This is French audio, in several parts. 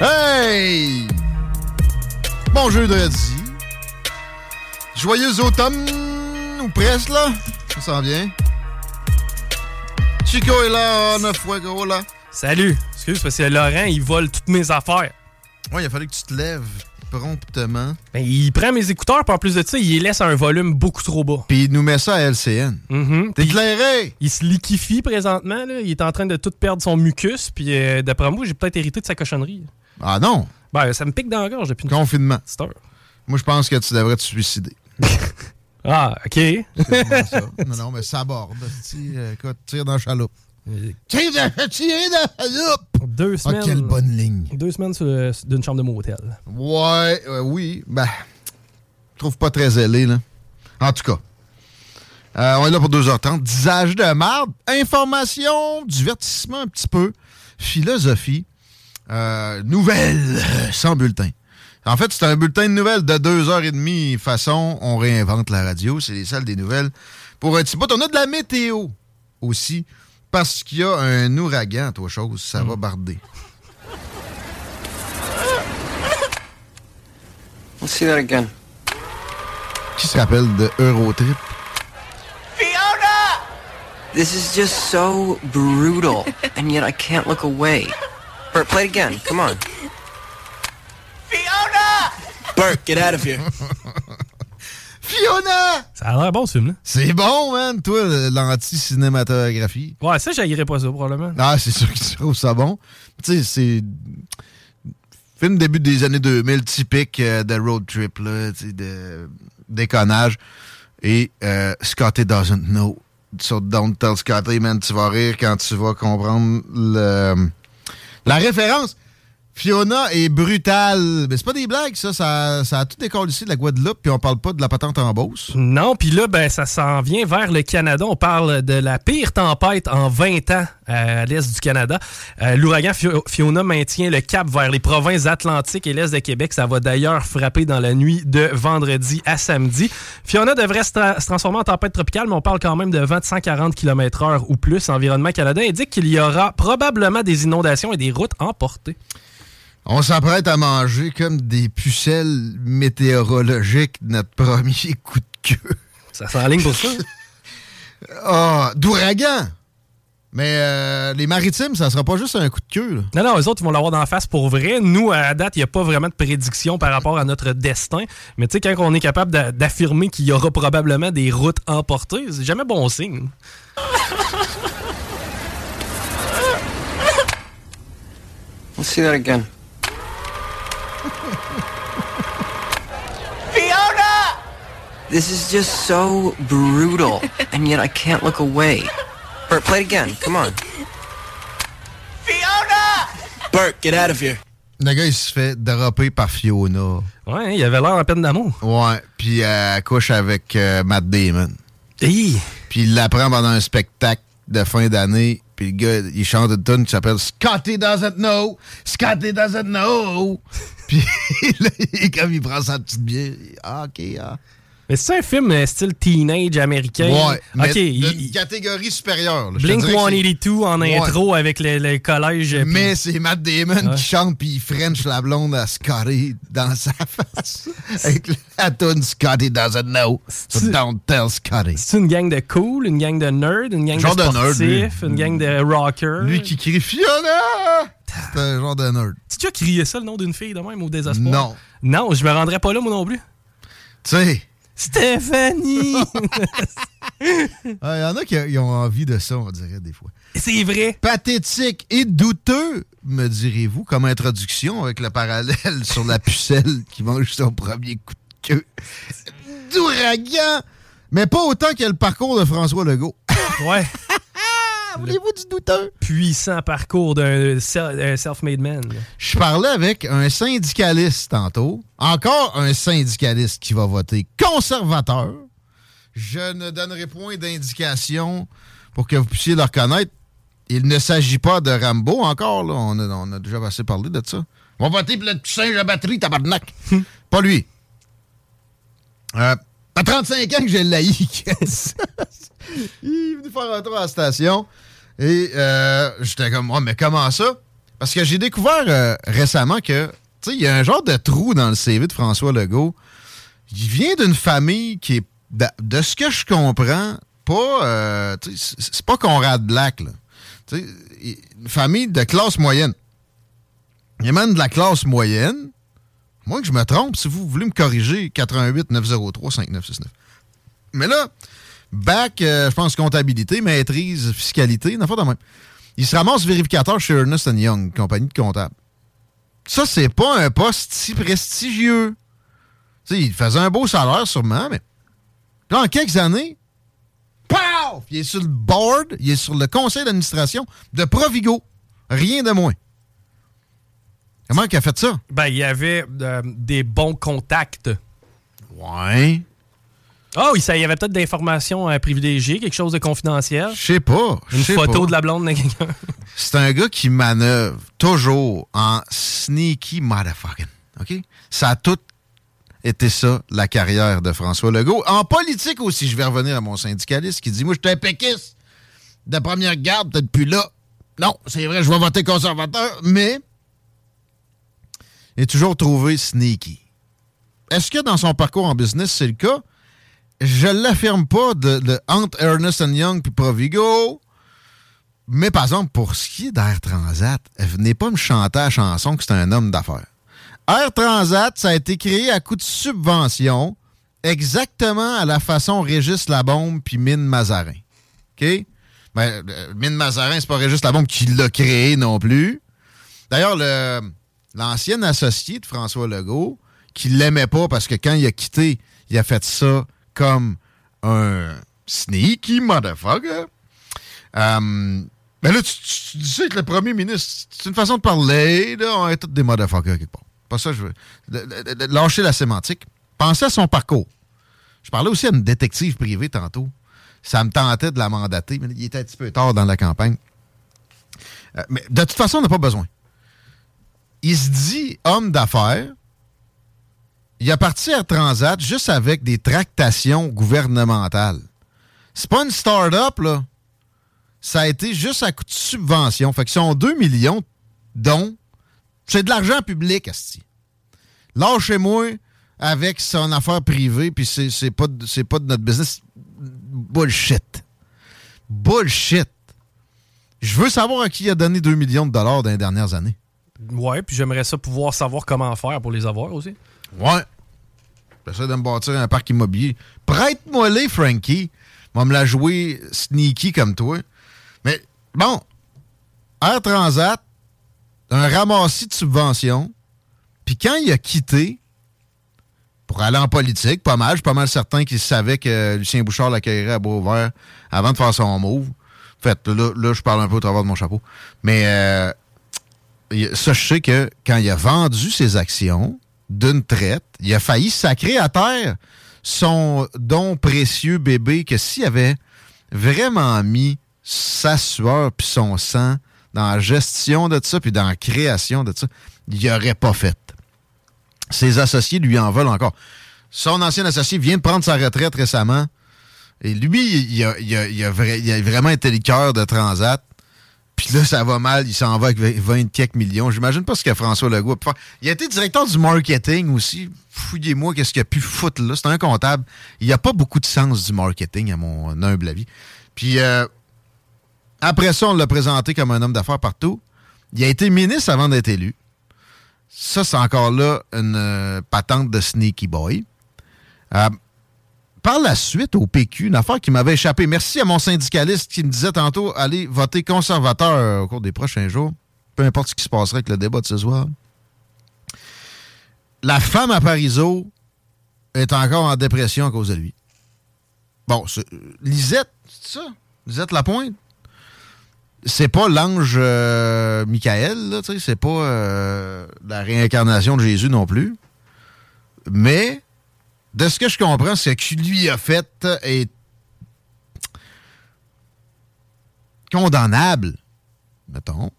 Hey! Bon jeudi. Joyeux automne, ou presque, là. Ça s'en vient. Chico est là, neuf fois gros, là. Salut. Excuse, parce que Laurent, il vole toutes mes affaires. Ouais, il a fallu que tu te lèves promptement. Ben, il prend mes écouteurs, puis en plus de ça, il les laisse à un volume beaucoup trop bas. Puis il nous met ça à LCN. Mhm. T'es Puis éclairé! Il se liquifie présentement. Là. Il est en train de tout perdre son mucus. Puis euh, d'après moi, j'ai peut-être hérité de sa cochonnerie. Ah non! Ben, ça me pique dans la gorge depuis une Confinement. petite heure. Moi, je pense que tu devrais te suicider. Ah, OK. Ça. Non, non, mais ça borde. Si, euh, écoute, tire dans la chaloupe. Tire dans, tire dans la chaloupe! Deux Ah, semaines. quelle bonne ligne. Deux semaines sur- d'une chambre de motel. Ouais, euh, oui. Ben, je trouve pas très ailé, là. En tout cas, euh, on est là pour 2h30. Disage de marde, information, divertissement un petit peu, philosophie, euh, nouvelles sans bulletin. En fait, c'est un bulletin de nouvelles de 2h30 façon on réinvente la radio. C'est les salles des nouvelles. Pour un petit bout, on a de la météo aussi. Parce qu'il y a un ouragan, toi, chose. Ça va barder. Let's see that again. Qui se rappelle de Eurotrip? Fiona! This is just so brutal, and yet I can't look away. Bert, play it again. Come on. Fiona! Bert, get out of here. Fiona! Ça a l'air bon, ce film-là. C'est bon, man. Toi, l'anti-cinématographie. Ouais, ça, j'haïrais pas ça, probablement. Ah, c'est sûr que tu trouves ça bon. Tu sais, c'est. Film début des années 2000, typique euh, de road trip, là, tu sais, de déconnage. Et euh, Scotty doesn't know. So don't tell Scotty, man, tu vas rire quand tu vas comprendre le, la référence. Fiona est brutale. Mais c'est pas des blagues, ça. Ça, ça a tout décollé ici de la Guadeloupe, puis on parle pas de la patente en Beauce. Non, puis là, ben, ça s'en vient vers le Canada. On parle de la pire tempête en 20 ans euh, à l'est du Canada. Euh, L'ouragan Fio- Fiona maintient le cap vers les provinces atlantiques et l'est de Québec. Ça va d'ailleurs frapper dans la nuit de vendredi à samedi. Fiona devrait se, tra- se transformer en tempête tropicale, mais on parle quand même de vent de 140 km/h ou plus. Environnement Canada indique qu'il y aura probablement des inondations et des routes emportées. On s'apprête à manger comme des pucelles météorologiques notre premier coup de queue. Ça s'enligne pour ça? Ah, d'ouragan! Mais euh, les maritimes, ça sera pas juste un coup de queue. là. Non, non, eux autres, ils vont l'avoir d'en face pour vrai. Nous, à date, il n'y a pas vraiment de prédiction par rapport à notre destin. Mais tu sais, quand on est capable d'a- d'affirmer qu'il y aura probablement des routes emportées, c'est jamais bon signe. Let's see that again. This is just so brutal, and yet I can't look away. Bert, play it again. Come on. Fiona! Bert, get out of here. Le gars, il se fait dropper par Fiona. Ouais, il avait l'air en peine d'amour. Ouais, puis elle couche avec euh, Matt Damon. Hi! Puis il l'apprend pendant un spectacle de fin d'année. Puis le gars, il chante une tune qui s'appelle Scotty Doesn't Know. Scotty Doesn't Know. Puis là, comme il prend sa petite bière, il- ah, OK, ah. Mais c'est un film euh, style teenage américain. Ouais, mais il- catégorie supérieure. là. Blink dirais que c'est- 182 en Ouais. intro avec le, le collège. euh, Mais c'est Matt Damon Ouais. qui chante puis il French la blonde à Scotty dans sa face. Avec la tune Scotty Doesn't Know. So don't tell Scotty. C'est une gang de cool, une gang de nerds, une gang Genre de nerd, sportifs, une gang de rockers. Lui qui crie Fiona! C'est un genre de nerd. Tu as crié ça le nom d'une fille de même au désespoir? Non. Non, je me rendrais pas là moi non plus. Tu sais, Stéphanie! il y en a qui ont envie de ça, on dirait, des fois. c'est vrai. Pathétique et douteux, me direz-vous, comme introduction avec le parallèle sur la pucelle qui mange son premier coup de queue. D'ouragan! Mais pas autant que le parcours de François Legault. Ouais. Voulez-vous du douteux? Puissant parcours d'un sel- un self-made man. Je parlais avec un syndicaliste tantôt. Encore un syndicaliste qui va voter conservateur. Je ne donnerai point d'indication pour que vous puissiez le reconnaître. Il ne s'agit pas de Rambo encore. Là. On, a, on a déjà assez parlé de ça. On va voter pour le petit singe à batterie, tabarnak. pas lui. Euh, à 35 ans que j'ai laïc. Il est venu faire un tour à la station. Et euh, j'étais comme, oh, mais comment ça? Parce que j'ai découvert euh, récemment que, tu sais, il y a un genre de trou dans le CV de François Legault. Il vient d'une famille qui est, de, ce que je comprends, pas, euh, c'est pas Conrad Black, là. Une famille de classe moyenne. Il même de la classe moyenne. Moi que je me trompe, si vous voulez me corriger, 88 903 5969. Mais là, bac, euh, je pense, comptabilité, maîtrise, fiscalité, n'importe quoi de même. Il se ramasse vérificateur chez Ernest Young, compagnie de comptables. Ça, c'est pas un poste si prestigieux. Il faisait un beau salaire, sûrement, mais là, en quelques années, paf! Il est sur le board, il est sur le conseil d'administration de Provigo. Rien de moins. Comment il a fait ça? Ben, il y avait euh, des bons contacts. Ouais. Oh, il y avait peut-être d'informations euh, privilégiées, quelque chose de confidentiel. Je sais pas. Une photo pas. de la blonde de quelqu'un. C'est un gars qui manœuvre toujours en sneaky motherfucking. OK? Ça a tout été ça, la carrière de François Legault. En politique aussi, je vais revenir à mon syndicaliste qui dit Moi, je suis un péquiste de première garde, peut-être plus là. Non, c'est vrai, je vais voter conservateur, mais est toujours trouvé sneaky. Est-ce que dans son parcours en business, c'est le cas? Je l'affirme pas de, de entre Ernest Young puis Provigo. Mais par exemple, pour ce qui est d'Air Transat, venez pas me chanter la chanson que c'est un homme d'affaires. Air Transat, ça a été créé à coup de subvention, exactement à la façon Régis Labombe puis Mine Mazarin. OK? Ben, euh, Mine Mazarin, c'est pas Régis Labombe qui l'a créé non plus. D'ailleurs, le- l'ancien associé de François Legault, qui l'aimait pas parce que quand il a quitté, il a fait ça comme un sneaky motherfucker. Euh, ben là, tu, tu- tu ça avec le premier ministre. C'est une façon de parler. On est tous des motherfuckers quelque part. Pas ça, je veux. lâcher la sémantique. Pensez à son parcours. Je parlais aussi à une détective privée tantôt. Ça me tentait de la mandater, mais il était un petit peu tard dans la campagne. Euh, mais de toute façon, on n'a pas besoin. Il se dit homme d'affaires. Il a parti à Transat juste avec des tractations gouvernementales. C'est pas une start-up, là ça a été juste à coup de subvention. Fait que sont 2 millions, dont c'est de l'argent public, Asti. Lâchez-moi avec son affaire privée, puis c'est pas, pas de notre business. Bullshit. Bullshit. Je veux savoir à qui il a donné 2 millions de dollars dans les dernières années. Ouais, puis j'aimerais ça pouvoir savoir comment faire pour les avoir aussi. Ouais. J'essaie de me bâtir un parc immobilier. Prête-moi les, Frankie. Va me la jouer sneaky comme toi. Mais bon, Air Transat, un ramassis de subventions. Puis quand il a quitté pour aller en politique, pas mal, je suis pas mal certain qu'il savait que Lucien Bouchard l'accueillerait à Beauvert avant de faire son move. En fait, là, là je parle un peu au travers de mon chapeau. Mais euh, ça, je sais que quand il a vendu ses actions d'une traite, il a failli sacrer à terre son don précieux bébé que s'il avait vraiment mis sa sueur puis son sang dans la gestion de ça puis dans la création de ça, il aurait pas fait. Ses associés lui en veulent encore. Son ancien associé vient de prendre sa retraite récemment. Et lui, il a, il a vraiment été le cœur de Transat. Puis là, ça va mal. Il s'en va avec 20 quelques millions. J'imagine pas ce que François Legault a pu faire. Il a été directeur du marketing aussi. Fouillez-moi qu'est-ce qu'il a pu foutre là. C'est un comptable. Il n'y a pas beaucoup de sens du marketing, à mon humble avis. Puis euh, après ça, on l'a présenté comme un homme d'affaires partout. Il a été ministre avant d'être élu. Ça, c'est encore là une euh, patente de sneaky boy. Euh, par la suite, au PQ, une affaire qui m'avait échappé. Merci à mon syndicaliste qui me disait tantôt allez voter conservateur au cours des prochains jours. Peu importe ce qui se passerait avec le débat de ce soir. La femme à Parizeau est encore en dépression à cause de lui. Bon, Lisette, c'est ça? Lisette Lapointe? C'est pas l'ange euh, Michael, c'est pas euh, la réincarnation de Jésus non plus. Mais de ce que je comprends, ce que lui a fait est condamnable, mettons.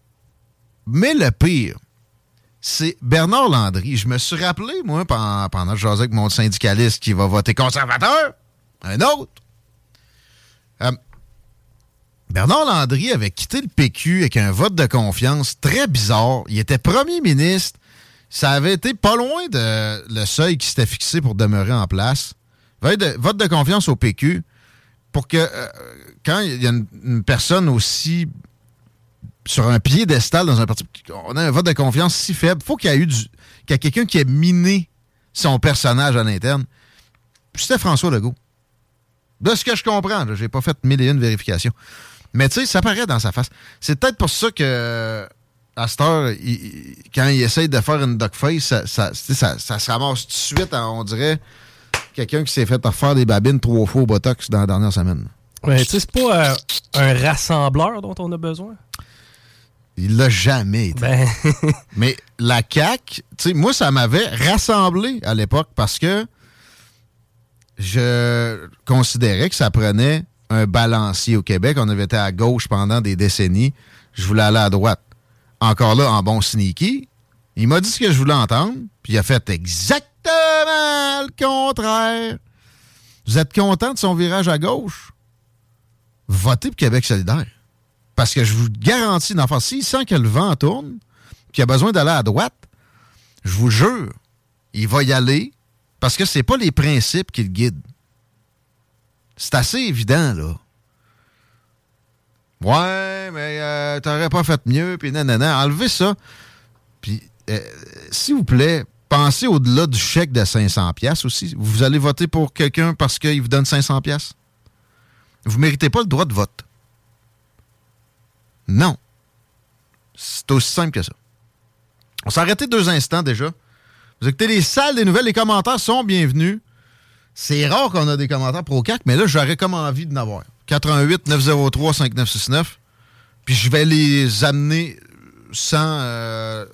Mais le pire, c'est Bernard Landry. Je me suis rappelé, moi, pendant, pendant que je avec mon syndicaliste qui va voter conservateur, un autre. Euh, Bernard Landry avait quitté le PQ avec un vote de confiance très bizarre. Il était premier ministre. Ça avait été pas loin de le seuil qui s'était fixé pour demeurer en place. Vote de, confiance au PQ pour que euh, quand il y a une, personne aussi sur un piédestal dans un parti, on a un vote de confiance si faible, faut qu'il y ait eu du, qu'il y ait quelqu'un qui ait miné son personnage à l'interne. C'était François Legault. De ce que je comprends, j'ai pas fait mille et une vérifications. Mais tu sais, ça paraît dans sa face. C'est peut-être pour ça que à cette heure, il- quand il essaye de faire une duckface, ça, ça, ça, ça se ramasse tout de suite, en- on dirait, quelqu'un qui s'est fait faire des babines trois fois au Botox dans la dernière semaine. Ouais, tu sais, c'est pas euh, un rassembleur dont on a besoin? Il l'a jamais été. Ben, Mais la CAQ, tu sais, moi, ça m'avait rassemblé à l'époque parce que je considérais que ça prenait un balancier au Québec. On avait été à gauche pendant des décennies. Je voulais aller à droite. Encore là, en bon sneaky, il m'a dit ce que je voulais entendre, puis il a fait exactement le contraire. Vous êtes content de son virage à gauche? Votez pour Québec solidaire. Parce que je vous garantis, affaire, s'il sent que le vent tourne, qu'il a besoin d'aller à droite, je vous jure, il va y aller parce que c'est pas les principes qui le guident. C'est assez évident, là. Ouais, mais euh, t'aurais pas fait mieux, puis nanana. Enlevez ça. Puis, euh, s'il vous plaît, pensez au-delà du chèque de 500 pièces aussi. Vous allez voter pour quelqu'un parce qu'il vous donne 500 pièces. Vous méritez pas le droit de vote. Non. C'est aussi simple que ça. On s'est arrêté deux instants déjà. Vous écoutez les salles des nouvelles, les commentaires sont bienvenus. C'est rare qu'on a des commentaires pro CAC, mais là, j'aurais comme envie de n'avoir. 88 903 5969. Puis je vais les amener sans euh,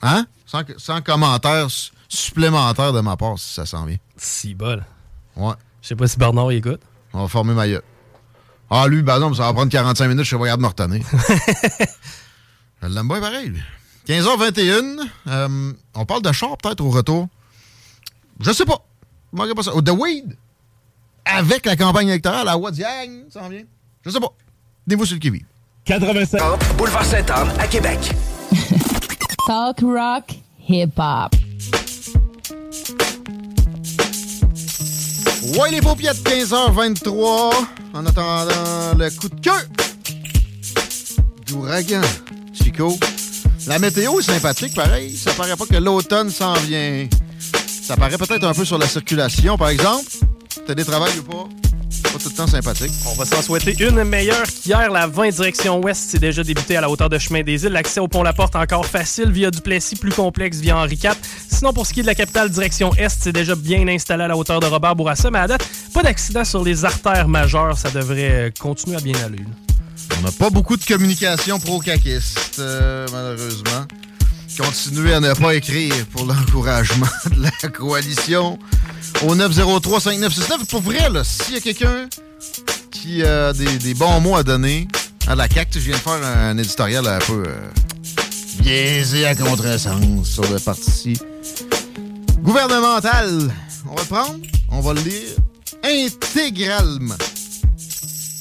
hein? Sans, sans commentaires su- supplémentaires de ma part, si ça s'en vient. si bol. Ouais. Je sais pas si Bernard y écoute. On va former ma gueule. Ah, lui, ben non, mais ça va prendre 45 minutes, je capable de me retenir. je l'aime bien pareil, lui. 15h21, euh, on parle de char peut-être au retour. Je sais pas. Je pas ça. Au The Weed, avec la campagne électorale à Wadiang, ça en vient. Je sais pas. Tenez-vous sur le qui 87. Boulevard Sainte-Anne à Québec. Talk rock hip hop. Ouais, les paupiètes, 15h23. En attendant le coup de queue. d'ouragan, Chico. La météo est sympathique, pareil. Ça paraît pas que l'automne s'en vient. Ça paraît peut-être un peu sur la circulation, par exemple. Travails ou pas? Pas tout le temps sympathique. On va s'en souhaiter une meilleure qu'hier. La 20 direction ouest, c'est déjà débuté à la hauteur de Chemin des Îles. L'accès au pont La Porte encore facile via Duplessis, plus complexe via Henri IV. Sinon, pour ce qui est de la capitale direction est, c'est déjà bien installé à la hauteur de Robert Bourassa. Mais à date, pas d'accident sur les artères majeures. Ça devrait euh, continuer à bien aller. là. On n'a pas beaucoup de communication pro-caquiste, euh, malheureusement. Continuez à ne pas écrire pour l'encouragement de la coalition au 903-5969. Pour vrai, s'il y a quelqu'un qui a des, bons mots à donner à la CAQ, je viens de faire un éditorial un peu euh, biaisé à contresens sur le parti gouvernemental. On va le prendre, on va le lire intégralement.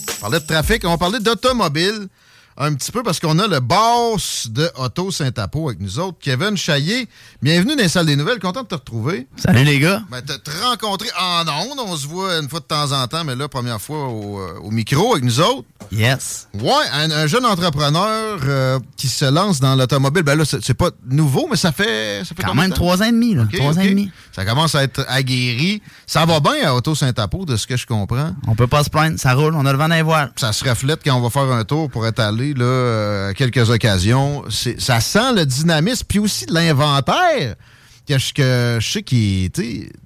On parlait de trafic, on va parler d'automobile un petit peu parce qu'on a le boss de Auto Saint-Apo avec nous autres, Kevin Chaillé. Bienvenue dans les salles des nouvelles, content de te retrouver. Salut les gars. Ben, de te rencontrer en ondes, on se voit une fois de temps en temps, mais là, première fois au, euh, au micro avec nous autres. Yes. Ouais, un, un jeune entrepreneur euh, qui se lance dans l'automobile. Ben là, c'est pas nouveau, mais ça fait. Ça fait Quand même trois ans et demi, là. Trois ans et demi. Ça commence à être aguerri. Ça va bien à Auto Saint-Apo, de ce que je comprends. On peut pas se plaindre, ça roule, on a le vent dans les voiles. Ça se reflète quand on va faire un tour pour être allé euh, à quelques occasions. Ça sent le dynamisme, puis aussi de l'inventaire. Que je, que je sais qu'il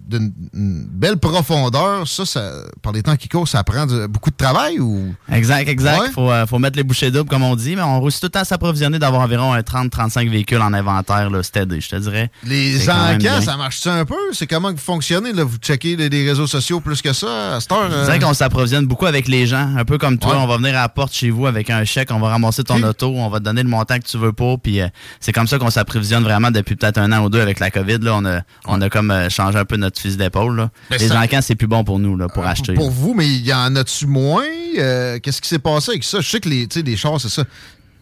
d'une une belle profondeur. Ça, ça, par les temps qui courent, ça prend de- beaucoup de travail ou? Exact, exact. Ouais. Faut, euh, faut mettre les bouchées doubles, comme on dit, mais on réussit tout le temps à s'approvisionner d'avoir environ un 30-35 véhicules en inventaire, là, steady, je te dirais. Les même encans, bien. ça un peu? C'est comment que vous fonctionnez? Là? Vous checkez les, les réseaux sociaux plus que ça à cette heure? euh? C'est vrai qu'on s'approvisionne beaucoup avec les gens, un peu comme toi. Ouais. On va venir à la porte chez vous avec un chèque, on va ramasser ton auto, on va te donner le montant que tu veux pour, puis euh, c'est comme ça qu'on s'approvisionne vraiment depuis peut-être un an ou deux avec la COVID. Là, on a, on a comme euh, changé un peu notre fusil d'épaule. Les ça- encans, c'est plus bon pour nous là, pour acheter. Pour là. vous, mais il y en a-tu moins? Euh, Qu'est-ce qui s'est passé avec ça? Je sais que les, les chars, c'est ça.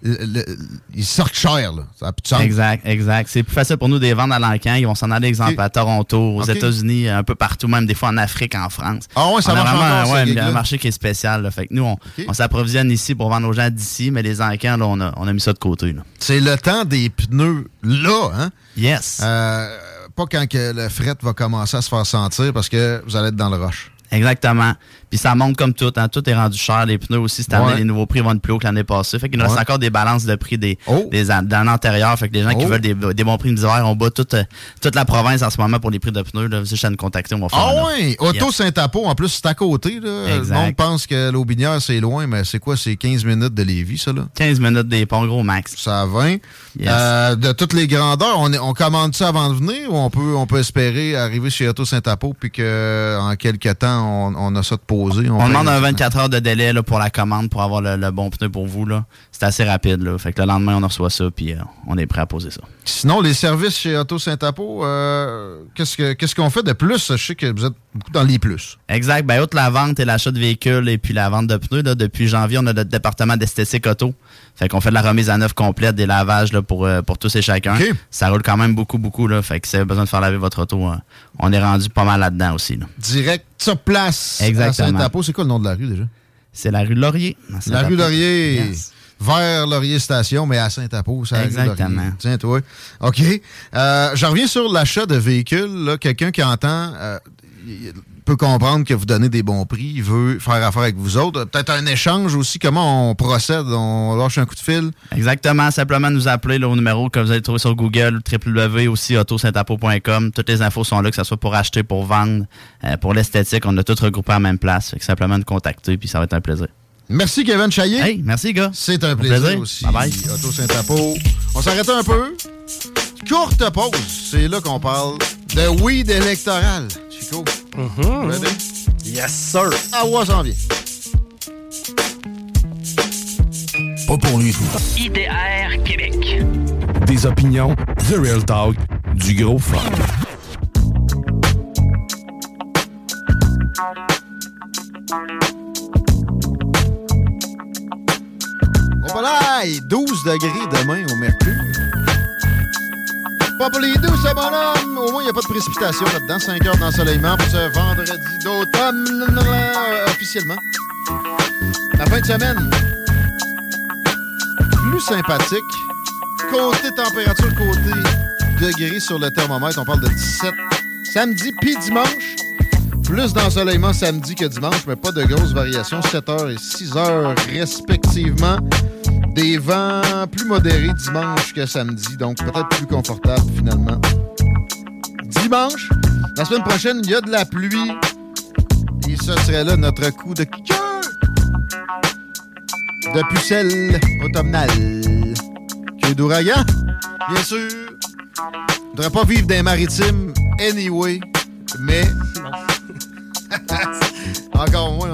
Le- le- ils sortent cher, là. Ça a plus de sens. Exact, exact. C'est plus facile pour nous de les vendre à l'encan. Ils vont s'en aller, exemple, à Toronto, aux. États-Unis, un peu partout, même des fois en Afrique, en France. Ah ouais, ça on a marche vraiment encore, ouais, ces un gigs-là. marché qui est spécial. là. Fait que nous, on, on s'approvisionne ici pour vendre aux gens d'ici, mais les encans, là, on a, on a mis ça de côté. C'est le temps des pneus là, hein? Yes. Euh, pas quand que le fret va commencer à se faire sentir parce que vous allez être dans le rush. Exactement. Puis ça monte comme tout. Hein. Tout est rendu cher. Les pneus aussi, cette année, Ouais. les nouveaux prix vont être plus hauts que l'année passée. Fait qu'il nous reste encore des balances de prix des, Oh. des. Fait que les gens qui Oh. veulent des, des bons prix d'hiver, on bat toute, euh, toute la province en ce moment pour les prix de pneus. Là. Juste à nous contacter, on va faire Ah offre. ouais! Auto. Saint-Apo, en plus, c'est à côté. Là. Le monde pense que l'Aubinière, c'est loin, mais c'est quoi? C'est 15 minutes de Lévis, ça, là? 15 minutes des ponts gros max. Ça à 20. Yes. Euh, de toutes les grandeurs, on, est- on commande ça avant de venir ou on peut, on peut espérer arriver chez Auto Saint-Apo puis qu'en quelques temps, on, on a ça de On demande un le- 24 heures de délai là, pour la commande pour avoir le, le bon pneu pour vous. là. C'est assez rapide. Là. Fait que le lendemain, on reçoit ça puis euh, on est prêt à poser ça. Sinon, les services chez Auto Saint-Apo, euh, qu'est-ce que- qu'est-ce qu'on fait de plus? Je sais que vous êtes beaucoup dans les plus. Exact. Ben, outre la vente et l'achat de véhicules et puis la vente de pneus, là, depuis janvier, on a notre département d'esthétique auto. Fait qu'on fait de la remise à neuf complète, des lavages là, pour, euh, pour tous et chacun. Ça roule quand même beaucoup, beaucoup. Là. Fait que si vous avez besoin de faire laver votre auto, on est rendu pas mal là-dedans aussi. là. Direct sur place Exactement. à Saint-Apo. C'est quoi le nom de la rue déjà? C'est la rue Laurier. La rue Laurier. Yes. Vers Laurier Station, mais à Saint-Apo, rue Exactement. Tiens, toi. OK. Euh, je reviens sur l'achat de véhicules. Quelqu'un qui entend euh, peut comprendre que vous donnez des bons prix, il veut faire affaire avec vous autres. Peut-être un échange aussi. Comment on procède? On lâche un coup de fil? Exactement. Simplement nous appeler là, au numéro que vous allez trouver sur Google, www aussi autosaintapo.com. Toutes les infos sont là, que ce soit pour acheter, pour vendre, euh, pour l'esthétique. On a tout regroupé à la même place. Fait que simplement nous contacter, puis ça va être un plaisir. Merci, Kevin Chaillé. Hey, merci, gars. C'est un plaisir, plaisir. aussi. Bye bye. Auto Saint-Apo. On s'arrête un peu. Courte pause. C'est là qu'on parle de weed électoral. Chico. Ready? Yes, sir. Ah ouais, s'en vient. Pas pour lui tout. IDR Québec. Des opinions, The Real Talk, du gros fun. Opalaï, 12 degrés demain au Mercure. Pas pour les douze, ce bonhomme. Au moins, il n'y a pas de précipitation là-dedans. 5 heures d'ensoleillement pour ce vendredi d'automne, officiellement. La fin de semaine. plus sympathique. Côté température, côté degrés sur le thermomètre, on parle de 17 samedi puis dimanche. Plus d'ensoleillement samedi que dimanche, mais pas de grosses variations. 7h et 6h respectivement. Des vents plus modérés dimanche que samedi, donc peut-être plus confortable finalement. Dimanche, la semaine prochaine, il y a de la pluie. Et ce serait là notre coup de cœur de pucelle automnale. Que d'ouragan, bien sûr. Je voudrais pas vivre dans les maritimes anyway, mais encore moins.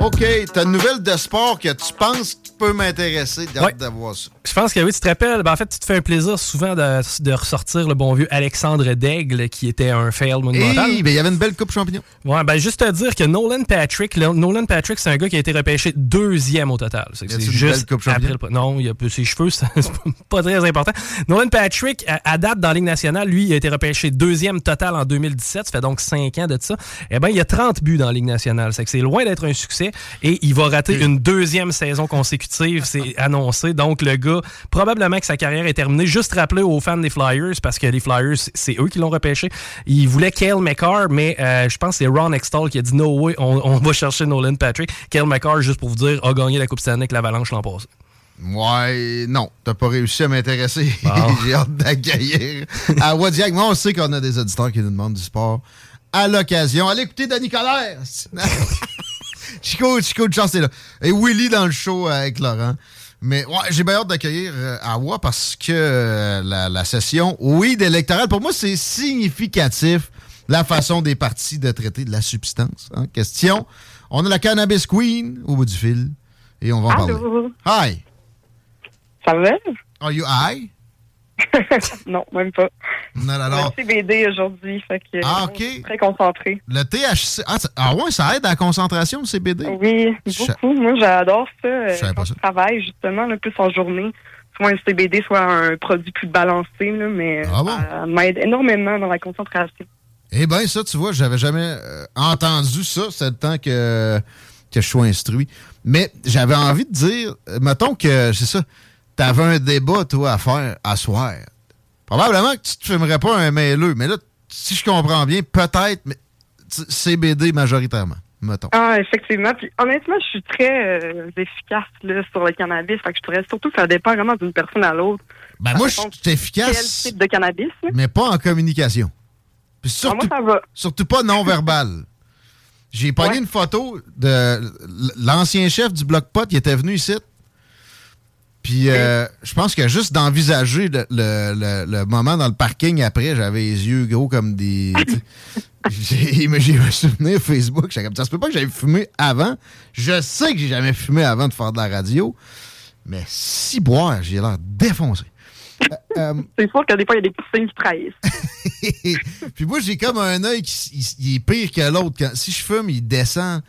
OK, t'as une nouvelle de sport que tu penses qui peut m'intéresser. J'ai hâte de voir ça. Je pense que oui, tu te rappelles, ben, en fait, tu te fais un plaisir souvent de, de ressortir le bon vieux Alexandre Daigle, qui était un fail monumental. Hey, ben, il y avait une belle coupe champignon. Ouais, ben juste te dire que Nolan Patrick, le- Nolan Patrick, c'est un gars qui a été repêché deuxième au total. C'est juste belle coupe après le- Non, il a peu ses cheveux, c'est pas très important. Nolan Patrick, à, à date dans la Ligue nationale, lui, il a été repêché deuxième total en 2017. Ça fait donc cinq ans de ça. Eh ben, il y a 30 buts dans la Ligue nationale. C'est que c'est loin d'être un succès et il va rater une deuxième saison consécutive. C'est annoncé. Donc, le gars, probablement que sa carrière est terminée. Juste rappeler aux fans des Flyers, parce que les Flyers, c'est eux qui l'ont repêché. Ils voulaient Kale McCarr, mais euh, je pense que c'est Ron Extall qui a dit No way, on, on va chercher Nolan Patrick. Kale McCarr, juste pour vous dire, a gagné la Coupe Stanley avec l'Avalanche l'an passé. Ouais, non, t'as pas réussi à m'intéresser. Bon. J'ai hâte d'accueillir à Wadiac. Moi, on sait qu'on a des auditeurs qui nous demandent du sport à l'occasion. Allez écouter Danny Colère. Chico, Chico de chance est là. Et Willy dans le show avec Laurent. Mais ouais, j'ai bien hâte d'accueillir euh, Awa parce que euh, la, la session, oui, d'électoral, pour moi, c'est significatif la façon des partis de traiter de la substance en question. On a la Cannabis Queen au bout du fil et on va en parler. Hi! Ça va? Are you high? non, même pas. Non, non, On non. CBD aujourd'hui, fait que Ah, euh, OK. très concentré. Le THC. Ah, ah ouais, ça aide à la concentration, le CBD? Oui, Je- beaucoup. Moi, j'adore ça. euh, Je savais pas quand ça. je travaille, justement, là, plus en journée. Soit un CBD, soit un produit plus balancé, là, mais Ah bon? ça m'aide énormément dans la concentration. Eh bien, ça, tu vois, j'avais jamais euh, entendu ça. C'est le temps que, que je sois instruit. Mais j'avais envie de dire, mettons que, c'est ça, t'avais un débat, toi, à faire à soir. Probablement que tu te fumerais pas un mailleux. Mais là, si je comprends bien, peut-être, mais CBD majoritairement, mettons. Ah, effectivement. Puis honnêtement, je suis très euh, efficace là, sur le cannabis. Fait que je pourrais surtout que ça dépend vraiment d'une personne à l'autre. Ben, Ça moi, je suis efficace. Quel type de cannabis? là. mais pas en communication. Puis Ah, surtout, moi, surtout pas non-verbal. J'ai pogné Ouais. une photo de l'ancien chef du Bloc Pot qui était venu ici. Puis euh, je pense que juste d'envisager le, le- le- le moment dans le parking après, j'avais les yeux gros comme des. j'ai un souvenir Facebook. j'étais comme, ça se peut pas que j'avais fumé avant. Je sais que j'ai jamais fumé avant de faire de la radio. Mais si boire, j'ai l'air défoncé. Euh, euh, C'est sûr que des fois, il y a des petits signes qui trahissent. Puis moi, j'ai comme un œil qui il- il est pire que l'autre. Si je fume, il descend.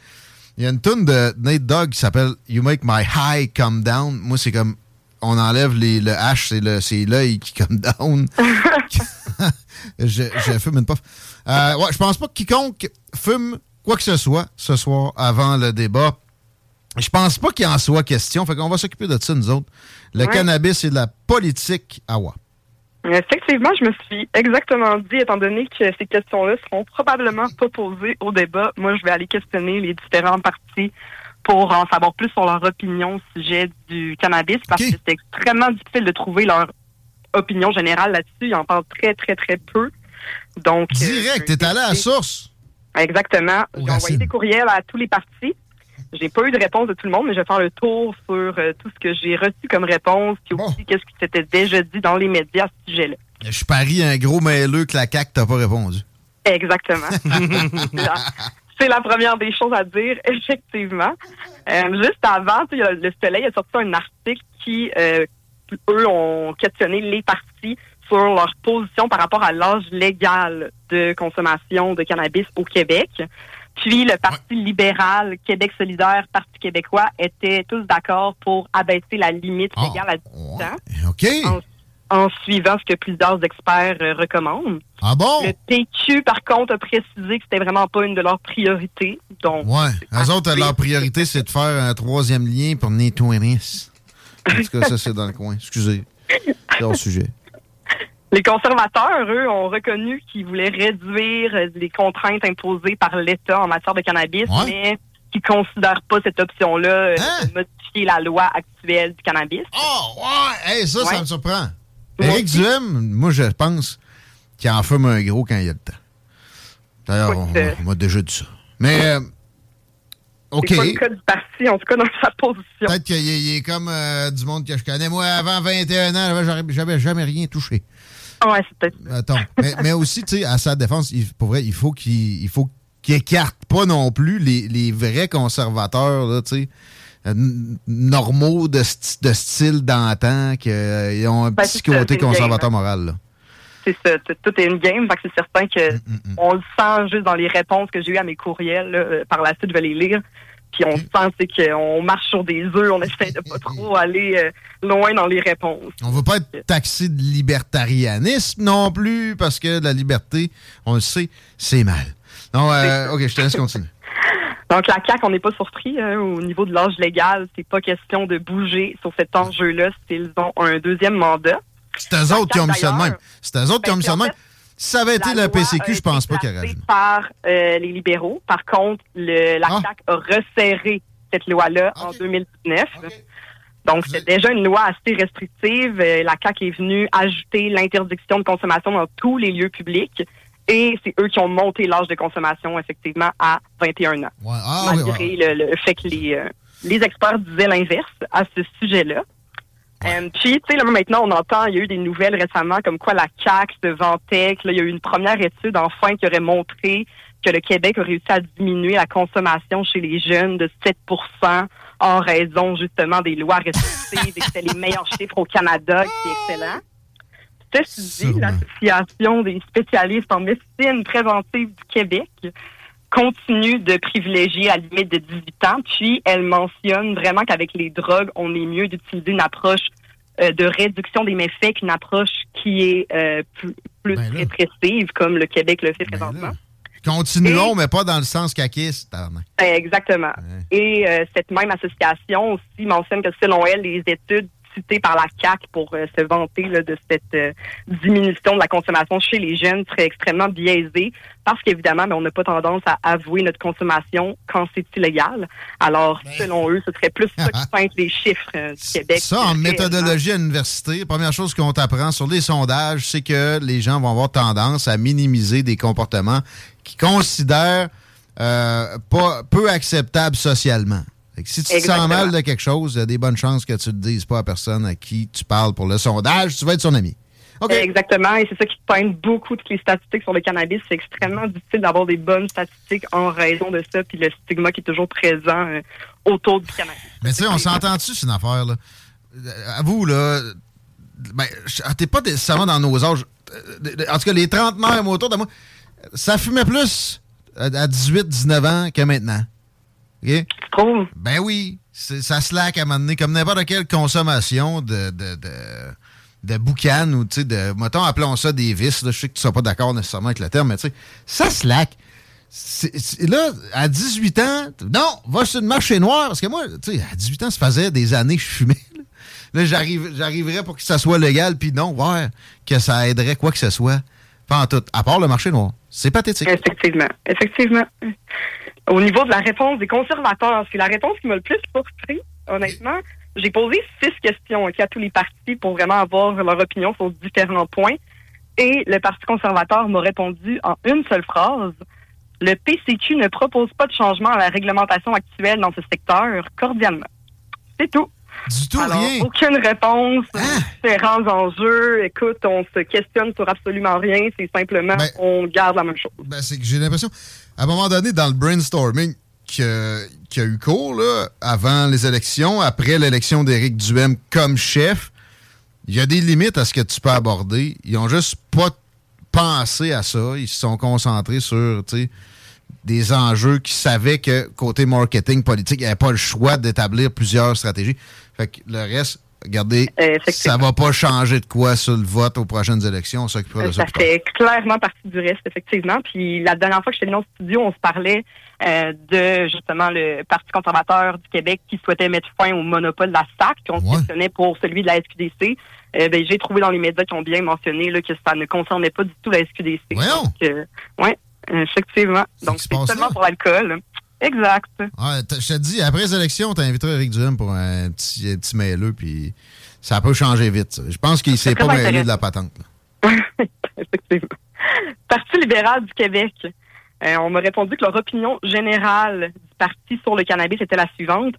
Il y a une tune de Nate Dogg qui s'appelle You Make My High Come Down. Moi, c'est comme on enlève les, le H, c'est le- c'est l'œil qui come down. je, je fume une puff. Euh, ouais, je pense pas que quiconque fume quoi que ce soit ce soir avant le débat. Je pense pas qu'il en soit question. Fait qu'on va s'occuper de ça, nous autres. Le Ouais. cannabis et de la politique à wa. Effectivement, je me suis exactement dit, étant donné que ces questions-là seront probablement pas posées au débat, moi, je vais aller questionner les différents partis pour en savoir plus sur leur opinion au sujet du cannabis, parce que c'est extrêmement difficile de trouver leur opinion générale là-dessus. Ils en parlent très, très, très peu. Donc, euh, Direct, t'es allé à la source. Exactement. J'ai envoyé des courriels à tous les partis. J'ai pas eu de réponse de tout le monde, mais je vais faire le tour sur euh, tout ce que j'ai reçu comme réponse, puis aussi qu'est-ce qui s'était déjà dit dans les médias à ce sujet-là. Je parie un gros mailleux que la CAQ t'a pas répondu. Exactement. C'est la première des choses à dire, effectivement. Euh, juste avant, tu sais, il y a- le Soleil a sorti un article qui, euh, eux, ont questionné les partis sur leur position par rapport à l'âge légal de consommation de cannabis au Québec. Puis le Parti libéral, Québec solidaire, Parti québécois étaient tous d'accord pour abaisser la limite légale à 18 ans. OK. En suivant ce que plusieurs experts euh, recommandent. Ah bon? Le PQ, par contre, a précisé que c'était vraiment pas une de leurs priorités. Donc, Ouais. Eux autres, leur priorité, c'est de faire un troisième lien pour nettoyer. En tout cas, ça, c'est dans le coin. Excusez. C'est hors sujet. Les conservateurs, eux, ont reconnu qu'ils voulaient réduire les contraintes imposées par l'État en matière de cannabis, Ouais. mais qui considèrent pas cette option-là euh, Hein? de modifier la loi actuelle du cannabis. Oh, ouais! Hey, ça, ça me surprend. Aussi. Duhem, moi, je pense qu'il en fume un gros quand il y a le temps. D'ailleurs, on, euh, on m'a déjà dit ça. Mais, euh, OK. C'est pas le cas du parti, en tout cas dans sa position. Peut-être qu'il est, comme euh, du monde que je connais. Moi, avant 21 ans, j'avais- jamais rien touché. Ouais, c'est peut-être. Mettons. mais, mais aussi, tu sais, à sa défense, il, pour vrai, il faut qu'il il faut qu'il écarte pas non plus les, les vrais conservateurs, tu sais, normaux de, style d'antan, qui euh, ont un Ben, petit côté conservateur game, moral. Là. C'est ça, tout est une game. Fait que c'est certain que Mm, on le sent juste dans les réponses que j'ai eues à mes courriels. là. Euh, Par la suite, je vais les lire. Puis on sent c'est qu'on marche sur des œufs. On essaie de pas trop aller euh, loin dans les réponses. On veut pas être taxé de libertarianisme non plus, parce que la liberté, on le sait, c'est mal. Non, euh, OK, je te laisse continuer. Donc la CAQ, on n'est pas surpris hein, au niveau de l'âge légal. C'est pas question de bouger sur cet enjeu-là s'ils ont un deuxième mandat. C'est eux autres qui ont mis ça de même. C'est eux autres qui ont mis ça de même. Si ça avait été la PCQ, je pense pas qu'il y aurait par euh, les libéraux. Par contre, le, la CAQ a resserré cette loi-là en 2019. Donc, c'est déjà une loi assez restrictive. Euh, La CAQ est venue ajouter l'interdiction de consommation dans tous les lieux publics. Et c'est eux qui ont monté l'âge de consommation, effectivement, à 21 ans. Ah, oui, malgré ouais. le, le fait que les, euh, les experts disaient l'inverse à ce sujet-là. Euh, puis, tu sais, là, maintenant, on entend, il y a eu des nouvelles récemment comme quoi la CAQ se vantait, là, il y a eu une première étude, enfin, qui aurait montré que le Québec a réussi à diminuer la consommation chez les jeunes de 7% en raison, justement, des lois restrictives et que c'était les meilleurs chiffres au Canada, qui est excellent. Ceci dit, l'Association des spécialistes en médecine préventive du Québec continue de privilégier la limite de 18 ans, puis elle mentionne vraiment qu'avec les drogues, on est mieux d'utiliser une approche euh, de réduction des méfaits qu'une approche qui est euh, plus, plus Ben répressive, comme le Québec le fait présentement. Continuons, mais pas dans le sens caquiste. Euh, Exactement. Et euh, cette même association aussi mentionne que selon elle, les études par la CAC pour euh, se vanter là, de cette euh, diminution de la consommation chez les jeunes seraient extrêmement biaisées parce qu'évidemment, ben, on n'a pas tendance à avouer notre consommation quand c'est illégal. Alors, selon eux, ce serait plus ça qui peinte les chiffres euh, du Québec. Ça, en méthodologie à l'université, la première chose qu'on t'apprend sur les sondages, c'est que les gens vont avoir tendance à minimiser des comportements qu'ils considèrent euh, pas, peu acceptables socialement. Si tu te sens mal de quelque chose, il y a des bonnes chances que tu ne le dises pas à personne à qui tu parles pour le sondage. Tu vas être son ami. Exactement, et c'est ça qui peint beaucoup toutes les statistiques sur le cannabis. C'est extrêmement difficile d'avoir des bonnes statistiques en raison de ça, puis le stigma qui est toujours présent euh, autour du cannabis. Mais tu sais, on s'entend-tu, c'est une affaire, là? Euh, À vous, là, ben, ah, t'es pas nécessairement dans nos âges. Euh, En tout cas, les trentenaires autour de moi, ça fumait plus à à 18, 19 ans que maintenant. OK? Tu trouves? Ben oui. Ça slack à un moment donné, comme n'importe quelle consommation de, de, de, de boucan ou, tu sais, de, mettons, appelons ça des vices. là. Je sais que tu ne seras pas d'accord nécessairement avec le terme, mais tu sais, ça slack. C'est- là, à 18 ans, non, va sur le marché noir. Parce que moi, tu sais, à 18 ans, ça faisait des années que je fumais. Là, Là, j'arrive, j'arriverais pour que ça soit légal, puis non, voir que ça aiderait quoi que ce soit. Pas en tout. À part le marché noir. C'est pathétique. Effectivement. Effectivement. Au niveau de la réponse des conservateurs, c'est la réponse qui m'a le plus surpris, honnêtement. J'ai posé six questions à tous les partis pour vraiment avoir leur opinion sur différents points. Et le Parti conservateur m'a répondu en une seule phrase. Le PCQ ne propose pas de changement à la réglementation actuelle dans ce secteur, cordialement. C'est tout. Du tout, Alors, rien. aucune réponse, différents enjeux. Écoute, on se questionne sur absolument rien. C'est simplement, on garde la même chose. Ben, c'est que j'ai l'impression, à un moment donné, dans le brainstorming qui a eu cours, là, avant les élections, après l'élection d'Éric Duhem comme chef, il y a des limites à ce que tu peux aborder. Ils ont juste pas pensé à ça. Ils se sont concentrés sur, des enjeux qui savaient que côté marketing politique, il n'y avait pas le choix d'établir plusieurs stratégies. Fait que le reste, regardez, ça va pas changer de quoi sur le vote aux prochaines élections. On de ça. Ça fait clairement partie du reste, effectivement. Puis la dernière fois que j'étais venu au studio, on se parlait euh, de justement le Parti conservateur du Québec qui souhaitait mettre fin au monopole de la SAC, puis on se questionnait pour celui de la SQDC. Euh, ben, j'ai trouvé dans les médias qui ont bien mentionné là, que ça ne concernait pas du tout la SQDC. Donc, euh, ouais, effectivement. Donc, c'est seulement pour l'alcool. Exact. T- je te dis, après les élections, on t'invitera Eric Duhem pour un petit, un petit puis ça peut changer vite. ça. Je pense qu'il s'est pas mêlé de la patente. Effectivement. Parti libéral du Québec. Euh, on m'a répondu que leur opinion générale du parti sur le cannabis était la suivante.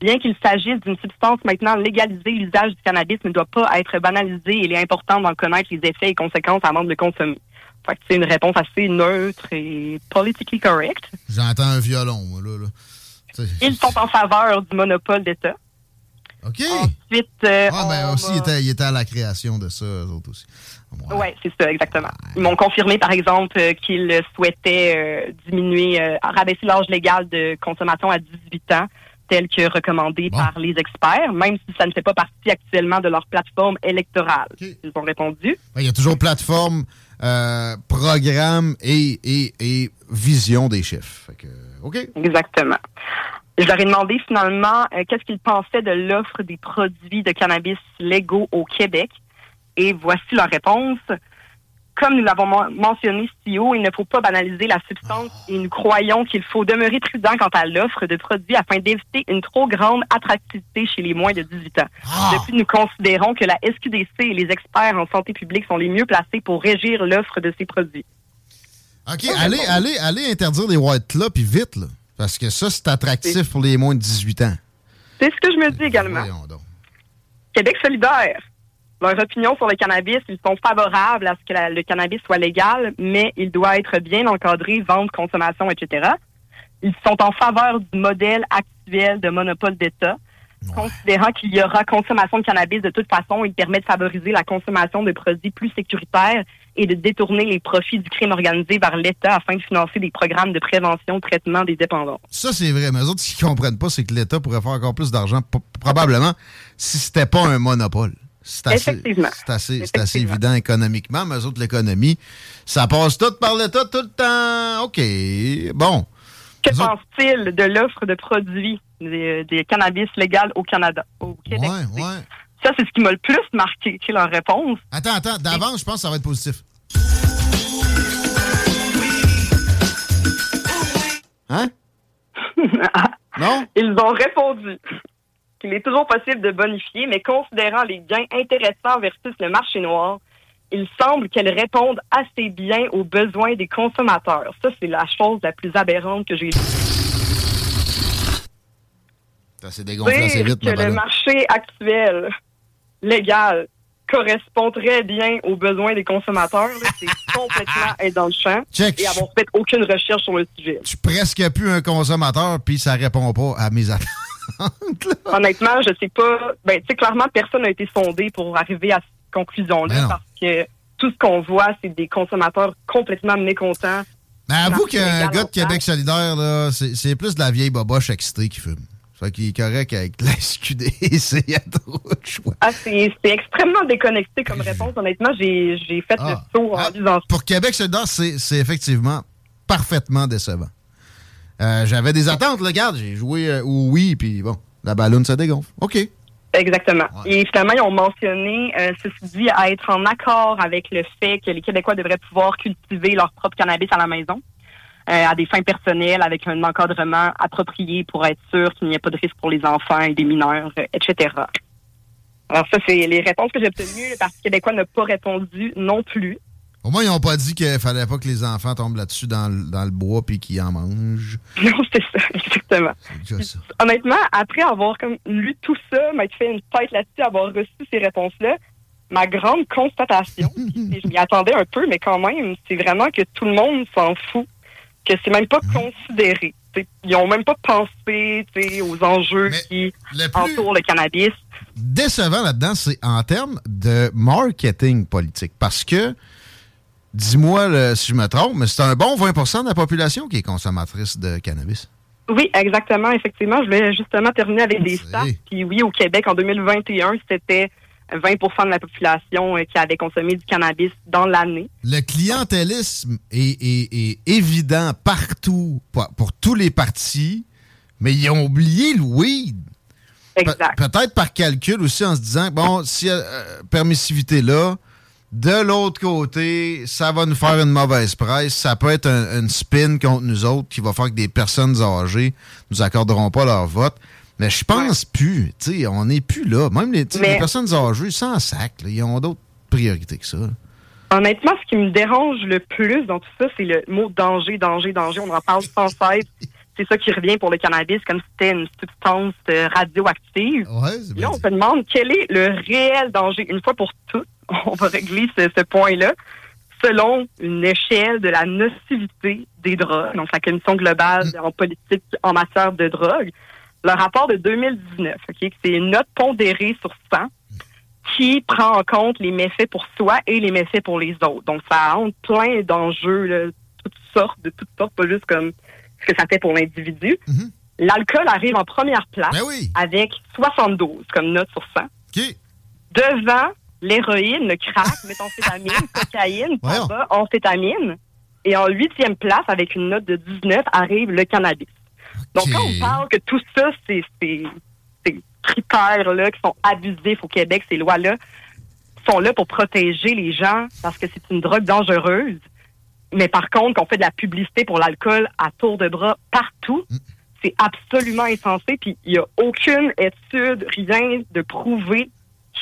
Bien qu'il s'agisse d'une substance maintenant légalisée, l'usage du cannabis ne doit pas être banalisé et il est important d'en connaître les effets et conséquences avant de le consommer. Fait que c'est une réponse assez neutre et politically correct. J'entends un violon, moi, là. là. Tu sais, Ils sont en faveur du monopole d'État. OK. Ensuite, euh, Ah, ben aussi, il m'a- était, il était à la création de ça, eux autres aussi. Oui, c'est ça, exactement. Ils m'ont confirmé, par exemple, euh, qu'ils souhaitaient euh, diminuer, euh, rabaisser l'âge légal de consommation à 18 ans, tel que recommandé par les experts, même si ça ne fait pas partie actuellement de leur plateforme électorale. Ils ont répondu. Il y a toujours plateforme, euh, programme et, et, et vision des chiffres. Fait que, OK? Exactement. Je leur ai demandé finalement euh, qu'est-ce qu'ils pensaient de l'offre des produits de cannabis légaux au Québec? Et voici leur réponse. Comme nous l'avons men- mentionné si haut, il ne faut pas banaliser la substance et nous croyons qu'il faut demeurer prudent quant à l'offre de produits afin d'éviter une trop grande attractivité chez les moins de 18 ans. Depuis, nous considérons que la SQDC et les experts en santé publique sont les mieux placés pour régir l'offre de ces produits. OK, allez, allez, allez interdire les white là, puis vite, là. Parce que ça, c'est attractif pour les moins de 18 ans. C'est ce que je me dis également. Québec solidaire. Leur opinion sur le cannabis, ils sont favorables à ce que la- le cannabis soit légal, mais il doit être bien encadré, vente, consommation, etc. Ils sont en faveur du modèle actuel de monopole d'État, considérant qu'il y aura consommation de cannabis de toute façon. Il permet de favoriser la consommation de produits plus sécuritaires et de détourner les profits du crime organisé vers l'État afin de financer des programmes de prévention, traitement des dépendants. Ça, c'est vrai. Mais eux autres, ce qu'ils comprennent pas, c'est que l'État pourrait faire encore plus d'argent, probablement, si c'était pas un monopole. C'est assez, assez, c'est assez évident économiquement, mais eux autres, l'économie, ça passe tout par l'État tout le temps. OK. Bon. Que pense-t-il de l'offre de produits des, des cannabis légal au Canada, au Québec? Ouais, ouais. Ça, c'est ce qui m'a le plus marqué, leur réponse. Attends, attends. D'avance, je pense que ça va être positif. Hein? non? Ils ont répondu qu'il est toujours possible de bonifier, mais considérant les gains intéressants versus le marché noir, il semble qu'elles répondent assez bien aux besoins des consommateurs. Ça, c'est la chose la plus aberrante que j'ai. Ça s'est dégonflé assez vite, que le marché actuel, légal, correspond très bien aux besoins des consommateurs, c'est complètement être dans le champ Check. et avoir fait aucune recherche sur le sujet. Je suis presque plus un consommateur, puis ça répond pas à mes attentes. Honnêtement, je sais pas. Ben, tu sais, clairement, personne n'a été sondé pour arriver à cette conclusion-là Ben parce que tout ce qu'on voit, c'est des consommateurs complètement mécontents. Mais avoue qu'un gars de Québec solidaire, là, c'est c'est plus de la vieille boboche excitée qui fume. Fait qu'il est correct avec la SQDC, il y a trop de choix. Ah, c'est c'est extrêmement déconnecté comme réponse. Honnêtement, j'ai fait Ah. le tour en lisant Pour Québec solidaire, c'est c'est effectivement parfaitement décevant. Euh, J'avais des attentes, là, regarde, j'ai joué euh, au oui, puis bon, la ballonne se dégonfle. OK. Exactement. Et finalement, ils ont mentionné, euh, ceci dit, à être en accord avec le fait que les Québécois devraient pouvoir cultiver leur propre cannabis à la maison, à des fins personnelles, avec un encadrement approprié pour être sûr qu'il n'y ait pas de risque pour les enfants et des mineurs, euh, etc. Alors ça, c'est les réponses que j'ai obtenues. Le Parti québécois n'a pas répondu non plus. Au moins, ils n'ont pas dit qu'il fallait pas que les enfants tombent là-dessus dans, le- dans le bois puis qu'ils en mangent. Non, c'est ça, exactement. Ça. Honnêtement, après avoir comme lu tout ça, m'être fait une tête là-dessus, avoir reçu ces réponses-là, ma grande constatation, puis je m'y attendais un peu, mais quand même, c'est vraiment que tout le monde s'en fout, que c'est même pas considéré. T'sais, Ils ont même pas pensé aux enjeux qui entourent le cannabis. décevant là-dedans, c'est en termes de marketing politique. Parce que, dis-moi si je me trompe, mais c'est un bon 20% de la population qui est consommatrice de cannabis. Oui, exactement, effectivement. Je vais justement terminer avec des stats. Puis oui, au Québec, en 2021, c'était 20% de la population euh, qui avait consommé du cannabis dans l'année. Le clientélisme est, est- est évident partout, pour, pour tous les partis, mais ils ont oublié le weed. Exact. Pe- Peut-être par calcul aussi en se disant, bon, si euh, permissivité là, de l'autre côté, ça va nous faire une mauvaise presse. Ça peut être un, une spin contre nous autres qui va faire que des personnes âgées nous accorderont pas leur vote. Mais je pense plus. Tu sais, on n'est plus là. Même les, Mais- les personnes âgées, sans sac, là, ils ont d'autres priorités que ça. Honnêtement, ce qui me dérange le plus dans tout ça, c'est le mot danger, danger, danger. On en parle sans cesse. C'est ça qui revient pour le cannabis, comme si c'était une substance euh, radioactive. Là, on se demande quel est le réel danger. Une fois pour toutes, on va régler ce, ce point-là selon une échelle de la nocivité des drogues, donc la Commission globale en politique en matière de drogue. Le rapport de 2019, ok, c'est une note pondérée sur 100 qui prend en compte les méfaits pour soi et les méfaits pour les autres. Donc, ça entre plein d'enjeux, toutes sortes, de toutes sortes, pas juste comme ce que ça fait pour l'individu. L'alcool arrive en première place avec 72 comme note sur 100. Devant l'héroïne, le crack, méthamphétamine, cocaïne, tabac, amphétamine. Et en huitième place, avec une note de 19, arrive le cannabis. Donc, quand on parle que tout ça, c'est c'est- ces critères-là qui sont abusifs au Québec, ces lois-là, sont là pour protéger les gens parce que c'est une drogue dangereuse. Mais par contre, qu'on fait de la publicité pour l'alcool à tour de bras partout, c'est absolument insensé. Puis il n'y a aucune étude, rien de prouvé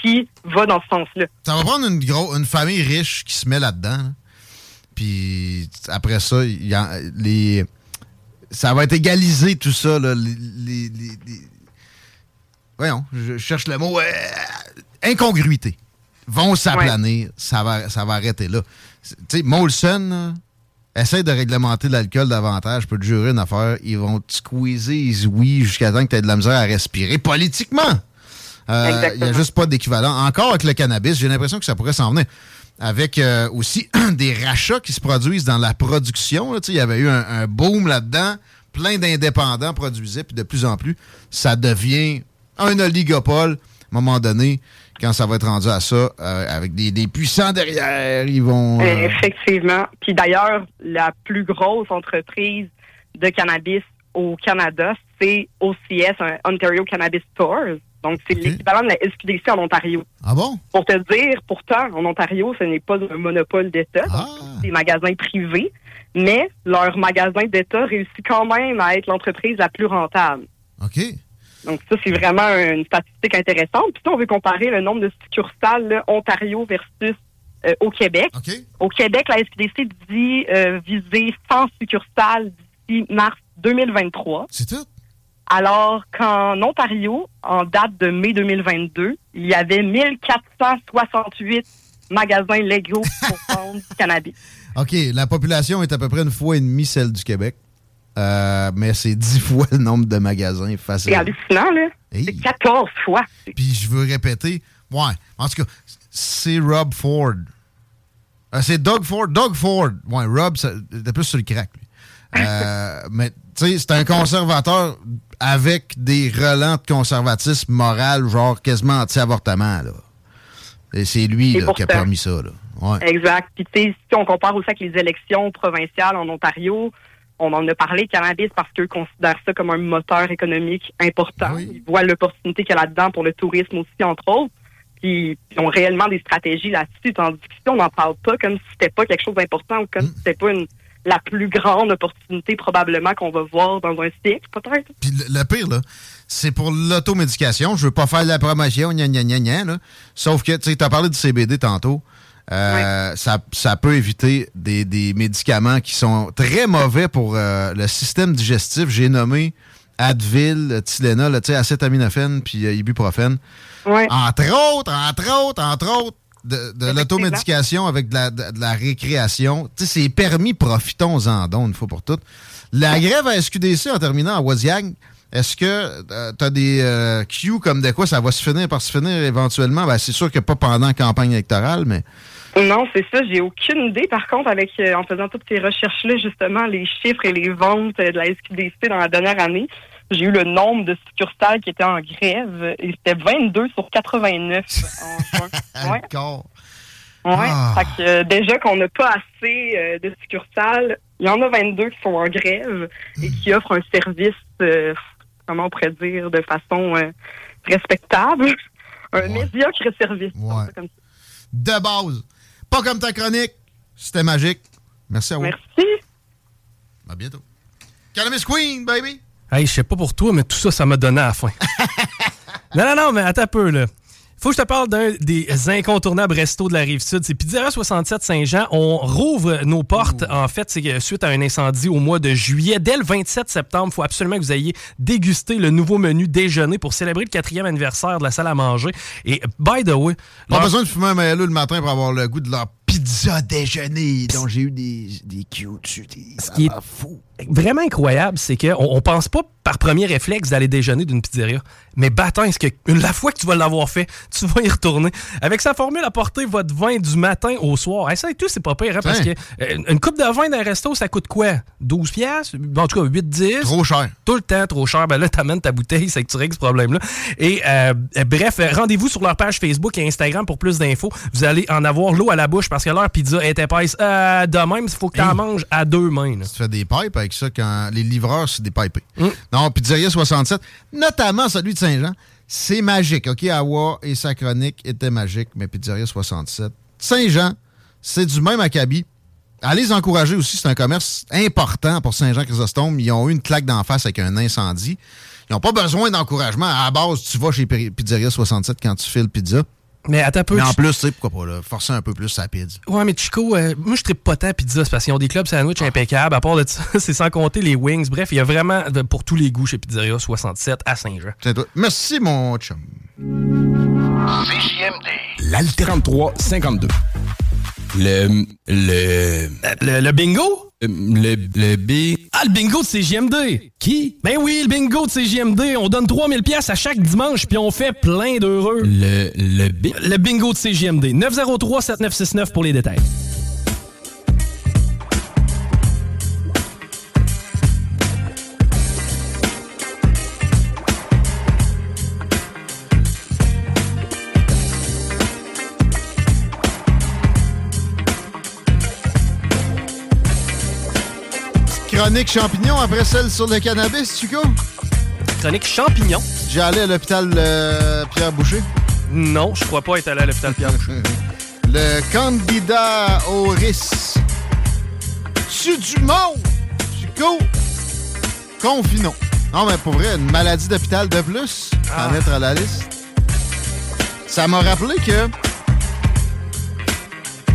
qui va dans ce sens-là. Ça va prendre une, gros, une famille riche qui se met là-dedans. là. Puis après ça, y a- les, ça va être égalisé tout ça. Là, les, les- les- les- voyons, je cherche le mot. euh, incongruité. Vont s'aplanir. Ça, va, ça va arrêter là. Tu sais, Molson, là, essaie de réglementer l'alcool davantage. Je peux te jurer une affaire. Ils vont te squeezer, oui, jusqu'à temps que tu aies de la misère à respirer politiquement. Euh, Il n'y a juste pas d'équivalent. Encore avec le cannabis, j'ai l'impression que ça pourrait s'en venir. Avec euh, aussi des rachats qui se produisent dans la production. Il y avait eu un, boom là-dedans. Plein d'indépendants produisaient, puis de plus en plus, ça devient un oligopole. À un moment donné, quand ça va être rendu à ça, euh, avec des, puissants derrière, ils vont... euh, Effectivement. Puis d'ailleurs, la plus grosse entreprise de cannabis au Canada, c'est OCS, Ontario Cannabis Stores. Donc, c'est l'équivalent de la SQDC en Ontario. Ah bon? Pour te dire, pourtant, en Ontario, ce n'est pas un monopole d'État, c'est des magasins privés, mais leur magasin d'État réussit quand même à être l'entreprise la plus rentable. OK. Donc ça, c'est vraiment une statistique intéressante. Puis si on veut comparer le nombre de succursales là, Ontario versus euh, au Québec. Au Québec, la SQDC dit euh, viser 100 succursales d'ici mars 2023. C'est tout? Alors qu'en Ontario, en date de mai 2022, il y avait 1468 magasins légaux pour vendre du cannabis. OK, la population est à peu près une fois et demie celle du Québec. Euh, mais c'est dix fois le nombre de magasins facile. C'est hallucinant, là. C'est 14 fois. Puis je veux répéter, ouais, en tout cas, c'est Rob Ford. Euh, c'est Doug Ford. Doug Ford. Ouais, Rob, c'était plus sur le crack, lui. Euh, mais, tu sais, c'est un conservateur avec des relents de conservatisme moral, genre quasiment anti-avortement, là. Et c'est lui là, qui a permis ça, là. Ouais. Exact. Puis, tu sais, si on compare aussi avec les élections provinciales en Ontario, on en a parlé, cannabis, parce qu'eux considèrent ça comme un moteur économique important. Ils voient l'opportunité qu'il y a là-dedans pour le tourisme aussi, entre autres. Puis, ils ont réellement des stratégies là-dessus. Tandis que si on n'en parle pas comme si c'était pas quelque chose d'important ou comme si c'était pas une, la plus grande opportunité probablement qu'on va voir dans un siècle, peut-être. Puis le, le pire, là, c'est pour l'automédication. Je veux pas faire de la promotion, gna gna gna gna, là. Sauf que, tu sais, as parlé du CBD tantôt. Euh, ça, ça peut éviter des, des médicaments qui sont très mauvais pour euh, le système digestif. J'ai nommé Advil, Tylenol, tu sais, acétaminophène puis euh, ibuprofène. Entre autres, entre autres, entre autres, de, de l'automédication avec de la, de- de la récréation. C'est permis, profitons-en donc une fois pour toutes. La grève à SQDC, en terminant à Wasiag, est-ce que tu as des euh, cues comme de quoi ça va se finir par se finir éventuellement? Ben, c'est sûr que pas pendant la campagne électorale, mais Non, c'est ça. J'ai aucune idée. Par contre, avec euh, en faisant toutes ces recherches-là, justement, les chiffres et les ventes euh, de la SQDC dans la dernière année, j'ai eu le nombre de succursales qui étaient en grève et c'était 22 sur 89 en juin. Ouais. Ouais. Ah. Fait que, euh, déjà qu'on n'a pas assez euh, de succursales, il y en a 22 qui sont en grève et qui offrent un service, euh, comment on pourrait dire, de façon respectable. Un médiocre service. Ouais. De base. Pas comme ta chronique. C'était magique. Merci à vous. Merci. À bientôt. Cannabis Queen, baby. Hey, je sais pas pour toi, mais tout ça, ça m'a donné à la fin. non, non, non, mais attends un peu, là. Faut que je te parle d'un des incontournables restos de la Rive-Sud. C'est Pizzeria 67 Saint-Jean. On rouvre nos portes. En fait, c'est que suite à un incendie au mois de juillet. Dès le 27 septembre, il faut absolument que vous ayez dégusté le nouveau menu déjeuner pour célébrer le quatrième anniversaire de la salle à manger. Et, by the way... Pas leur- besoin de fumer un maillot le matin pour avoir le goût de leur pizza déjeuner dont j'ai eu des, des Ce qui est vraiment incroyable, c'est qu'on on pense pas par premier réflexe d'aller déjeuner d'une pizzeria. Mais bâton, est-ce que la fois que tu vas l'avoir fait, tu vas y retourner? Avec sa formule, apportez votre vin du matin au soir. Hey, ça et tout, c'est pas pire, hein, parce que euh, une coupe de vin d'un resto, ça coûte quoi? 12 piastres? En tout cas, 8, 10. Trop cher. Tout le temps, trop cher. Ben là, t'amènes ta bouteille, c'est que tu règles ce problème-là. Et euh, bref, rendez-vous sur leur page Facebook et Instagram pour plus d'infos. Vous allez en avoir l'eau à la bouche parce que leur pizza est épaisse. Euh, de même, il faut que tu en manges à deux mains. là. Tu fais des pipes avec ça quand les livreurs, c'est des pipés. Non, Pizzeria 67, notamment celui de Saint-Jean, c'est magique. OK, Awa et sa chronique étaient magiques, mais Pizzeria 67. Saint-Jean, c'est du même acabit. Allez les encourager aussi, c'est un commerce important pour Saint-Jean-Chrysostome. Ils ont eu une claque d'en face avec un incendie. Ils n'ont pas besoin d'encouragement. À la base, tu vas chez Pi- Pizzeria 67 quand tu files pizza. Mais attends un peu. Mais en plus, tu sais, pourquoi pas, là, forcer un peu plus sa pizza. Ouais, mais Chico, euh, moi, je tripe pas tant pizza, c'est parce qu'ils ont des clubs sandwich impeccables. À part de ça, c'est sans compter les wings. Bref, il y a vraiment de- pour tous les goûts chez Pizzeria 67 à Saint-Jean. Merci, mon chum. L'Altéram 52. Le. Le. Le, le bingo? Le. Le B. Ah, le bingo de CGMD! Qui? Ben oui, le bingo de CGMD. On donne 3000 pièces à chaque dimanche, puis on fait plein d'heureux. Le. Le B. Le bingo de CGMD. 903-7969 pour les détails. Chronique champignon après celle sur le cannabis, Chico? Chronique champignon. J'ai allé à l'hôpital euh, Pierre Boucher. Non, je crois pas être allé à l'hôpital Pierre Boucher. Le candidat au risque. Tu du monde! Chico! Confinon. Non, mais pour vrai, une maladie d'hôpital de plus à Ah. mettre à la liste. Ça m'a rappelé que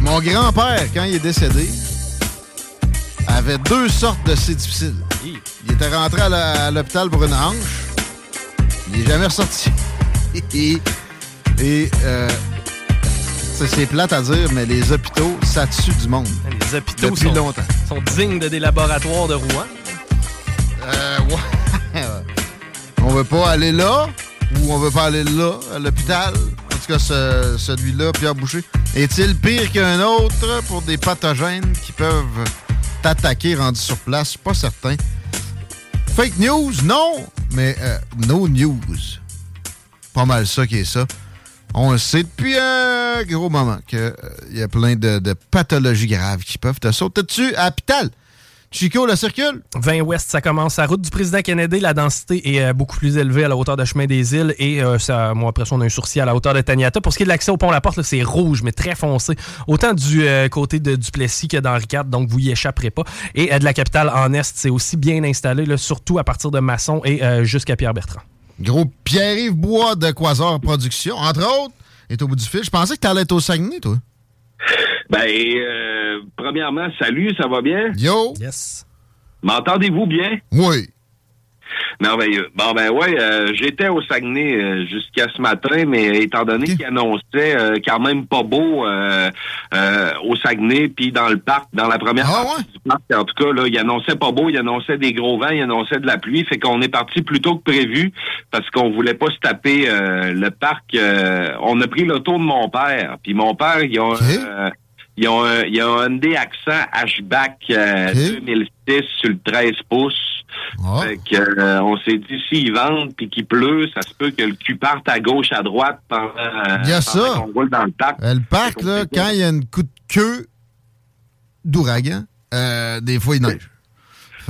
mon grand-père, quand il est décédé, avait deux sortes de C difficiles. Il était rentré à l'hôpital pour une hanche. Il n'est jamais ressorti. et et, euh, c'est plate à dire, mais les hôpitaux, ça tue du monde. Les hôpitaux Depuis sont, longtemps. sont dignes de des laboratoires de Rouen. Euh, ouais. on veut pas aller là ou on veut pas aller là, à l'hôpital. En tout cas, ce- celui-là, Pierre Boucher, est-il pire qu'un autre pour des pathogènes qui peuvent t'attaquer rendu sur place? Je suis pas certain. Fake news, non, mais euh, no news. Pas mal ça qui est ça. On le sait depuis un gros moment qu'il y a plein de, de pathologies graves qui peuvent te sauter dessus à l'hôpital. Chico, le circule? 20 ouest, ça commence à route du président Kennedy. La densité est euh, beaucoup plus élevée à la hauteur de chemin des îles et euh, ça, moi, après ça, on a un sourcil à la hauteur de Taniata. Pour ce qui est de l'accès au pont La Porte, c'est rouge, mais très foncé. Autant du euh, côté de Duplessis que d'Henri IV, donc vous y échapperez pas. Et de la capitale en est, c'est aussi bien installé, là, surtout à partir de Masson et jusqu'à Pierre-Bertrand. Gros Pierre-Yves Bois de Quasar Productions, entre autres, est au bout du fil. Je pensais que t'allais être au Saguenay, toi. Ben, euh, premièrement, salut, ça va bien? Yo! Yes. M'entendez-vous bien? Oui. Merveilleux. Bon, ben ouais, euh, j'étais au Saguenay euh, jusqu'à ce matin, mais étant donné qu'il annonçait euh, quand même pas beau euh, euh, au Saguenay, puis dans le parc, dans la première partie du parc, en tout cas, là, il annonçait pas beau, il annonçait des gros vents, il annonçait de la pluie, fait qu'on est parti plus tôt que prévu, parce qu'on voulait pas se taper euh, le parc. euh, on a pris l'auto de mon père, puis mon père, il a... euh, Ils ont un, il y a un Hyundai Accent hatchback euh, 2006 sur le 13 pouces. Fait que, euh, on s'est dit, s'ils vendent puis qu'il pleut, ça se peut que le cul parte à gauche, à droite pendant, Il y a pendant ça. qu'on roule dans le parc. Euh, le parc, là, quand il y a une coup de queue d'ouragan, euh, des fois, il neige.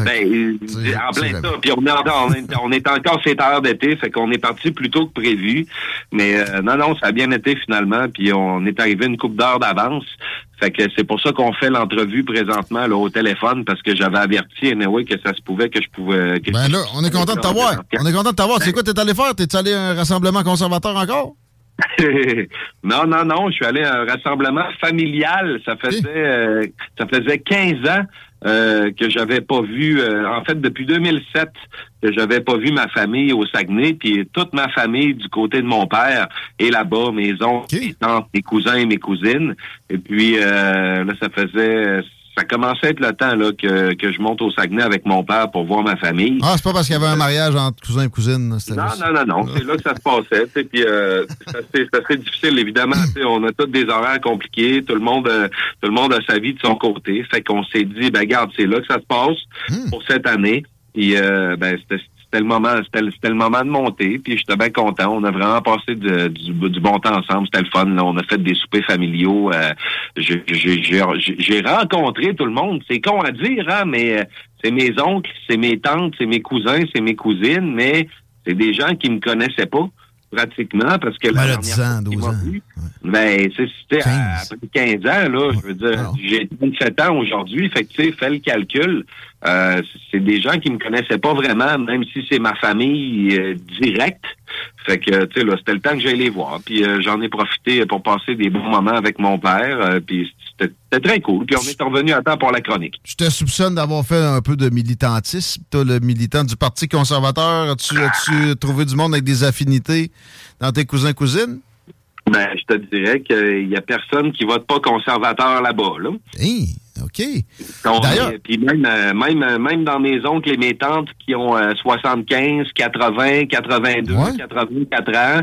Ben, euh, en plein ça. Puis on est, encore- on est, on est encore cette heure d'été, fait qu'on est parti plus tôt que prévu. Mais euh, non, non, ça a bien été finalement. Puis on est arrivé une coupe d'heure d'avance. Fait que c'est pour ça qu'on fait l'entrevue présentement là, au téléphone, parce que j'avais averti anyway que ça se pouvait que je pouvais. Que Ben là, on est content de t'avoir. On est content de t'avoir. C'est quoi t'es allé faire? T'es allé à un rassemblement conservateur encore? non, non, non, je suis allé à un rassemblement familial. Ça faisait euh, ça faisait 15 ans euh, que j'avais pas vu euh, en fait depuis 2007 que j'avais pas vu ma famille au Saguenay puis toute ma famille du côté de mon père est là-bas, mes oncles, mes tantes, mes cousins et mes cousines. Et puis euh, là ça faisait ça commençait à être le temps là, que, que je monte au Saguenay avec mon père pour voir ma famille. Ah, c'est pas parce qu'il y avait un mariage entre cousins et cousines. Non, juste- non, non, non. C'est là que ça se passait. Puis euh, c'est assez- difficile, évidemment. On a tous des horaires compliqués. Tout le monde, euh, tout le monde a sa vie de son côté. Fait qu'on s'est dit, ben garde, c'est là que ça se passe pour cette année. Puis euh, ben c'était c'était le moment, c'était le, moment de monter. Puis j'étais bien content. On a vraiment passé de- du, du bon temps ensemble. C'était le fun. là. On a fait des soupers familiaux. Euh, j'ai- rencontré tout le monde. C'est con à dire, hein, mais euh, c'est mes oncles, c'est mes tantes, c'est mes cousins, c'est mes cousines, mais c'est des gens qui me connaissaient pas pratiquement parce que Ben là, dernière 10 fois ans, qu'ils 12 m'ont ans. vu, ben, c'était à- après 15 ans, là, je veux dire, j'ai 27 ans aujourd'hui, fait que, tu sais, fais le calcul, euh, c'est des gens qui me connaissaient pas vraiment, même si c'est ma famille euh, directe, fait que, tu sais, là, c'était le temps que j'allais les voir, puis euh, j'en ai profité pour passer des bons moments avec mon père, puis c'était très cool, puis on est revenu à temps pour la chronique. Je te soupçonne d'avoir fait un peu de militantisme. Toi, le militant du Parti conservateur, as-tu as-tu trouvé du monde avec des affinités dans tes cousins-cousines? Ben, je te dirais qu'il y a personne qui vote pas conservateur là-bas, là. Hey, OK. D'ailleurs- puis même, euh, même, euh, même dans mes oncles et mes tantes qui ont euh, 75, 80, 82, 84 ans,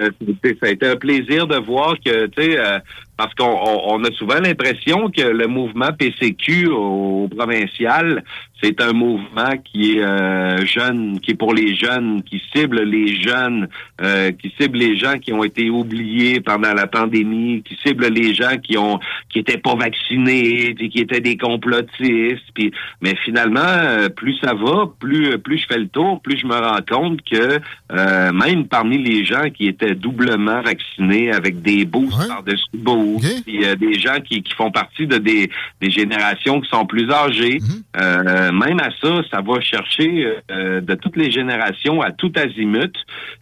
euh, c'est- ça a été un plaisir de voir que, tu sais, euh, parce qu'on on, on a souvent l'impression que le mouvement PCQ au, provincial, c'est un mouvement qui est euh, jeune, qui est pour les jeunes, qui cible les jeunes, euh, qui cible les gens qui ont été oubliés pendant la pandémie, qui cible les gens qui ont qui étaient pas vaccinés, puis qui étaient des complotistes. Puis, mais finalement, euh, plus ça va, plus plus je fais le tour, plus je me rends compte que euh, même parmi les gens qui étaient doublement vaccinés avec des boosts par-dessus boosts, puis euh, des gens qui, qui font partie de des, des générations qui sont plus âgées, euh, même à ça, ça va chercher euh, de toutes les générations à tout azimut.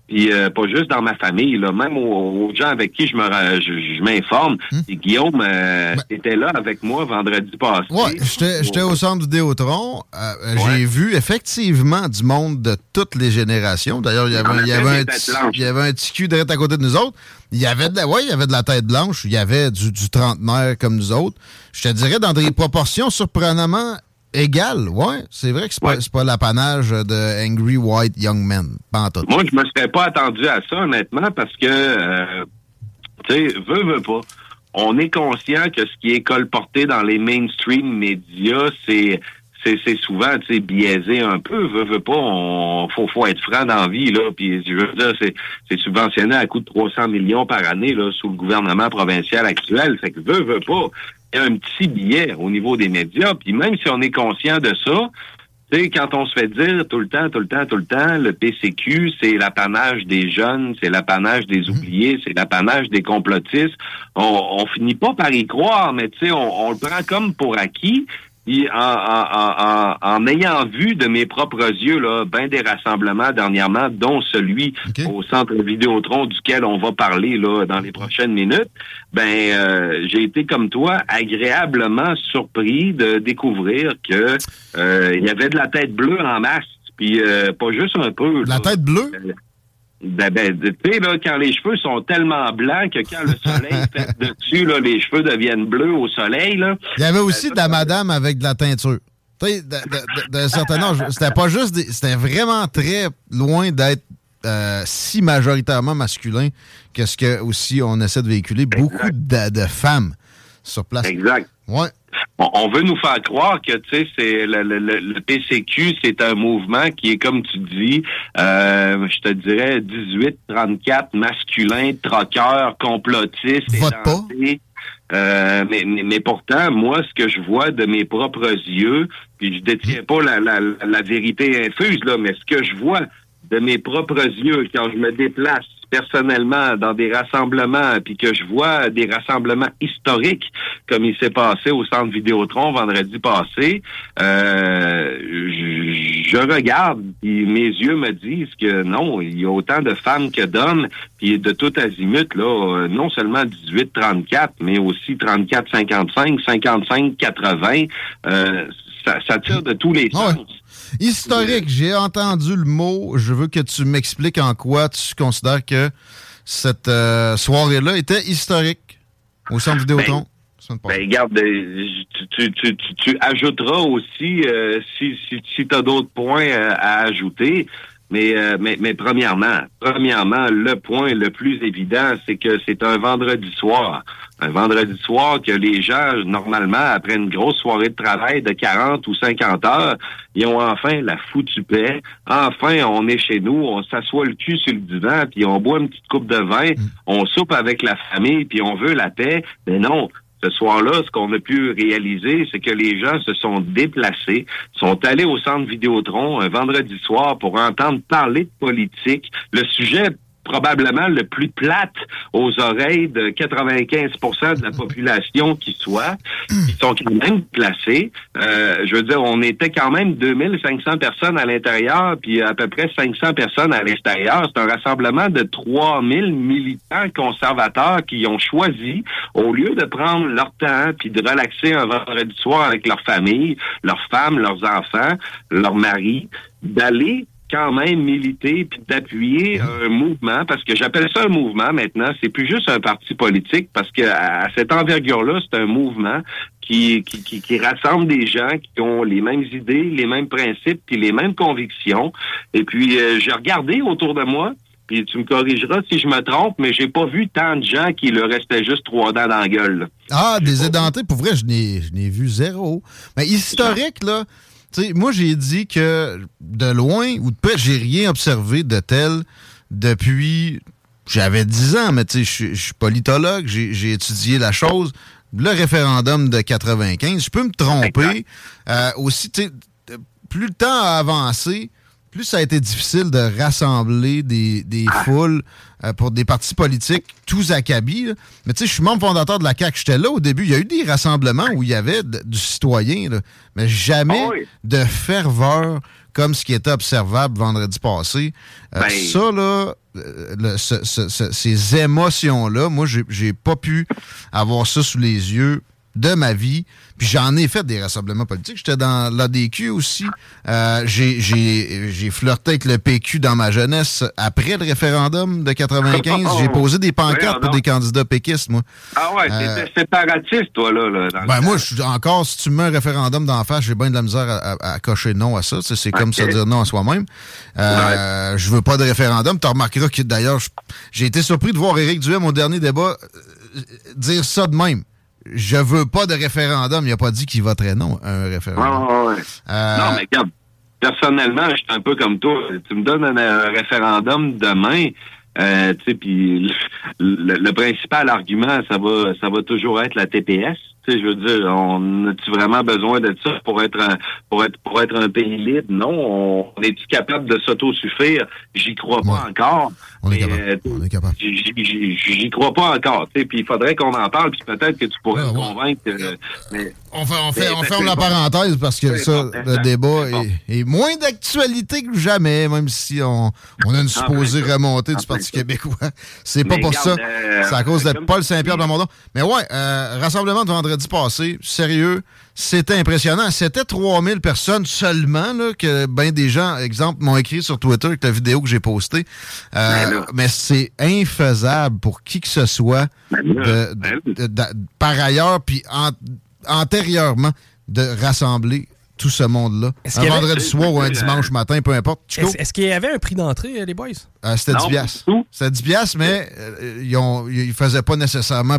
Puis euh, pas juste dans ma famille, là, même aux, aux gens avec qui je me ra- je, je m'informe. Et Guillaume euh, était là avec moi vendredi passé. Ouais, j'étais au centre. Euh, euh, J'ai vu effectivement du monde de toutes les générations. D'ailleurs, il y avait, On un- il y avait avait un des têtes petit- blanches. il y avait un petit cul direct à côté de nous autres. Il y avait de la, ouais, il y avait de la tête blanche. Il y avait du, du trentenaire comme nous autres. Je te dirais dans des proportions surprenamment égales. Ouais, c'est vrai que c'est pas, c'est pas l'apanage de Angry White Young Men. Pas en tout. Moi, je me serais pas attendu à ça, honnêtement, parce que, euh, tu sais, veut, veut pas. On est conscient que ce qui est colporté dans les mainstream médias, c'est c'est souvent biaisé un peu veut veut pas on faut faut être franc dans la vie là puis je veux dire c'est c'est subventionné à coût de 300 millions par année là sous le gouvernement provincial actuel fait que veut veut pas il y a un petit billet au niveau des médias puis même si on est conscient de ça tu sais, quand on se fait dire tout le temps, tout le temps, tout le temps, le PCQ, c'est l'apanage des jeunes, c'est l'apanage des oubliés, c'est l'apanage des complotistes, on, on finit pas par y croire, mais tu sais, on, on le prend comme pour acquis. En, en, en, en- en ayant vu de mes propres yeux là, ben des rassemblements dernièrement, dont celui au centre Vidéotron duquel on va parler là dans les prochaines minutes, ben euh, j'ai été comme toi agréablement surpris de découvrir que euh, il y avait de la tête bleue en masse, puis euh, pas juste un peu. La tête bleue? Ben, ben, tu sais, là, quand les cheveux sont tellement blancs que quand le soleil fait dessus, là, les cheveux deviennent bleus au soleil, là. Il y avait aussi de la madame avec de la teinture. Tu sais, d'un certain âge. C'était pas juste des- C'était vraiment très loin d'être euh, si majoritairement masculin que ce que aussi on essaie de véhiculer. Beaucoup de, de femmes sur place. Exact. Ouais. On, on veut nous faire croire que tu sais c'est le, le, PCQ c'est un mouvement qui est comme tu dis euh, je te dirais 18 34 masculin troqueur complotiste édenté. Euh, mais, mais, mais pourtant, moi, ce que je vois de mes propres yeux, puis je détiens pas la, la, la vérité infuse, là, mais ce que je vois de mes propres yeux quand je me déplace personnellement dans des rassemblements, puis que je vois des rassemblements historiques, comme il s'est passé au centre Vidéotron vendredi passé, euh, je, je regarde, puis mes yeux me disent que non, il y a autant de femmes que d'hommes, puis de tout azimut, là, euh, non seulement 18-34, mais aussi 34-55, 55-80, euh, ça, ça tire de tous les sens. Historique, j'ai entendu le mot. Je veux que tu m'expliques en quoi tu considères que cette euh, soirée-là était historique au centre Vidéotron. Ben, regarde, euh, tu, tu, tu, tu, tu ajouteras aussi euh, si, si, si tu as d'autres points euh, à ajouter. Mais, euh, mais, mais premièrement, premièrement, le point le plus évident, c'est que c'est un vendredi soir. Un vendredi soir que les gens, normalement, après une grosse soirée de travail de 40 ou 50 heures, ils ont enfin la foutue paix. Enfin, on est chez nous, on s'assoit le cul sur le divan, puis on boit une petite coupe de vin, on soupe avec la famille, puis on veut la paix. Mais non, ce soir-là, ce qu'on a pu réaliser, c'est que les gens se sont déplacés, sont allés au centre Vidéotron un vendredi soir pour entendre parler de politique. Le sujet probablement le plus plate aux oreilles de 95% de la population qui soit. Ils sont quand même placés. Euh, je veux dire, on était quand même 2500 personnes à l'intérieur, puis à peu près 500 personnes à l'extérieur. C'est un rassemblement de 3000 militants conservateurs qui ont choisi, au lieu de prendre leur temps puis de relaxer un vendredi soir avec leur famille, leurs femmes, leurs enfants, leurs maris, d'aller quand même militer puis d'appuyer un mouvement parce que j'appelle ça un mouvement maintenant c'est plus juste un parti politique parce que à cette envergure là c'est un mouvement qui, qui, qui, qui rassemble des gens qui ont les mêmes idées les mêmes principes puis les mêmes convictions. Et puis euh, j'ai regardé autour de moi puis tu me corrigeras si je me trompe mais j'ai pas vu tant de gens qui leur restaient juste trois dents dans la gueule là. Ah, des édentés, pour vrai, je n'ai je n'ai vu zéro. Mais historique, là, tu sais, moi, j'ai dit que de loin ou de près, j'ai rien observé de tel depuis. J'avais 10 ans, mais tu sais, je suis- politologue, j'ai étudié la chose. Le référendum de 95, je peux me tromper. Euh, aussi, tu sais, plus le temps a avancé, plus ça a été difficile de rassembler des, des foules euh, pour des partis politiques, tous acabis. là. Mais tu sais, je suis membre fondateur de la CAQ. J'étais là au début. Il y a eu des rassemblements où il y avait de- du citoyen, là, mais jamais de ferveur comme ce qui était observable vendredi passé. Euh, Ben- Ça, là, euh, le- ce- ce- ce- ces émotions-là, moi, j'ai pas pu avoir ça sous les yeux de ma vie. Puis j'en ai fait des rassemblements politiques. J'étais dans l'ADQ aussi. Euh, j'ai- flirté avec le PQ dans ma jeunesse après le référendum de 95. J'ai posé des pancartes pour des candidats péquistes, moi. ah ouais Euh, t'étais séparatiste toi là, là dans Ben moi, je suis encore, si tu me mets un référendum d'en face, j'ai bien de la misère à, à- à cocher non à ça. C'est comme ça dire non à soi-même. Euh, Je veux pas de référendum. Tu remarqueras que d'ailleurs, j'ai été surpris de voir Éric Duhem au dernier débat euh, dire ça de même. Je veux pas de référendum. Il a pas dit qu'il voterait non à un référendum. Ouais, ouais, ouais. Euh, Non, mais regarde, personnellement, je suis un peu comme toi. Tu me donnes un, un référendum demain, euh, tu sais, puis le, le principal argument, ça va, ça va toujours être la TPS. Je veux dire, on a-tu vraiment besoin de ça pour être un, pour être, pour être un pays libre? Non. On, est-tu capable de s'autosuffire? J'y crois pas encore. On est capable. euh. J'y crois pas encore. Puis il faudrait qu'on en parle, puis peut-être que tu pourrais me convaincre. euh, mais, On, fait- on, fait- mais- on mais- ferme la parenthèse parce que ça, le débat est, moins d'actualité que jamais, même si on, on a une supposée plein ça. remontée du En plein Parti ça. québécois. C'est pas Mais pour ça. euh, C'est à cause de Paul Saint-Pierre Plamondon. Mais ouais, euh, rassemblement de vendredi passé, sérieux, c'était impressionnant. C'était 3000 personnes seulement, là, que ben des gens, exemple, m'ont écrit sur Twitter avec la vidéo que j'ai postée. Euh, Ben mais c'est infaisable pour qui que ce soit Ben de- ben de- de- par ailleurs, puis an- antérieurement, de rassembler tout ce monde-là. Est-ce Un qu'il y avait- vendredi soir ou un dimanche matin, peu importe. Chico? Est-ce qu'il y avait un prix d'entrée, euh, les boys? Euh, C'était Non, 10 piastres. C'était 10 piastres, mais euh, ils ils faisaient pas nécessairement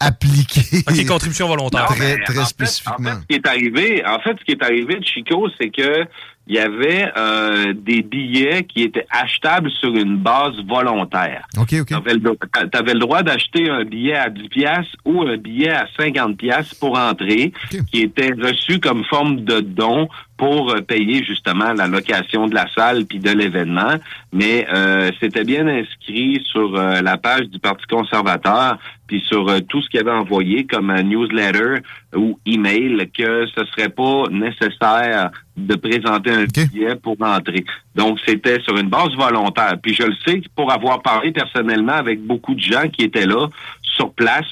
appliquer. OK, contribution volontaire. Très, mais très en fait- spécifiquement. En fait, ce qui est arrivé, en fait, ce qui est arrivé de Chico, c'est que il y avait euh, des billets qui étaient achetables sur une base volontaire. OK, OK. Tu avais, le droit d'acheter un billet à 10 pièces ou un billet à 50 pièces pour entrer, qui était reçu comme forme de don pour euh, payer justement la location de la salle puis de l'événement. Mais euh, c'était bien inscrit sur euh, la page du Parti conservateur puis sur euh, tout ce qu'il avait envoyé comme un newsletter ou email que ce serait pas nécessaire de présenter un billet pour entrer. Donc c'était sur une base volontaire. Puis je le sais pour avoir parlé personnellement avec beaucoup de gens qui étaient là sur place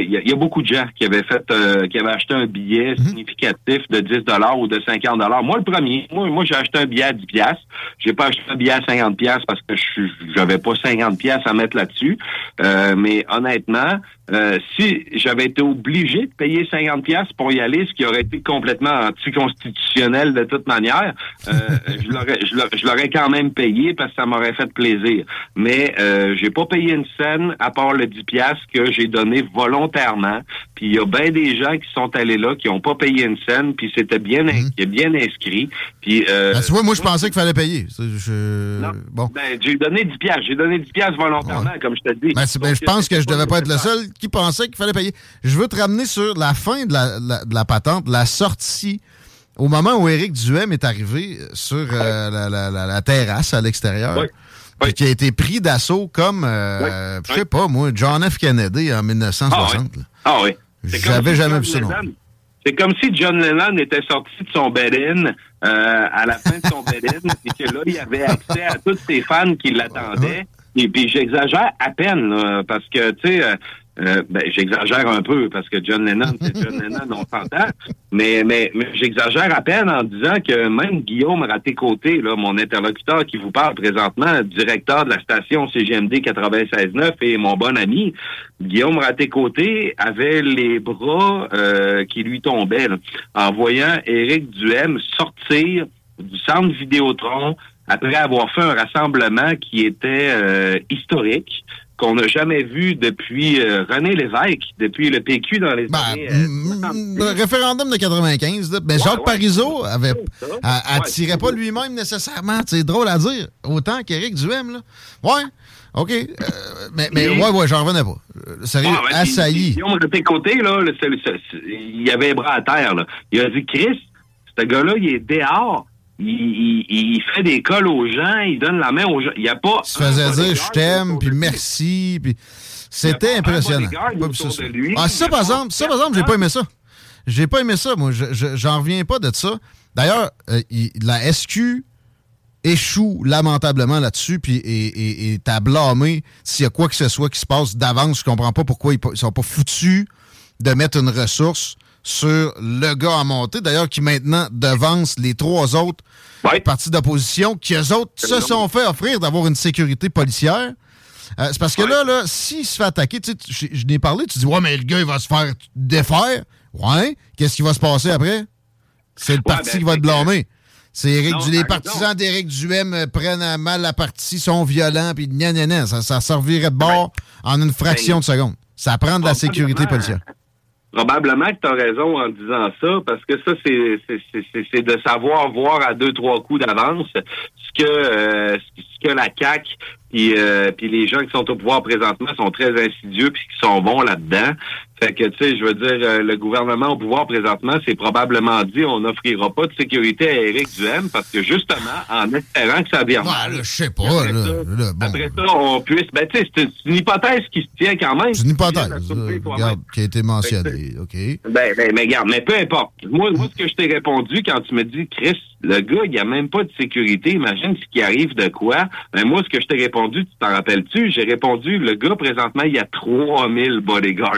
il y, a- il y a beaucoup de gens qui avaient fait, euh, qui avaient acheté un billet significatif de 10 dollars ou de 50 dollars. Moi, le premier, moi, moi j'ai acheté un billet à 10 piastres. J'ai pas acheté un billet à 50 piastres parce que je j'avais pas 50 piastres à mettre là-dessus. Euh, mais honnêtement, euh, si j'avais été obligé de payer 50 piastres pour y aller, ce qui aurait été complètement anticonstitutionnel de toute manière, euh, je l'aurais, quand même payé parce que ça m'aurait fait plaisir. Mais euh, j'ai pas payé une scène à part le 10 piastres que j'ai donné volontairement. Puis il y a bien des gens qui sont allés là qui ont pas payé une scène, puis c'était bien, in- bien inscrit. Puis euh, Ben, tu vois, moi, je pensais qu'il fallait payer. Bon. ben, j'ai donné 10 piastres. J'ai donné 10 piastres volontairement, comme je te dis. Ben, ben, je pense que je devais pas être le seul qui pensait qu'il fallait payer. Je veux te ramener sur la fin de la, la- de la patente, la sortie. Au moment où Éric Duhem est arrivé sur euh, la, la- la- la terrasse à l'extérieur, puis qui a été pris d'assaut comme, euh, je sais pas moi, John F. Kennedy en 1960. là. Ah oui. Comme J'avais si jamais John vu ça, C'est comme si John Lennon était sorti de son bed-in euh, à la fin de son bed-in et que là, il avait accès à tous ses fans qui l'attendaient. Et puis, j'exagère à peine, là, parce que, tu sais, euh, ben, j'exagère un peu, parce que John Lennon, c'est John Lennon, on s'entend. Mais, mais, mais j'exagère à peine en disant que même Guillaume Raté-Côté, là, mon interlocuteur qui vous parle présentement, directeur de la station CGMD 96.9 et mon bon ami, Guillaume Raté-Côté avait les bras euh, qui lui tombaient là, en voyant Éric Duhem sortir du centre Vidéotron après avoir fait un rassemblement qui était euh, historique, qu'on n'a jamais vu depuis euh, René Lévesque, depuis le PQ dans les années... euh, Le référendum de 95, là, ben, Jacques Parizeau avait, a- attirait pas lui-même nécessairement. C'est drôle à dire. Autant qu'Éric Duhem, là. Ouais. OK. euh, mais, mais Et- ouais, ouais, j'en revenais pas. Sérieux, Ouais, ouais, assailli. de tes côtés, là, le- il y avait les bras à terre. Là. Il a dit, Chris, ce gars-là, il est dehors. Il, il- il fait des cols aux gens, il donne la main aux gens. Il n'y a pas. Il se faisait dire je t'aime, puis merci, puis c'était impressionnant. Pas lui. Ah, ça, par exemple, ça, par exemple, j'ai pas aimé ça. J'ai pas aimé ça, moi. Je- je- J'en reviens pas de ça. D'ailleurs, euh, la SQ échoue lamentablement là-dessus, puis et, et, à blâmer s'il y a quoi que ce soit qui se passe d'avance. Je comprends pas pourquoi ils, ils sont pas foutus de mettre une ressource sur le gars à monter, d'ailleurs, qui maintenant devance les trois autres partis d'opposition, qui eux autres se sont fait offrir d'avoir une sécurité policière. Euh, c'est parce que là, là s'il se fait attaquer, tu sais, je, n'ai parlé, tu dis, ouais, mais le gars, il va se faire défaire. Ouais, qu'est-ce qui va se passer après? C'est le parti ben, qui va te blâmer. C'est Du- les partisans d'Éric Duhem euh, prennent à mal la partie, sont violents, puis gna gna gna. Ça, ça servirait de bord en une fraction de seconde. Ça prend de la sécurité policière. Probablement que tu as raison en disant ça, parce que ça, c'est- de savoir voir à deux, trois coups d'avance ce que euh, ce que la CAQ puis euh, les gens qui sont au pouvoir présentement sont très insidieux puis qui sont bons là-dedans. Fait que, tu sais, je veux dire, euh, le gouvernement au pouvoir présentement, c'est probablement dit on n'offrira pas de sécurité à Éric Duhem parce que justement, en espérant que ça vire mal. je sais pas, après là, ça- là, bon. Après ça, on puisse... Ben, tu sais, c'est une hypothèse qui se tient quand même. C'est une hypothèse, euh, regarde, qui a été mentionnée. OK. Ben, ben, mais regarde, mais peu importe. Moi, moi, ce que je t'ai répondu quand tu me dis, Chris, le gars, il n'y a même pas de sécurité, imagine ce qui arrive de quoi. Ben, moi, ce que je t'ai répondu, tu t'en rappelles-tu? J'ai répondu, le gars, présentement, il y a 3000 bodyguards.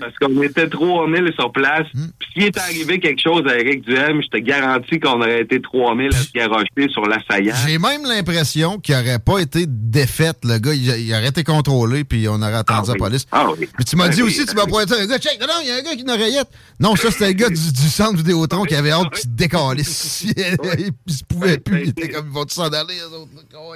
Parce qu'on était 3000 sur place. Hmm. Puis s'il est arrivé quelque chose à Eric Duhem, je te garantis qu'on aurait été 3000 à se garrocher sur l'assaillant. J'ai même l'impression qu'il n'aurait pas été défaite. Le gars, il, il aurait été contrôlé, puis on aurait attendu la police. Ah oui. Mais tu m'as Ben dit oui. aussi, tu m'as pointé un gars, check, non, il y a un gars qui a une oreillette. Non, ça, c'était le gars du, du centre Vidéotron qui avait hâte qu'il se décalisse. il se pouvait plus, il était comme, ils vont tous s'en aller, eux autres.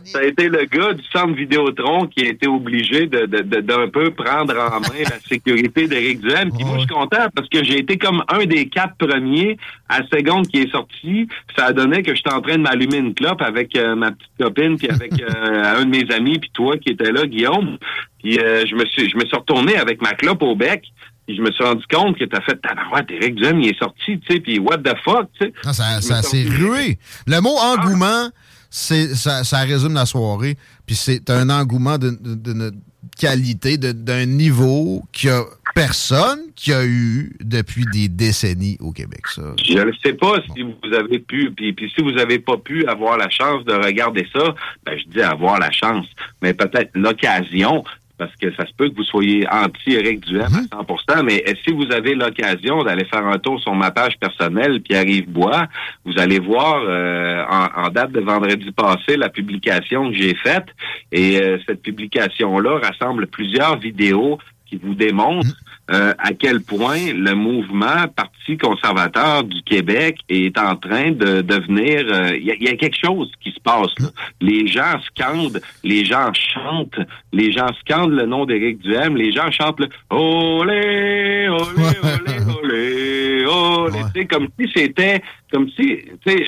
Ça a été le gars du centre Vidéotron qui a été obligé de, de- de- d'un peu prendre en main la sécurité d'Éric Duhem. Puis moi, je suis content parce que j'ai été comme un des quatre premiers à la seconde qui est sorti. Ça a donné que j'étais en train de m'allumer une clope avec euh, ma petite copine puis avec euh, un de mes amis puis toi qui était là, Guillaume. Puis euh, je me suis je me suis retourné avec ma clope au bec. Puis je me suis rendu compte que t'as fait tabarouette, Éric Duhem, il est sorti, tu sais, puis what the fuck, tu sais. Ça, ça s'est rué. Le mot engouement, c'est, ça, ça résume la soirée. Puis c'est un engouement d'une qualité, d'un niveau qu'il y a personne qui a eu depuis des décennies au Québec. Ça. Je ne sais pas si vous avez pu, puis, puis si vous avez pas pu avoir la chance de regarder ça, ben je dis avoir la chance, mais peut-être l'occasion, parce que ça se peut que vous soyez anti-Éric Duhem à 100%, mais si vous avez l'occasion d'aller faire un tour sur ma page personnelle, Pierre-Yves Bois, vous allez voir euh, en, en date de vendredi passé la publication que j'ai faite, et euh, cette publication-là rassemble plusieurs vidéos qui vous démontrent euh, à quel point le mouvement Parti conservateur du Québec est en train de devenir... euh, Il y, a- il y a quelque chose qui se passe. là. Les gens scandent, les gens chantent, les gens scandent le nom d'Éric Duhem, les gens chantent le « Olé, olé, olé, olé, olé Tu sais, comme si c'était... Comme si, tu sais,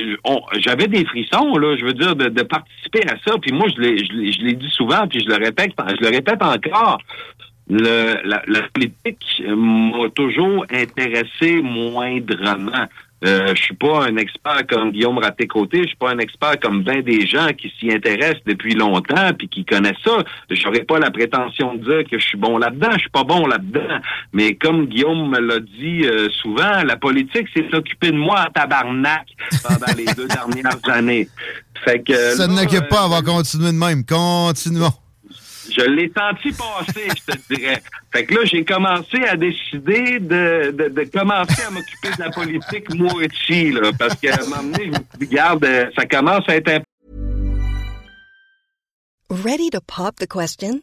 j'avais des frissons, là, je veux dire, de, de participer à ça. Puis moi, je l'ai dit souvent, puis je le répète, je le répète encore le, la, la politique m'a toujours intéressé moindrement. Euh, je suis pas un expert comme Guillaume Raté-Côté, je suis pas un expert comme bien des gens qui s'y intéressent depuis longtemps puis qui connaissent ça. J'aurais pas la prétention de dire que je suis bon là-dedans, je suis pas bon là-dedans. Mais comme Guillaume me l'a dit euh, souvent, la politique s'est occupée de moi à tabarnak pendant les deux dernières années. Fait que Ça là, n'occupe pas, euh, on va continuer de même. Continuons. Je l'ai senti passer, je te dirais. Fait que là, j'ai commencé à décider de, de, de commencer à m'occuper de la politique moi là, parce qu'à un moment donné, je regarde, euh, ça commence à être un Ready to pop the question?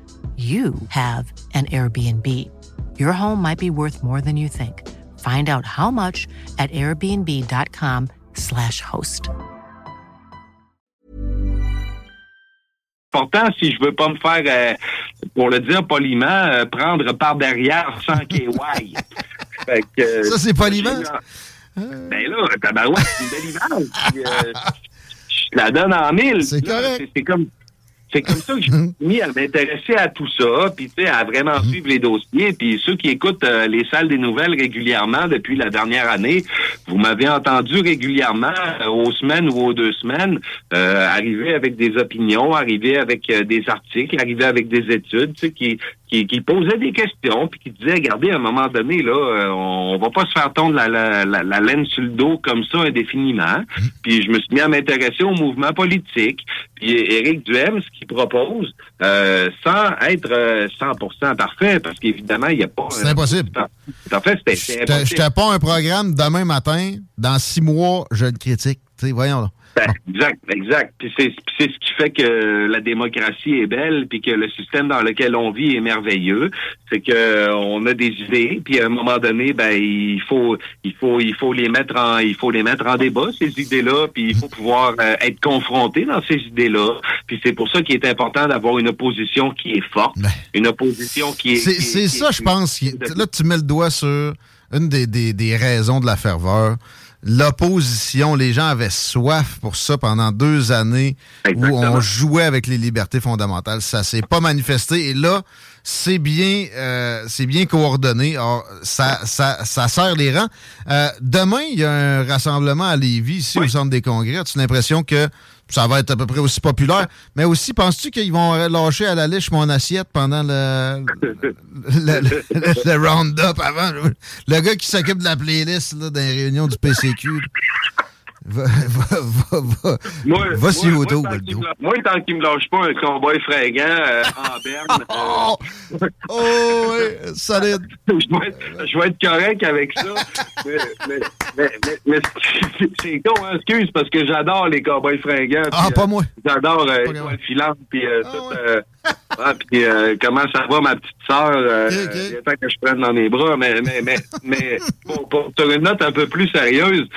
you have an Airbnb. Your home might be worth more than you think. Find out how much at airbnb.com/slash host. important si je veux pas me faire, euh, pour le dire poliment, euh, prendre par derrière sans KY. fait que, euh, Ça, c'est poliment, j'ai- Ben là, tabarouette, c'est une belle image. Puis, euh, je la donne en mille. C'est correct. C'est comme... C'est comme ça que je me suis mis à m'intéresser à tout ça, puis tu sais, à vraiment suivre les dossiers. Puis ceux qui écoutent euh, les salles des nouvelles régulièrement depuis la dernière année, vous m'avez entendu régulièrement, euh, aux semaines ou aux deux semaines, euh, arriver avec des opinions, arriver avec euh, des articles, arriver avec des études, tu sais, qui, qui, qui posaient des questions, puis qui disaient, regardez, à un moment donné, là, on, on va pas se faire tondre la, la, la, la laine sur le dos comme ça indéfiniment. Puis je me suis mis à m'intéresser au mouvement politique. Puis Éric Duhem, ce qu'il propose, euh, sans être euh, 100% parfait, parce qu'évidemment, il n'y a pas... C'est impossible. En fait, c'était- Je je impossible. te pas un programme demain matin. Dans six mois, je le critique. Voyons. là. Ben, exact, exact. Puis c'est c'est ce qui fait que la démocratie est belle, puis que le système dans lequel on vit est merveilleux. C'est que euh, on a des idées, puis à un moment donné, ben il faut il faut il faut les mettre en il faut les mettre en débat ces idées-là, puis il faut pouvoir euh, être confronté dans ces idées-là. Puis c'est pour ça qu'il est important d'avoir une opposition qui est forte, une opposition qui est. C'est qui c'est qui ça, est- je pense. Là, tu mets le doigt sur une des, des- des raisons de la ferveur. L'opposition, les gens avaient soif pour ça pendant deux années où on jouait avec les libertés fondamentales. Ça s'est pas manifesté. Et là, c'est bien, euh, c'est bien coordonné. Ça, ça, ça serre les rangs. Euh, demain, il y a un rassemblement à Lévis, ici, au Centre des Congrès. As-tu l'impression que ça va être à peu près aussi populaire? Mais aussi, penses-tu qu'ils vont lâcher à la liche mon assiette pendant le, le, round-up avant? Le gars qui s'occupe de la playlist là, dans les réunions du PCQ. Là. Va, va, va, va, Moi, va sur YouTube, moi, Moi, tant qu'il me lâche pas un cowboy fringant euh, en berne, euh, oh, oui, solide. je, vais être, je vais être correct avec ça. mais mais, mais, mais, mais c'est- con, hein, excuse, parce que j'adore les cowboys fringants. Ah, puis, pas euh, moi. J'adore euh, Étoile filante, puis euh, tout, euh, ah, puis euh, comment ça va, ma petite sœur? Euh, Il est temps que je prenne dans mes bras, mais, mais, mais, mais pour, pour- une note un peu plus sérieuse,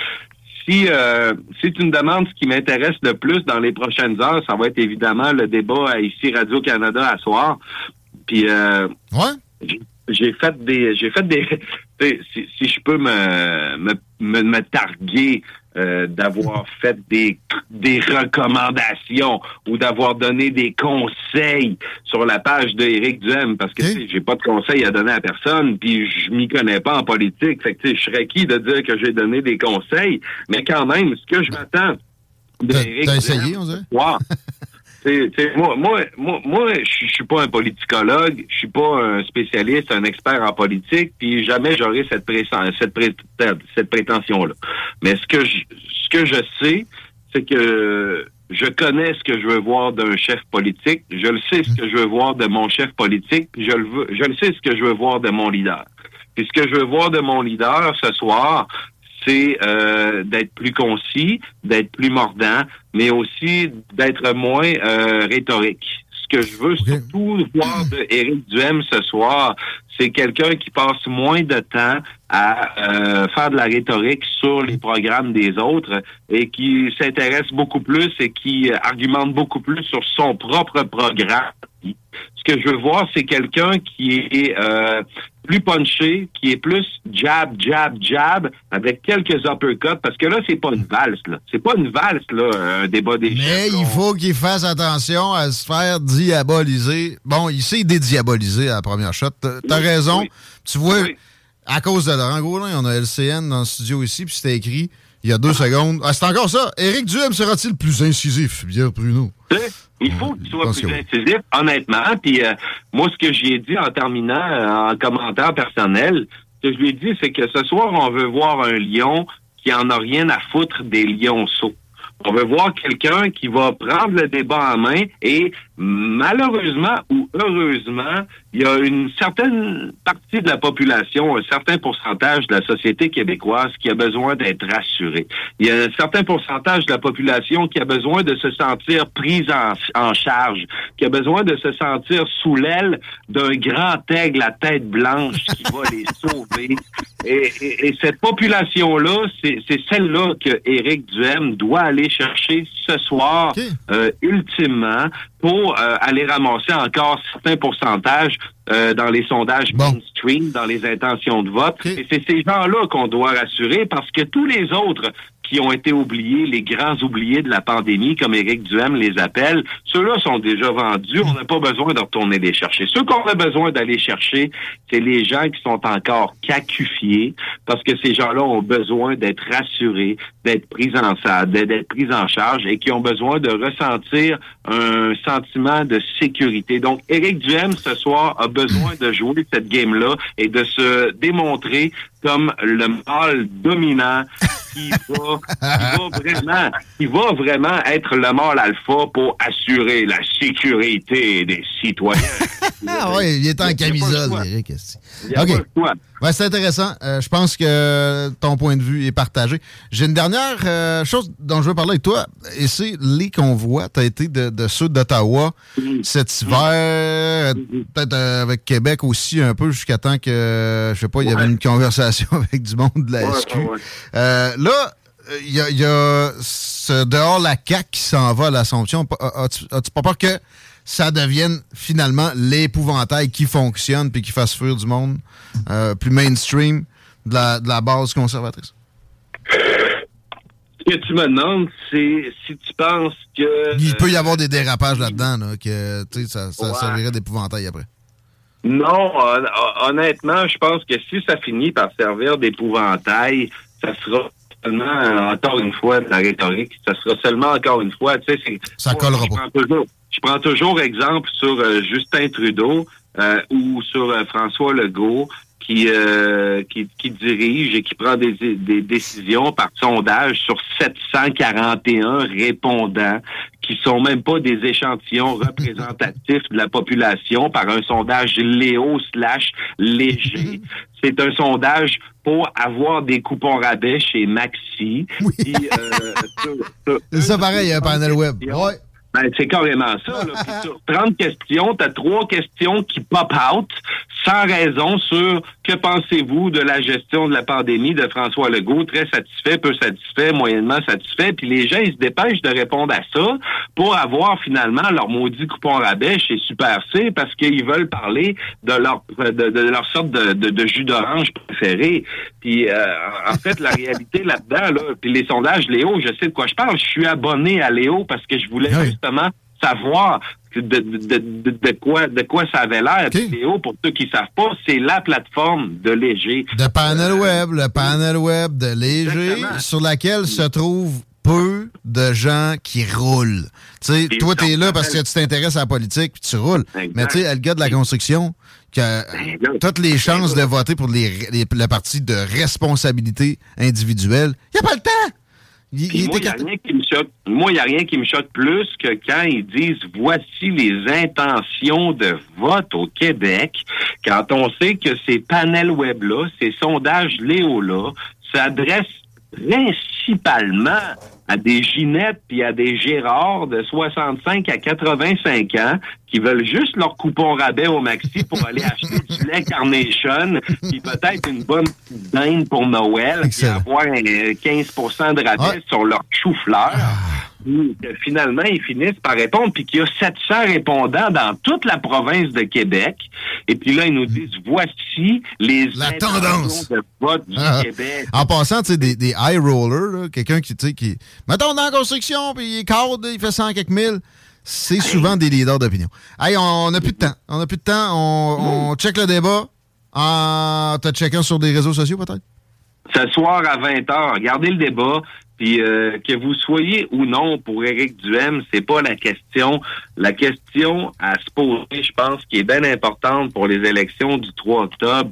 si, euh, si tu me demandes ce qui m'intéresse le plus dans les prochaines heures, ça va être évidemment le débat à ici Radio-Canada à soir. Puis euh, j'ai- j'ai fait des j'ai fait des si, si je peux me me, me, me targuer euh, d'avoir fait des des recommandations ou d'avoir donné des conseils sur la page d'Éric Duhem. Parce que sais, j'ai pas de conseils à donner à personne puis je m'y connais pas en politique. Fait que je serais qui de dire que j'ai donné des conseils? Mais quand même ce que je m'attends d'Éric T'as essayé, on dirait? Moi, moi, moi, je suis pas un politicologue, je suis pas un spécialiste, un expert en politique, puis jamais j'aurai cette, présen- cette, pré- cette prétention-là. Mais ce que je, ce que je sais, c'est que je connais ce que je veux voir d'un chef politique, je le sais ce que je veux voir de mon chef politique, je le veux, je le sais ce que je veux voir de mon leader. Puis ce que je veux voir de mon leader ce soir, c'est euh, d'être plus concis, d'être plus mordant, mais aussi d'être moins euh, rhétorique. Ce que je veux surtout voir de Éric Duhem ce soir, c'est quelqu'un qui passe moins de temps à euh, faire de la rhétorique sur les programmes des autres et qui s'intéresse beaucoup plus et qui euh, argumente beaucoup plus sur son propre programme. Ce que je veux voir, c'est quelqu'un qui est euh, plus punché, qui est plus jab, jab, jab, avec quelques uppercuts, parce que là, c'est pas une valse, là. C'est pas une valse, là, un débat des Mais il faut qu'il fasse attention à se faire diaboliser. Bon, il s'est dédiabolisé à la première shot. T'as raison. Tu vois, à cause de Laurent Gaulin, on a LCN dans le studio ici, puis c'était écrit il y a deux secondes. Ah, c'est encore ça. Éric Duhem sera-t-il plus incisif, Pierre Pruneau? Il faut qu'il soit plus incisif, honnêtement. Puis euh, moi, ce que j'ai dit en terminant, euh, en commentaire personnel, ce que je lui ai dit, c'est que ce soir, on veut voir un lion qui en a rien à foutre des lionceaux. On veut voir quelqu'un qui va prendre le débat en main et malheureusement ou heureusement, il y a une certaine partie de la population, un certain pourcentage de la société québécoise qui a besoin d'être rassurée. Il y a un certain pourcentage de la population qui a besoin de se sentir prise en, en charge, qui a besoin de se sentir sous l'aile d'un grand aigle à tête blanche qui va les sauver. Et, et- et cette population-là, c'est c'est celle-là que Éric Duhem doit aller chercher ce soir, euh, ultimement, pour euh, aller ramasser encore certains pourcentages euh, dans les sondages mainstream, dans les intentions de vote. Et c'est ces gens-là qu'on doit rassurer parce que tous les autres qui ont été oubliés, les grands oubliés de la pandémie, comme Éric Duhem les appelle, ceux-là sont déjà vendus. On n'a pas besoin de retourner les chercher. Ceux qu'on a besoin d'aller chercher, c'est les gens qui sont encore cacufiés parce que ces gens-là ont besoin d'être rassurés, d'être pris en d'être pris en charge et qui ont besoin de ressentir un sentiment de sécurité. Donc, Éric Duhem, ce soir, a besoin de jouer cette game-là et de se démontrer comme le mâle dominant qui va, qui va vraiment, qui va vraiment être le mâle alpha pour assurer la sécurité des citoyens. Ah oui, il est en camisole. Eric. OK. Ouais, c'est intéressant. Euh, je pense que ton point de vue est partagé. J'ai une dernière euh, chose dont je veux parler avec toi, et c'est les convois. Tu as été de, de ceux d'Ottawa cet hiver, peut-être euh, avec Québec aussi un peu, jusqu'à temps que, je sais pas, il y avait une conversation avec du monde de la Ouais, SQ. ouais. Euh, là, il y y a ce dehors la CAQ qui s'en va à l'Assomption. As- As-tu as-tu pas peur que ça devienne finalement l'épouvantail qui fonctionne puis qui fasse fuir du monde euh, plus mainstream de la, de la base conservatrice? Ce que tu me demandes, c'est si tu penses que... Il peut y euh, avoir des dérapages là-dedans, là, que ça, ça Ouais. servirait d'épouvantail après. Non, hon- honnêtement, je pense que si ça finit par servir d'épouvantail, ça sera seulement, euh, encore une fois, de la rhétorique, ça sera seulement, encore une fois, tu sais. Ça collera je pas. prends toujours, je prends toujours exemple sur euh, Justin Trudeau euh, ou sur euh, François Legault qui, qui, qui dirige et qui prend des, des décisions par sondage sur 741 répondants qui sont même pas des échantillons représentatifs de la population par un sondage Léo slash léger. C'est un sondage pour avoir des coupons rabais chez Maxi. Puis, euh, C'est ça pareil, un panel web. Ouais. ben, c'est carrément ça. Là. Puis sur 30 questions, tu as trois questions qui pop out sans raison sur que pensez-vous de la gestion de la pandémie de François Legault? Très satisfait, peu satisfait, moyennement satisfait. Puis les gens, ils se dépêchent de répondre à ça pour avoir finalement leur maudit coupon rabais chez Super C parce qu'ils veulent parler de leur de, de leur sorte de, de, de jus d'orange préféré. Puis euh, en fait, la réalité là-dedans, là, puis les sondages, Léo, je sais de quoi je parle. Je suis abonné à Léo parce que je voulais justement savoir de, de, de, quoi de quoi ça avait l'air. Léo, pour ceux qui savent pas, c'est la plateforme de Léger. De panel web, le panel web de Léger, Exactement. sur laquelle se trouvent peu de gens qui roulent. Tu sais, Puis toi, on t'es là parce que tu t'intéresses à la politique puis tu roules. Mais tu sais, le gars de la construction, qui a toutes les chances de voter pour les, les- le parti de responsabilité individuelle, il n'y a pas le temps! Il, moi, il n'y a rien qui me choque. Moi, il n'y a rien qui me choque plus que quand ils disent voici les intentions de vote au Québec, quand on sait que ces panels web-là, ces sondages Léo-là, s'adressent principalement à des Ginettes puis à des Gérards de 65 à 85 ans qui veulent juste leur coupon rabais au maxi pour aller acheter du lait Carnation puis peut-être une bonne petite dinde pour Noël puis avoir un, euh, 15% de rabais sur leur chou-fleur. Puis que finalement, ils finissent par répondre, puis qu'il y a 700 répondants dans toute la province de Québec. Et puis là, ils nous disent, voici les La tendance. de vote du Ah. Québec. En passant, tu sais, des, des high rollers, quelqu'un qui, tu sais, qui. Mettons dans la construction, puis il est cadre, il fait 100 quelques mille. C'est souvent des leaders d'opinion. Hey, on n'a plus de temps. On n'a plus de temps. On, on check le débat. En... T'as checké sur des réseaux sociaux, peut-être? Ce soir à 20h, regardez le débat. Puis euh, que vous soyez ou non pour Éric Duhem, c'est pas la question. La question à se poser, je pense, qui est bien importante pour les élections du 3 octobre,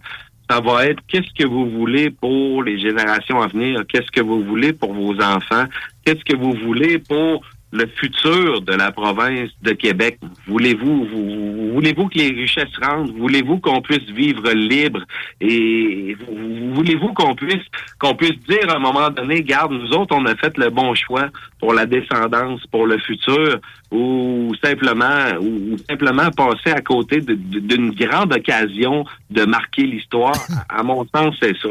ça va être qu'est-ce que vous voulez pour les générations à venir, qu'est-ce que vous voulez pour vos enfants, qu'est-ce que vous voulez pour le futur de la province de Québec. Voulez-vous vous- voulez-vous que les richesses rentrent? Voulez-vous qu'on puisse vivre libre? Et vous- voulez-vous qu'on puisse qu'on puisse dire à un moment donné, garde, nous autres, on a fait le bon choix pour la descendance, pour le futur, ou simplement ou, simplement passer à côté d'une grande occasion de marquer l'histoire? À mon sens, c'est ça.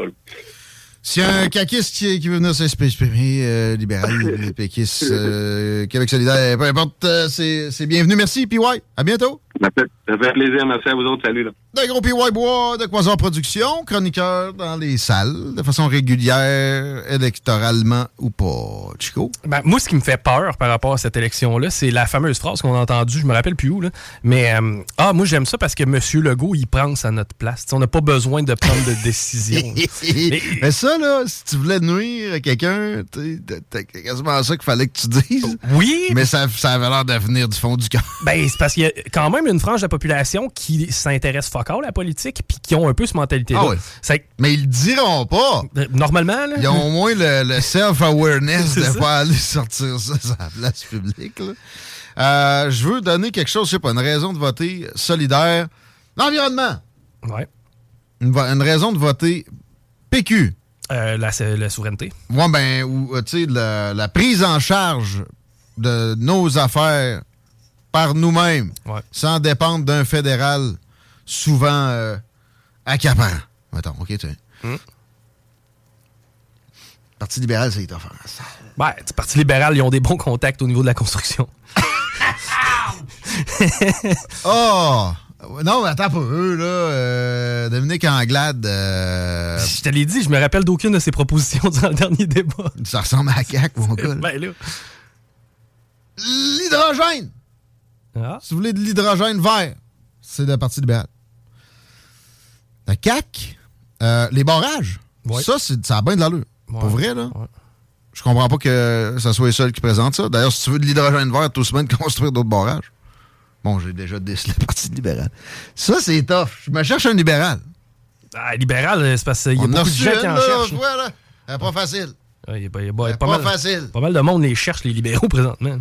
S'il y a un caquiste qui, qui veut venir s'exprimer, euh, libéral, péquiste, euh, Québec solidaire, peu importe, euh, c'est c'est bienvenu. Merci, PY. À bientôt. Ça fait, ça fait plaisir. Merci à vous autres. Salut. Là. De gros PY Bois de Quasar Production, chroniqueur dans les salles, de façon régulière, électoralement ou pas. Chico? Ben, moi, ce qui me fait peur par rapport à cette élection-là, c'est la fameuse phrase qu'on a entendue, je me rappelle plus où, là, mais euh, Ah, moi, j'aime ça parce que M. Legault, il prend à notre place. T'sais, on n'a pas besoin de prendre de décision. Mais ça, là, si tu voulais nuire à quelqu'un, t'as quasiment ça qu'il fallait que tu dises. Oui. Mais ça, ça avait l'air de venir du fond du cœur. Ben, c'est parce qu'il y a quand même une frange de la population qui s'intéresse fuck all la politique, puis qui ont un peu cette mentalité-là. Ah oui. Mais ils le diront pas. Normalement, là. Ils ont au moins le, le self-awareness de ça. pas aller sortir ça sur la place publique. là. Euh, je veux donner quelque chose, je sais pas, une raison de voter solidaire. L'environnement. Ouais. Une, raison de voter PQ. Euh, la, la souveraineté. Ben, ou, euh, tu sais, la, la prise en charge de nos affaires par nous-mêmes, sans dépendre d'un fédéral souvent euh, accaparant. Mettons, OK, tu sais. Hmm. Parti libéral, c'est hein. Ouais, du Parti libéral, ils ont des bons contacts au niveau de la construction. Oh! Non, mais attends pas eux, là. euh, Dominique Anglade. euh, Je te l'ai dit, je me rappelle d'aucune de ses propositions dans le dernier débat. ça ressemble à CAQ, mon gars. Ben. L'hydrogène! Ah. Si vous voulez de l'hydrogène vert, c'est le Parti libéral. La CAQ, euh, les barrages, ça, ça a bien de l'allure. Pour vrai, là. Je comprends pas que ça soit les seuls qui présentent ça. D'ailleurs, si tu veux de l'hydrogène vert, tout semaine construire d'autres barrages. Bon, j'ai déjà décelé le Parti libéral. Ça, c'est tough. Je me cherche un libéral. Ah, libéral, c'est parce qu'il y a On de gens qui en cherchent. là. Pas facile. Ouais, il y a pas- il y a pas- C'est pas pas mal- facile. Pas mal de monde les cherche, les libéraux, présentement.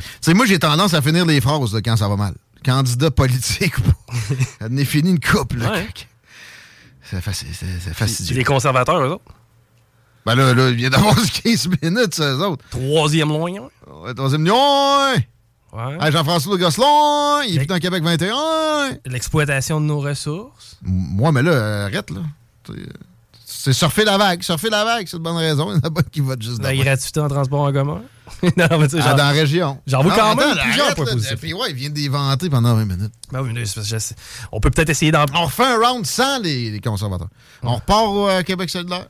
Tu sais, moi, j'ai tendance à finir les phrases là, quand ça va mal. Candidat politique, elle n'est fini une couple. là. Ouais. C'est facile, c'est c'est fastidieux. Les conservateurs, eux autres. Ben là, là, il vient d'avoir 15 minutes, eux autres. Troisième loin. Ouais, troisième. Ouais. Hey, Jean-François Gosselin, il est dans Québec 21. L'exploitation de nos ressources. Moi, mais là, euh, arrête, là. C'est surfer la vague. Surfer la vague, c'est une bonne raison. Il y en a pas qui votent juste La de gratuité en transport en commun? non, mais tu sais, Ah, genre- dans la région. J'en veux quand même plusieurs arrête, points positifs. Puis ouais, il vient d'éventer pendant 20 minutes. Ben oui, mais je. On peut peut-être essayer d'en. On refait un round sans les, les conservateurs. On repart au euh, Québec solidaire.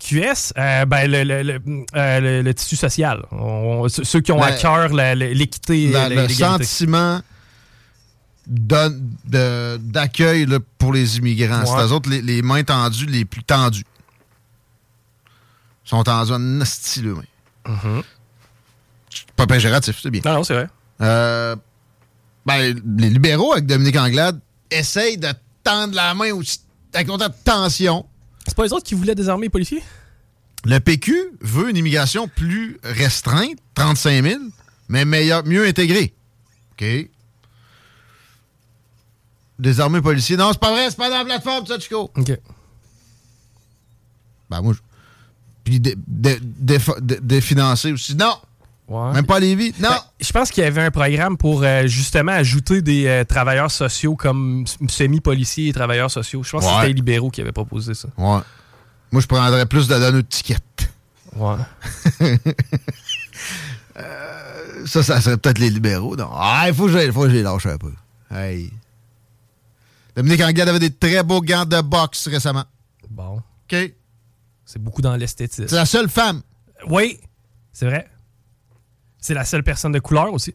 QS, euh, ben, le, le, le, euh, le- tissu social. On- ceux qui ont à cœur l'équité le sentiment de- d'accueil pour les immigrants. Ouais. C'est eux autres les, les mains tendues, les plus tendues. Sont en esti, là, oui. Pas péjoratif, c'est bien. Non, non, c'est vrai. Euh, ben, les libéraux, avec Dominique Anglade, essayent de tendre la main aussi, avec autant de tension. C'est pas les autres qui voulaient désarmer les policiers? Le PQ veut une immigration plus restreinte, 35 000, mais meilleure, mieux intégrée. OK. Désarmer policiers. Non, c'est pas vrai, c'est pas dans la plateforme, ça, Chico. OK. Ben, moi, je... Puis dé- définancer aussi. Non! Même pas à Lévis. Non! Ben, je pense qu'il y avait un programme pour euh, justement ajouter des euh, travailleurs sociaux comme semi-policiers et travailleurs sociaux. Je pense que c'était les libéraux qui avaient proposé ça. Ouais. Moi, je prendrais plus de donneurs de tickets. Ouais. Euh, ça, ça serait peut-être les libéraux. Non? Ah, il faut que je faut que je les lâche un peu. Hey. Dominique Anglade avait des très beaux gants de boxe récemment. Bon. OK. C'est beaucoup dans l'esthétisme. C'est la seule femme. Oui, c'est vrai. C'est la seule personne de couleur aussi.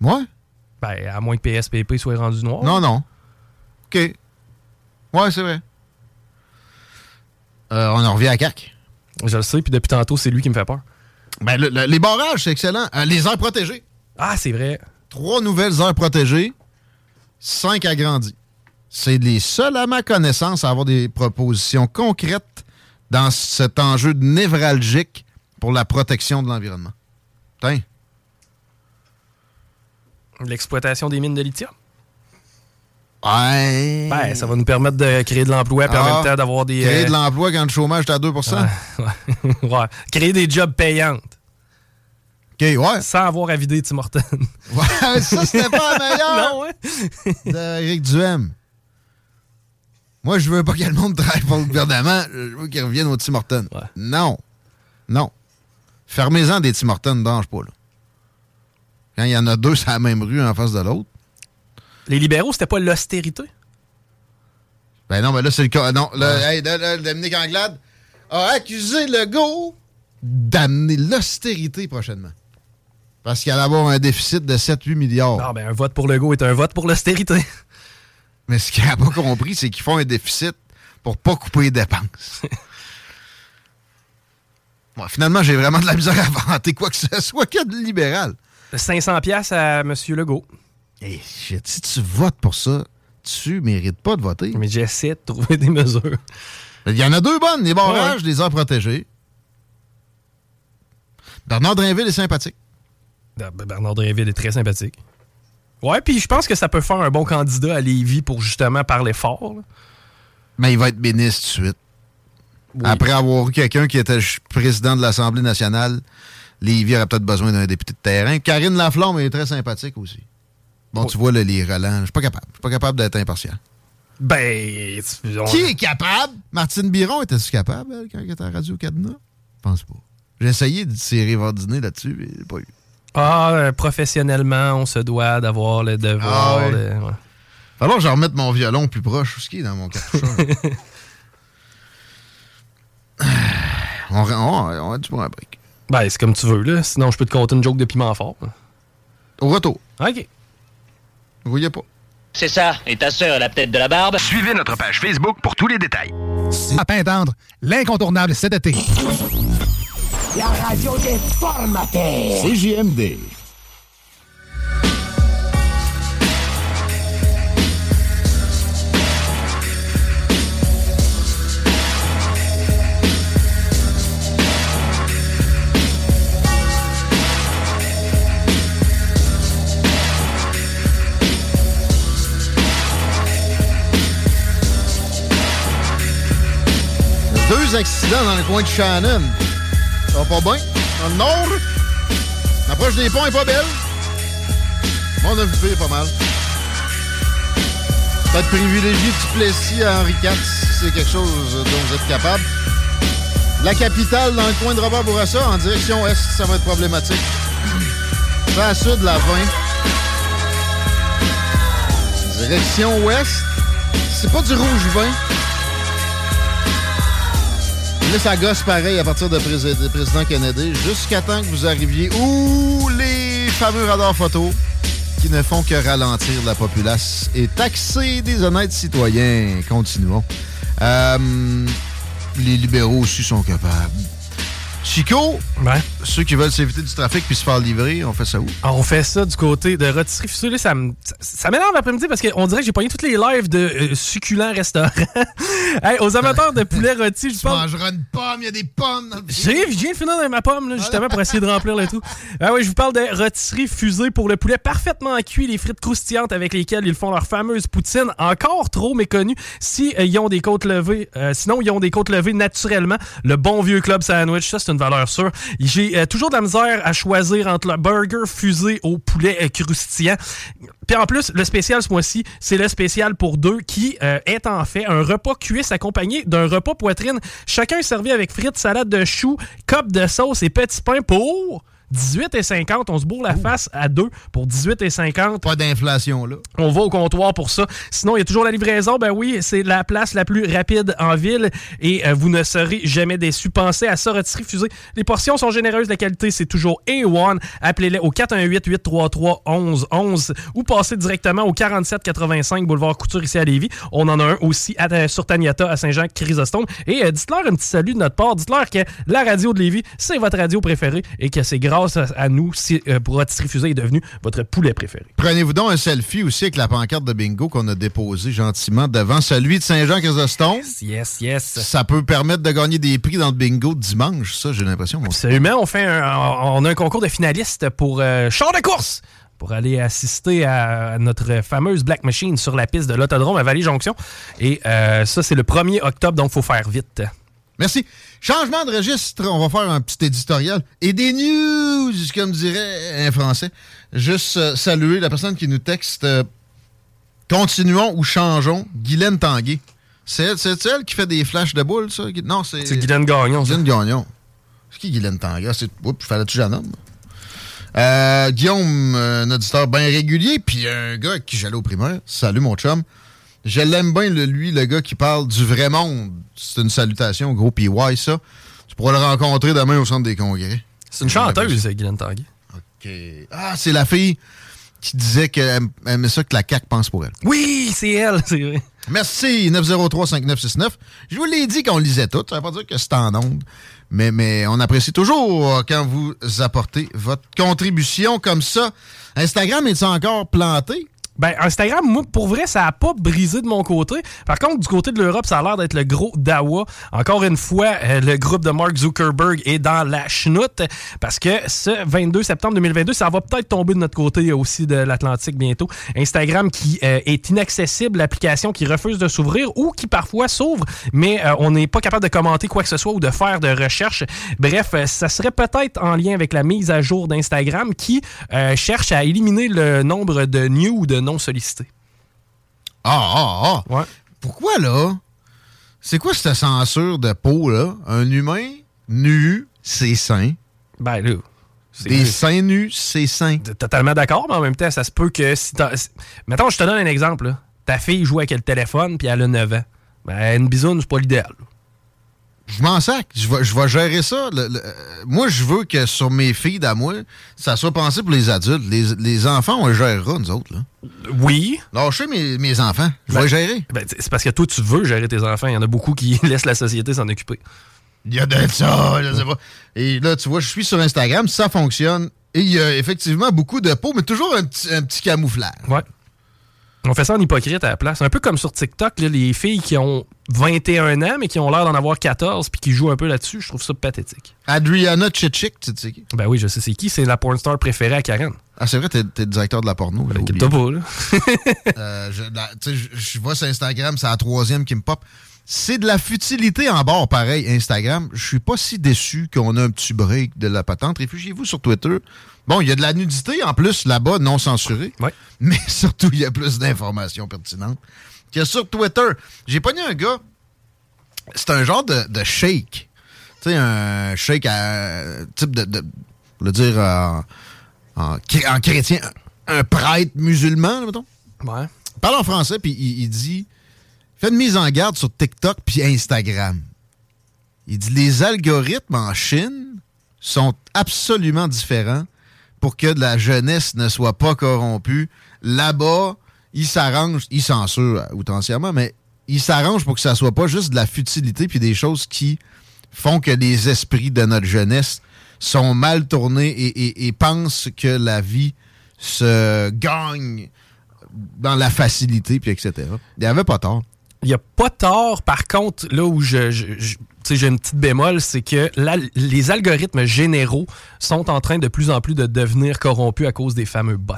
Moi? Ben, à moins que PSPP soit rendu noir. Non, non. OK. Ouais, c'est vrai. Euh, on en revient à CAC. Je le sais, puis depuis tantôt, c'est lui qui me fait peur. Ben, le- le- les barrages, c'est excellent. Euh, les aires protégées. Ah, c'est vrai. Trois nouvelles aires protégées, cinq agrandis. C'est les seuls, à ma connaissance, à avoir des propositions concrètes dans cet enjeu névralgique pour la protection de l'environnement. Putain. L'exploitation des mines de lithium? Ouais. Ben, ça va nous permettre de créer de l'emploi, puis en Ah, même temps d'avoir des. Créer euh, de l'emploi quand le chômage est à 2 Ouais, ouais. Ouais. Créer des jobs payantes. OK, ouais. Sans avoir à vider Tim Hortons. Ouais, ça, c'était pas la meilleure. non, ouais. D'Éric Duhem. Moi, je veux pas que le monde travaille pour le gouvernement. Je veux qu'ils reviennent au Tim Hortons. Non. Non. Fermez-en des Tim Hortons, ne branche pas, là. Quand il y en a deux sur la même rue en face de l'autre. Les libéraux, c'était pas l'austérité? Ben non, mais là, c'est le cas. Non, hey, là, Dominique Anglade a accusé Legault d'amener l'austérité prochainement. Parce qu'il allait avoir un déficit de 7-8 milliards. Non, ben un vote pour Legault est un vote pour l'austérité. Mais ce qu'il n'a pas compris, c'est qu'ils font un déficit pour pas couper les dépenses. Bon, finalement, j'ai vraiment de la misère à vanter quoi que ce soit que de libéral. 500 pièces à M. Legault. Hey, shit, si tu votes pour ça, tu mérites pas de voter. Mais j'essaie de trouver des mesures. Il y en a deux bonnes. Les barrages, les aires protégées. Bernard Drinville est sympathique. Ben, Bernard Drinville est très sympathique. Ouais, puis je pense que ça peut faire un bon candidat à Lévis pour justement parler fort. là. Mais il va être ministre tout de suite. Après avoir eu quelqu'un qui était ch- président de l'Assemblée nationale, Lévis aurait peut-être besoin d'un député de terrain. Karine Laflamme est très sympathique aussi. Bon, tu vois, là, les relents, je suis pas capable. Je suis pas capable d'être impartial. Ben. tu- on- Qui est capable? Martine Biron était-tu capable, elle, quand elle était à Radio Cadena? Je pense pas. J'ai essayé de tirer votre dîner là-dessus, mais pas eu. Ah, euh, professionnellement, on se doit d'avoir le devoir. Ah ouais. de- ouais. Alors, je vais remettre mon violon plus proche. Ce qui est dans mon cartoucheur. on, on, on a du bon un break? Ben, c'est comme tu veux, là. Sinon, je peux te compter une joke de piment fort. Au retour. OK. Vous voyez pas. C'est ça. Et ta sœur, la tête de la barbe? Suivez notre page Facebook pour tous les détails. À pain tendre, l'incontournable cet été. La radio des formateurs. CJMD. Deux accidents dans le coin de Shannon. Ça va pas bien? Dans le nord, l'approche des ponts est pas belle. Mon avis est pas mal. Peut-être privilégier Duplessis à Henri IV, si c'est quelque chose dont vous êtes capable. La capitale dans le coin de Robert Bourassa, en direction est, ça va être problématique. Vers le sud, la 20. Direction ouest, c'est pas du rouge 20 ça gosse pareil à partir de, président Kennedy jusqu'à temps que vous arriviez où les fameux radars photo qui ne font que ralentir la populace et taxer des honnêtes citoyens. Continuons. Euh, les libéraux aussi sont capables Chico, ceux qui veulent s'éviter du trafic puis se faire livrer, on fait ça où? Alors, on fait ça du côté de Rotisserie Fusée. Ça m'énerve l'après-midi parce qu'on dirait que j'ai pogné toutes les lives de euh, succulents restaurants. Hey, aux amateurs de poulet rôti, je pense. mangeras une pomme, il y a des pommes dans le J'ai, je viens de finir dans ma pomme, là, justement, pour essayer de remplir le trou. Ah oui, je vous parle de rôtisserie fusée pour le poulet parfaitement cuit, les frites croustillantes avec lesquelles ils font leur fameuse poutine, encore trop méconnue. Si euh, ils ont des côtes levées, euh, sinon ils ont des côtes levées naturellement. Le bon vieux club sandwich, ça c'est valeur sûre. J'ai euh, toujours de la misère à choisir entre le burger fusé au poulet euh, croustillant. Puis en plus, le spécial ce mois-ci, c'est le spécial pour deux qui euh, est en fait un repas cuisse accompagné d'un repas poitrine. Chacun servi avec frites, salade de choux, copes de sauce et petits pains pour 18,50. On se bourre la face à deux pour 18,50. Pas d'inflation là. On va au comptoir pour ça. Sinon, il y a toujours la livraison. Ben oui, c'est la place la plus rapide en ville et euh, vous ne serez jamais déçus. Pensez à ça, Rotisserie Fusée. Les portions sont généreuses, la qualité, c'est toujours A1. Appelez-les au 418-833-1111 ou passez directement au 4785 Boulevard Couture ici à Lévis. On en a un aussi à, euh, sur Taniata à Saint-Jean-Chrysostome. Et euh, dites-leur un petit salut de notre part. Dites-leur que la radio de Lévis, c'est votre radio préférée et que c'est grâce à, à nous si euh, Fusée est devenu votre poulet préféré. Prenez-vous donc un selfie aussi avec la pancarte de bingo qu'on a déposée gentiment devant celui de Saint-Jean-Chrysostome. Yes, yes. Ça peut permettre de gagner des prix dans le bingo dimanche, ça, j'ai l'impression. Absolument. On, fait un, on a un concours de finalistes pour euh, char de course pour aller assister à notre fameuse Black Machine sur la piste de l'autodrome à Vallée-Jonction. Et euh, ça, c'est le 1er octobre, donc il faut faire vite. Merci. Changement de registre, on va faire un petit éditorial. Et des news, comme dirait un Français. Juste euh, saluer la personne qui nous texte euh, Continuons ou changeons, Guylaine Tanguay. C'est elle, qui fait des flashs de boules, ça? Non, c'est. C'est Guylaine Gagnon. Guylaine Gagnon. C'est qui Guylaine Tanguay? Ah, C'est. Oups, fallait que j'en nomme? Euh, Guillaume, un auditeur bien régulier, puis un gars avec qui j'allais au primaire. Salut, mon chum. Je l'aime bien, le- lui, le gars qui parle du vrai monde. C'est une salutation, gros PY, ça. Tu pourras le rencontrer demain au centre des congrès. C'est une chanteuse, Guylaine Tanguay. OK. Ah, c'est la fille qui disait qu'elle aimait ça que la CAQ pense pour elle. Oui, c'est elle, c'est vrai. Merci, 903-5969. Je vous l'ai dit qu'on lisait tout. Ça veut pas dire que c'est en onde. Mais, mais on apprécie toujours quand vous apportez votre contribution comme ça. Instagram est encore planté? Ben, Instagram, moi, pour vrai, ça a pas brisé de mon côté. Par contre, du côté de l'Europe, ça a l'air d'être le gros dawa. Encore une fois, euh, le groupe de Mark Zuckerberg est dans la chenoute parce que ce 22 septembre 2022, ça va peut-être tomber de notre côté aussi de l'Atlantique bientôt. Instagram qui euh, est inaccessible, l'application qui refuse de s'ouvrir ou qui parfois s'ouvre, mais euh, on n'est pas capable de commenter quoi que ce soit ou de faire de recherche. Bref, ça serait peut-être en lien avec la mise à jour d'Instagram qui cherche à éliminer le nombre de news de non sollicités. Ah, ah, ah. Pourquoi, là? C'est quoi cette censure de peau, là? Un humain nu, c'est sain. Ben, là. Des seins nus, c'est sain. Totalement d'accord, mais en même temps, ça se peut que si Mettons, je te donne un exemple. là. Ta fille joue avec le téléphone, puis elle a 9 ans. Ben, une bisoune, c'est pas l'idéal. Je m'en sac. Je vais, je vais gérer ça. Le- le- moi, je veux que sur mes filles à moi, ça soit pensé pour les adultes. Les, les enfants, on les gérera, nous autres. Là. Oui. Lâchez mes, mes enfants. Je vais Ben- gérer. Ben, c'est parce que toi, tu veux gérer tes enfants. Il y en a beaucoup qui laissent la société s'en occuper. Il y a de ça, je sais pas. Et là, tu vois, je suis sur Instagram, ça fonctionne. Et il y a effectivement beaucoup de peau, mais toujours un petit, un petit camouflage. Ouais. On fait ça en hypocrite à la place. Un peu comme sur TikTok, là, les filles qui ont 21 ans, mais qui ont l'air d'en avoir 14, puis qui jouent un peu là-dessus, je trouve ça pathétique. Adriana Chichik, tu sais qui? Ben oui, je sais c'est qui. C'est la porn star préférée à Karen. Ah, c'est vrai, t'es, t'es le directeur de la porno. oublié. Inquiète-toi pas, là. Euh, la- je, je vois sur Instagram, c'est la troisième qui me pop. C'est de la futilité en bord, pareil, Instagram. Je suis pas si déçu qu'on a un petit break de la patente. Réfugiez-vous sur Twitter. Bon, il y a de la nudité en plus là-bas, non censurée. Mais surtout, il y a plus d'informations pertinentes que sur Twitter. J'ai pogné un gars, c'est un genre de, de shake. Tu sais, un shake à type de, de on va dire, en, en, chré- en chrétien, un prêtre musulman, là, mettons. Ouais. Il parle en français, puis il, il dit Fais une mise en garde sur TikTok puis Instagram. Il dit Les algorithmes en Chine sont absolument différents pour que de la jeunesse ne soit pas corrompue. Là-bas, ils s'arrangent, ils censurent outrancièrement, mais ils s'arrangent pour que ça soit pas juste de la futilité puis des choses qui font que les esprits de notre jeunesse sont mal tournés et pensent que la vie se gagne dans la facilité, puis etc. Il n'y avait pas tort. Il n'y a pas tort. Par contre, là où je, j'ai une petite bémol, c'est que les algorithmes généraux sont en train de plus en plus de devenir corrompus à cause des fameux bots.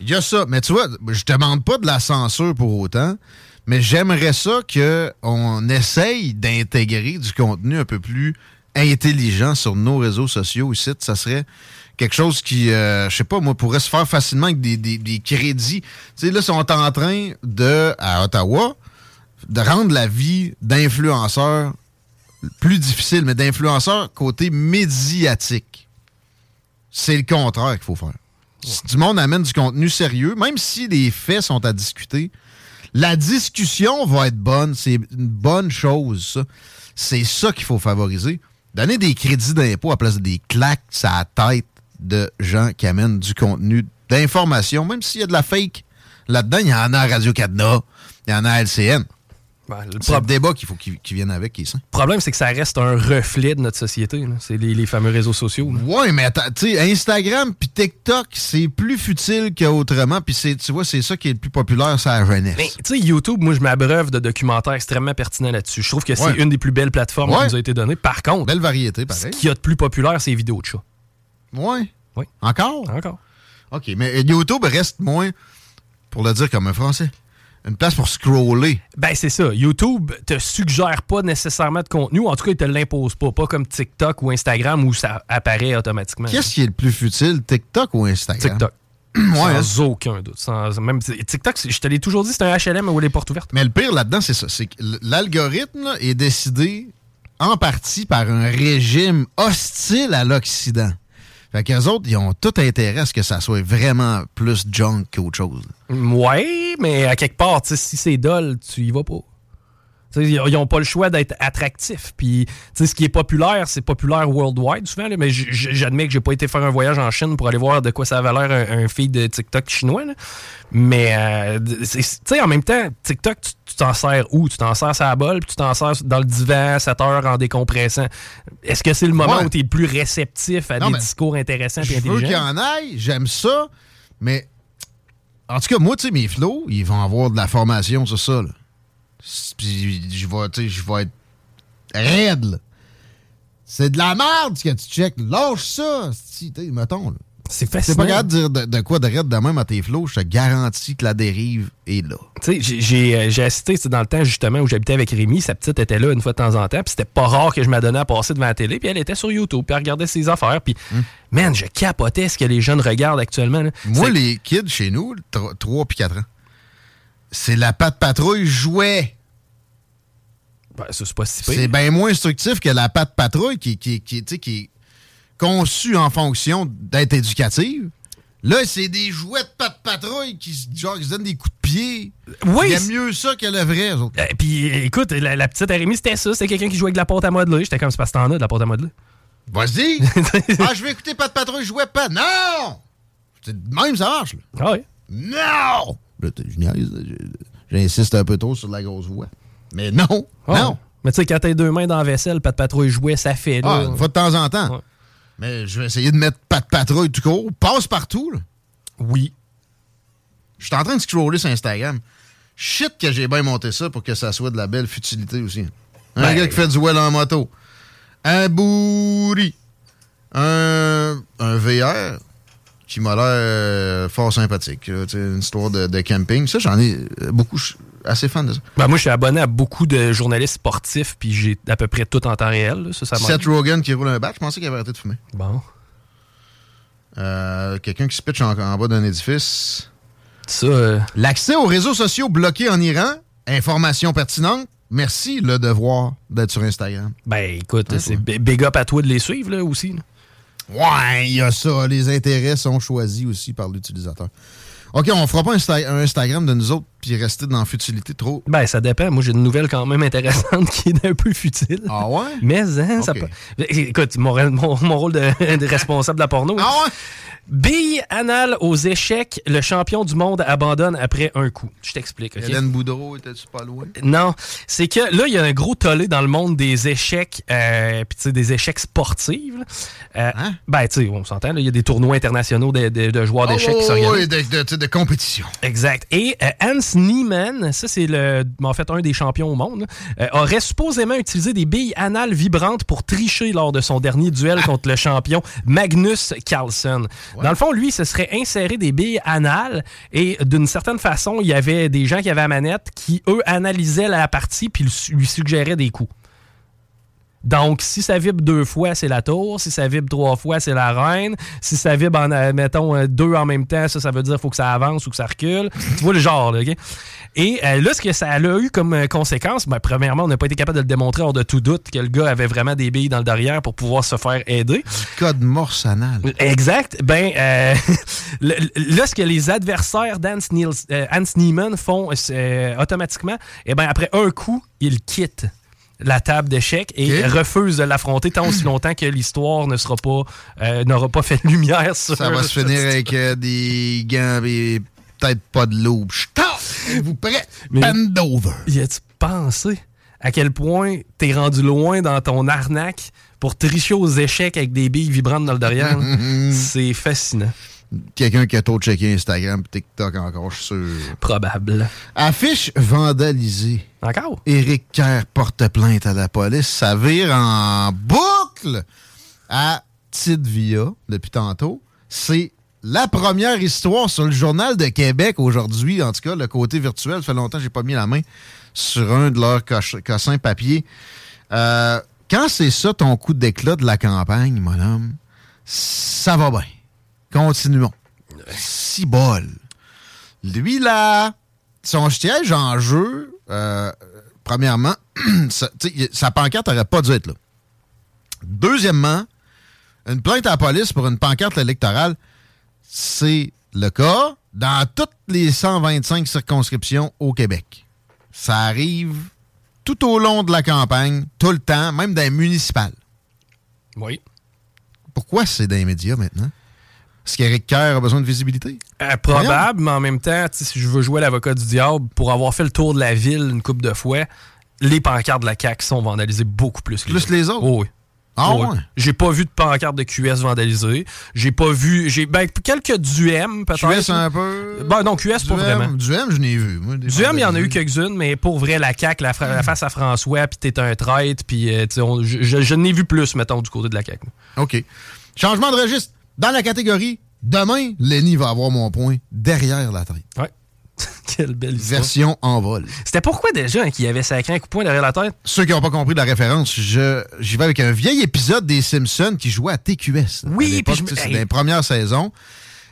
Il y a ça. Mais tu vois, je te demande pas de la censure pour autant, mais j'aimerais ça qu'on essaye d'intégrer du contenu un peu plus intelligent sur nos réseaux sociaux ici. Ça serait quelque chose qui, euh, je sais pas, moi, pourrait se faire facilement avec des, des- crédits. Tu sais, là, sont en train de, à Ottawa, de rendre la vie d'influenceurs plus difficile, mais d'influenceurs côté médiatique. C'est le contraire qu'il faut faire. Si du monde amène du contenu sérieux, même si les faits sont à discuter, la discussion va être bonne. C'est une bonne chose, ça. C'est ça qu'il faut favoriser. Donner des crédits d'impôt à place de des claques à la tête de gens qui amènent du contenu d'information, même s'il y a de la fake là-dedans, il y en a à Radio-Canada, il y en a à LCN. Ben, le C'est le débat qu'il faut qu'il vienne avec qui est sain. Le problème, c'est que ça reste un reflet de notre société. C'est les, les fameux réseaux sociaux. Ouais, mais attends, tu Instagram puis TikTok, c'est plus futile qu'autrement, puis tu vois, c'est ça qui est le plus populaire, c'est la jeunesse. Mais tu sais, YouTube, moi, je m'abreuve de documentaires extrêmement pertinents là-dessus. Je trouve que c'est Ouais. une des plus belles plateformes Ouais. qui nous a été donnée. Par contre, Belle variété, ce pareil. qu'il y a de plus populaire, c'est les vidéos de chats. Ouais. Oui. Encore? Encore. OK, mais YouTube reste moins, pour le dire comme un français, une place pour scroller. Ben, c'est ça. YouTube te suggère pas nécessairement de contenu, ou en tout cas, il te l'impose pas. Pas comme TikTok ou Instagram où ça apparaît automatiquement. Qu'est-ce qui est le plus futile, TikTok ou Instagram? TikTok. ouais. hein? Sans aucun doute. Sans, même, TikTok, je te l'ai toujours dit, c'est un HLM où les portes ouvertes. Mais le pire là-dedans, c'est ça. C'est que l'algorithme est décidé en partie par un régime hostile à l'Occident. Fait qu'eux autres, ils ont tout intérêt à ce que ça soit vraiment plus junk qu'autre chose. Ouais, mais à quelque part, si c'est dol, tu y vas pas. Ils n'ont pas le choix d'être attractifs. Puis, ce qui est populaire, c'est populaire worldwide souvent. là, mais j'admets que j'ai pas été faire un voyage en Chine pour aller voir de quoi ça avait l'air un, un feed de TikTok chinois. là. Mais, euh, c'est- tu sais, en même temps, TikTok, tu t'en sers où? Tu t'en sers à la bol, puis tu t'en sers dans le divan, 7 heures en décompressant. Est-ce que c'est le moment Ouais. où tu es plus réceptif à Non, des discours intéressants et Je veux qu'il y intelligents? en aille, j'aime ça, mais En tout cas, moi, tu sais, mes flots, ils vont avoir de la formation sur ça. Là. Puis je vais, je vais être raide. là. C'est de la merde ce que tu check. Lâche ça. Si, mettons. là. C'est C'est fascinant. pas grave de dire de, de quoi de raide de même à tes flots. Je te garantis que la dérive est là. Tu sais, j'ai- j'ai euh, assisté dans le temps justement où j'habitais avec Rémi, sa petite était là une fois de temps en temps, puis c'était pas rare que je m'adonnais à passer devant la télé, puis elle était sur YouTube, puis elle regardait ses affaires, puis man, je capotais ce que les jeunes regardent actuellement. là. Moi, C'est- les kids chez nous, 3 puis 4 ans, c'est la patte patrouille jouet. Ben, ça, c'est pas si. C'est bien moins instructif que la patte patrouille qui, qui, qui, qui est conçue en fonction d'être éducative. Là, c'est des jouets de patte patrouille qui, se- genre, qui se donnent des coups de pied. Oui, Il y a c'est- mieux ça que le vrai. Euh, puis écoute, la, la petite Rémi, c'était ça, c'était quelqu'un qui jouait avec de la pâte à modeler. J'étais comme, c'est parce que t'en as de la pâte à modeler. Vas-y! ah, je vais écouter patte patrouille jouet pas. Non! Même, ça marche. Là. Ah oui. Non! J'insiste un peu trop sur la grosse voix. Mais non! Ah. Non! Mais tu sais, quand t'as deux mains dans la vaisselle, pas de patrouille jouet, ça fait. Ah, Là. une fois de temps en temps. Mais je vais essayer de mettre pas de patrouille tout court. Passe partout, là. Oui. Je suis en train de scroller sur Instagram. Shit que j'ai bien monté ça pour que ça soit de la belle futilité aussi. Un Ben- gars qui fait du well en moto. Un bourri. Un, un VR qui m'a l'air euh, fort sympathique. là. Une histoire de, de camping. Ça, j'en ai euh, beaucoup. Je suis assez fan de ça. Ben, moi, je suis abonné à beaucoup de journalistes sportifs, puis j'ai à peu près tout en temps réel. là. Ça, ça Seth. Rogen qui roule un bat. Je pensais qu'il avait arrêté de fumer. Bon. Euh, Quelqu'un qui se pitch en, en bas d'un édifice. Ça. euh, L'accès aux réseaux sociaux bloqués en Iran. Information pertinente. Merci, le devoir d'être sur Instagram. Ben, écoute, c'est big up à toi de les suivre, là, aussi. là. Ouais, il y a ça. Les intérêts sont choisis aussi par l'utilisateur. OK, on fera pas un, un Instagram de nous autres puis rester dans la futilité trop. Ben, ça dépend. Moi, j'ai une nouvelle quand même intéressante qui est un peu futile. Ah ouais? Mais, hein, ça peut... Écoute, mon, mon- mon rôle de, de responsable de la porno. Ah ouais? Bille anal aux échecs, le champion du monde abandonne après un coup. Je t'explique, OK? Hélène Boudreau, était-tu pas loin? Non, c'est que là, il y a un gros tollé dans le monde des échecs, euh, puis tu sais, des échecs sportifs. Euh, Hein? Ben, tu sais, on s'entend, il y a des tournois internationaux de, de- de joueurs Oh, d'échecs qui oui, s'organisent. de, de- de- compétition. Exact. Et euh, Hans Niemann, ça c'est le, en fait un des champions au monde, euh, aurait supposément utilisé des billes anales vibrantes pour tricher lors de son dernier duel contre le champion Magnus Carlsen. Dans le fond, lui, ce serait inséré des billes anales et d'une certaine façon, il y avait des gens qui avaient la manette qui, eux, analysaient la partie puis lui suggéraient des coups. Donc, si ça vibre deux fois, c'est la tour. Si ça vibre trois fois, c'est la reine. Si ça vibre, en, euh, mettons, euh, deux en même temps, ça, ça veut dire qu'il faut que ça avance ou que ça recule. tu vois le genre, là, OK? Et euh, là, ce que ça a eu comme conséquence, ben, premièrement, on n'a pas été capable de le démontrer hors de tout doute que le gars avait vraiment des billes dans le derrière pour pouvoir se faire aider. Code morse anal. Exact. Ben, euh, le- là, ce que les adversaires d'Hans euh, Hans Niemann font automatiquement, eh ben, après un coup, ils quittent la table d'échecs et Ok. refusent de l'affronter tant aussi longtemps que l'histoire ne sera pas euh, n'aura pas fait lumière sur Ça va se finir avec euh, des gants et peut-être pas de loupe. Stop! Êtes-vous prêts? Mais- Bend over. Y a-tu pensé à quel point t'es rendu loin dans ton arnaque pour tricher aux échecs avec des billes vibrantes dans le derrière? C'est fascinant. Quelqu'un qui a trop checké Instagram et TikTok encore, je suis sûr. Probable. Affiche vandalisée. Encore? Éric Kerr porte plainte à la police. Ça vire en boucle à Tidvia depuis tantôt. C'est la première histoire sur le Journal de Québec aujourd'hui. En tout cas, le côté virtuel, ça fait longtemps que j'ai pas mis la main sur un de leurs cossins papier. Euh, quand c'est ça ton coup d'éclat de la campagne, mon homme, ça va bien. Continuons. Si bol. Lui, là, son siège en jeu, euh, premièrement, ça- sa pancarte n'aurait pas dû être là. Deuxièmement, une plainte à la police pour une pancarte électorale, c'est le cas dans toutes les 125 circonscriptions au Québec. Ça arrive tout au long de la campagne, tout le temps, même dans les municipales. Oui. Pourquoi c'est dans les médias maintenant? Est-ce qu'Éric Kerr a besoin de visibilité? Euh, probable, mais en même temps, si je veux jouer l'avocat du diable, pour avoir fait le tour de la ville une couple de fois, les pancartes de la CAQ sont vandalisées beaucoup plus que Plus les autres? Oh oui. Ah Ouais. ouais? J'ai pas vu de pancarte de QS vandalisée. J'ai pas vu. J'ai ben, quelques du M, peut-être. QS un peu? Ben non, QS pas Du M, vraiment. Du M, je n'ai vu. moi, Du M, il y en a eu quelques-unes, mais pour vrai, la CAQ, la, fra- la face à François, puis t'es un traître, puis euh, on- je- je n'ai vu plus, mettons, du côté de la CAQ. OK. Changement de registre. Dans la catégorie, demain, Lenny va avoir mon point derrière la tête. Ouais. Quelle belle histoire. Version en vol. C'était pourquoi déjà hein, qu'il y avait sacré un coup de poing derrière la tête? Ceux qui n'ont pas compris la référence, je- j'y vais avec un vieil épisode des Simpsons qui jouait à TQS. Oui, À puis je me- tu sais, C'est dans les premières saisons.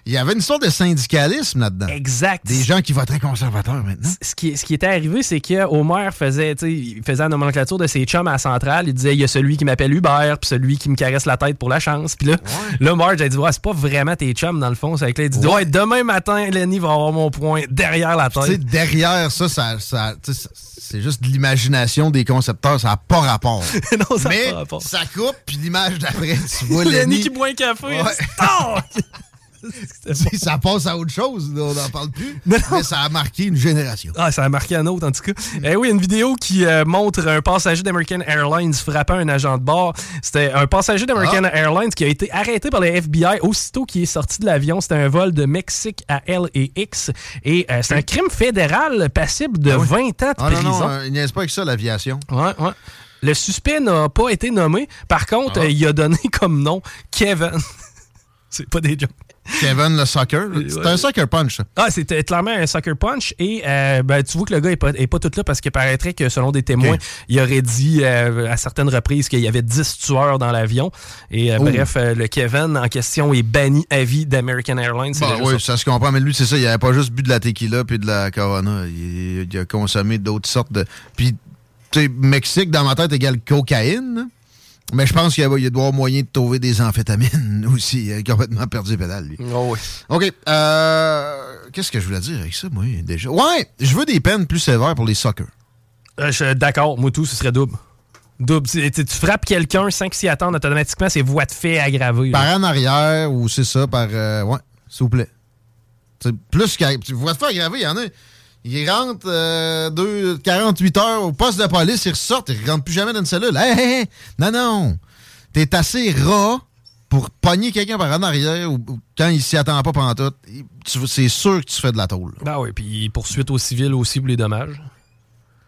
Il y avait une histoire de syndicalisme là-dedans. Exact. Des gens qui voteraient conservateurs maintenant. Ce qui, ce qui était arrivé, c'est que Homer faisait, il faisait la nomenclature de ses chums à la centrale. Il disait il y a celui qui m'appelle Hubert, puis celui qui me caresse la tête pour la chance. Puis là, là Marge a dit ouais, c'est pas vraiment tes chums dans le fond. C'est avec là, il dit ouais. demain matin, Lenny va avoir mon point derrière la Tu sais, tête. derrière ça, ça, c'est juste de l'imagination des concepteurs, ça n'a pas rapport. non, ça a Mais pas rapport. ça coupe, puis l'image d'après, tu vois Lenny Lenny. qui boit un café. Ouais. Ça passe à autre chose, on n'en parle plus. Mais ça a marqué une génération. Ah, ça a marqué un autre, en tout cas. Eh oui, une vidéo qui euh, montre un passager d'American Airlines frappant un agent de bord. C'était un passager d'American Ah. Airlines qui a été arrêté par le FBI aussitôt qu'il est sorti de l'avion. C'était un vol de Mexique à LAX. Et euh, c'est un crime fédéral passible de Ah oui. 20 ans de Ah non, prison. non, euh, il n'y a pas que ça, l'aviation. Ouais, ouais. Le suspect n'a pas été nommé. Par contre, Ah. euh, il a donné comme nom Kevin. c'est pas des jokes. Kevin le soccer. C'est un soccer punch. Ah, c'était clairement un sucker punch. Et euh, ben, tu vois que le gars est pas, est pas tout là parce qu'il paraîtrait que, selon des témoins, il aurait dit euh, à certaines reprises qu'il y avait 10 tueurs dans l'avion. Et euh, Oh. bref, euh, le Kevin en question est banni à vie d'American Airlines. Bah oui, ça. ça se comprend, mais lui, c'est ça, il n'avait pas juste bu de la tequila puis de la Corona. Il, il a consommé d'autres sortes de. Puis, tu sais, Mexique, dans ma tête, égale cocaïne. Mais je pense qu'il y a- y avoir moyen de trouver des amphétamines aussi. Il a complètement perdu les pédales, lui. Oh oui. OK. Euh, Qu'est-ce que je voulais dire avec ça, moi, déjà? Ouais, je veux des peines plus sévères pour les soccer. Euh, je suis D'accord, moi tout, ce serait double. Double. Tu, tu- tu frappes quelqu'un sans qu'il s'y attende, automatiquement, c'est voie de fait aggravée. là. Par en arrière, ou c'est ça, par. euh, ouais, s'il vous plaît. C'est plus qu'à. Tu vois te faire aggraver, il y en a. Ils rentrent euh, deux- 48 heures au poste de police, ils ressortent, ils rentrent plus jamais dans une cellule. Hey, hey, hey! Non, non! T'es assez ras pour pogner quelqu'un par en arrière ou, ou quand il s'y attend pas pendant tout. C'est sûr que tu fais de la tôle. Ben oui, puis poursuite au civil aussi pour les dommages.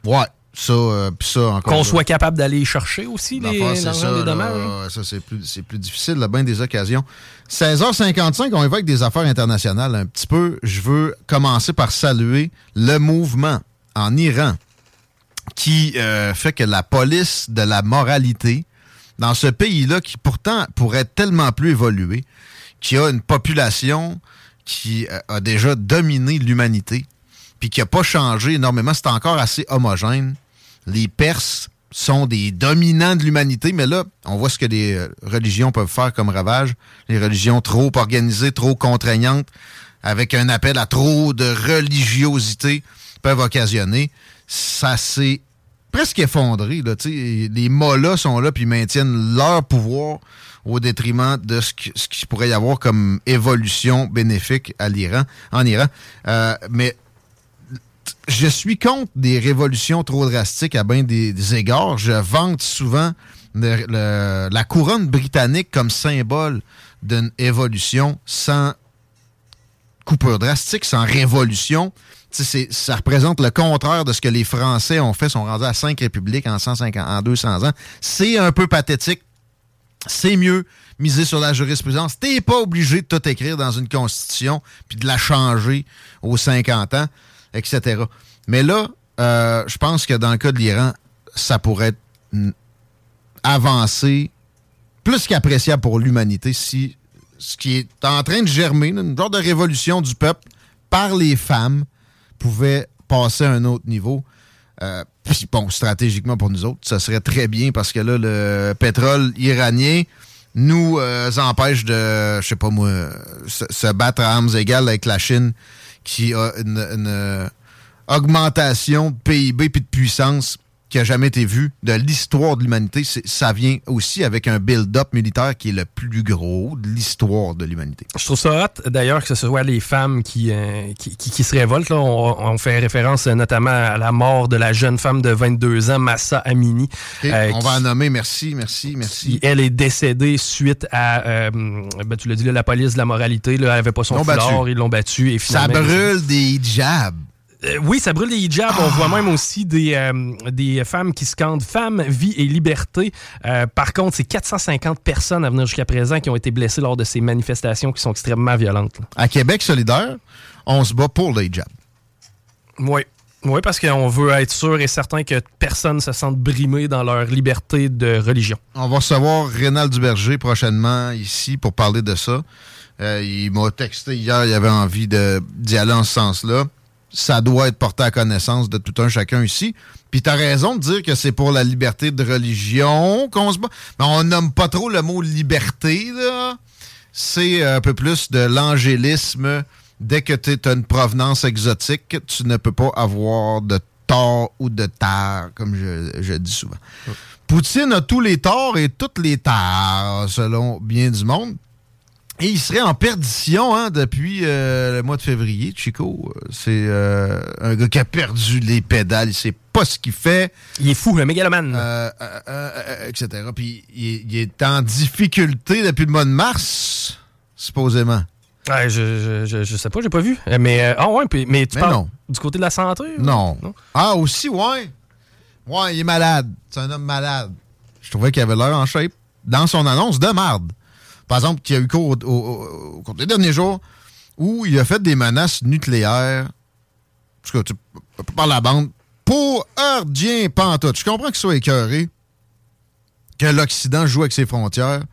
Ouais, ça, euh, puis ça encore. Qu'on soit capable d'aller chercher aussi les, ça, des dommages. hein. ça, c'est plus, c'est plus difficile, là, bien des occasions. 16h55, on évoque des affaires internationales un petit peu. Je veux commencer par saluer le mouvement en Iran qui euh, fait que la police de la moralité dans ce pays-là, qui pourtant pourrait tellement plus évoluer, qui a une population qui euh, a déjà dominé l'humanité, puis qui n'a pas changé énormément, c'est encore assez homogène. Les Perses sont des dominants de l'humanité, mais là, on voit ce que les euh, religions peuvent faire comme ravage. Les religions trop organisées, trop contraignantes, avec un appel à trop de religiosité, peuvent occasionner. Ça s'est presque effondré. Là, les mollahs sont là puis maintiennent leur pouvoir au détriment de ce, qui- pourrait y avoir comme évolution bénéfique en Iran. Euh, mais je suis contre des révolutions trop drastiques à bien des, égards. Je vante souvent la couronne britannique comme symbole d'une évolution sans coupure drastique, sans révolution. Ça représente le contraire de ce que les Français ont fait, sont rendus à cinq républiques en, 150, en 200 ans. C'est un peu pathétique. C'est mieux miser sur la jurisprudence. T'es pas obligé de tout écrire dans une constitution puis de la changer aux 50 ans, etc. Mais là, euh, je pense que dans le cas de l'Iran, ça pourrait avancé plus qu'appréciable pour l'humanité si ce qui est en train de germer, une genre de révolution du peuple par les femmes, pouvait passer à un autre niveau. Euh, puis bon, stratégiquement pour nous autres, ça serait très bien parce que là, le pétrole iranien nous euh, empêche de, je sais pas moi, se, se battre à armes égales avec la Chine qui a une, une, euh, augmentation de PIB puis de puissance qui a jamais été vu de l'histoire de l'humanité. Ça vient aussi avec un build-up militaire qui est le plus gros de l'histoire de l'humanité. Je trouve ça hot, d'ailleurs, que ce soit les femmes qui, euh, qui, qui- qui se révoltent. Là. On, on fait référence euh, notamment à la mort de la jeune femme de 22 ans, Massa Amini. OK, euh, on qui- va en nommer. Merci, merci, merci. elle est décédée suite à, euh, ben, tu l'as dit, là, la police de la moralité. Là, elle avait pas son foulard, ils l'ont battu. Et Ça brûle des hijabs. Euh, oui, ça brûle des hijabs. On voit même aussi des, euh, des femmes qui scandent Femmes, vie et liberté. Euh, par contre, c'est 450 personnes à venir jusqu'à présent qui ont été blessées lors de ces manifestations qui sont extrêmement violentes. là. À Québec solidaire, on se bat pour les hijabs. Oui. Oui, parce qu'on veut être sûr et certain que personne ne se sente brimé dans leur liberté de religion. On va recevoir Rénal Duberger prochainement ici pour parler de ça. Il m'a texté hier, il avait envie d'y aller en ce sens-là. Ça doit être porté à connaissance de tout un chacun ici. Puis t'as raison de dire que c'est pour la liberté de religion qu'on se bat. Mais on nomme pas trop le mot liberté, là. C'est un peu plus de l'angélisme. Dès que tu as une provenance exotique, tu ne peux pas avoir de tort ou de tard, comme je, je dis souvent. Poutine a tous les torts et toutes les tares, selon bien du monde. Et il serait en perdition hein, depuis euh, le mois de février, Chico. C'est euh, un gars qui a perdu les pédales, il sait pas ce qu'il fait. Il est fou, un mégalomane. Euh, etc. Puis il, est- il est en difficulté depuis le mois de mars, supposément. Ouais, je, je, je, je sais pas, j'ai pas vu. Mais, ah ouais, puis- mais tu Mais parles non. du côté de la santé? ou- Non? Ah, aussi, ouais. Ouais, il est malade. C'est un homme malade. Je trouvais qu'il avait l'air en shape. Dans son annonce de marde. Par exemple, qu'il y a eu cours au, cours des derniers jours où il a fait des menaces nucléaires. Cas, tu- par la bande. Pour rien pantoute. Je comprends qu'il soit écœuré que l'Occident joue avec ses frontières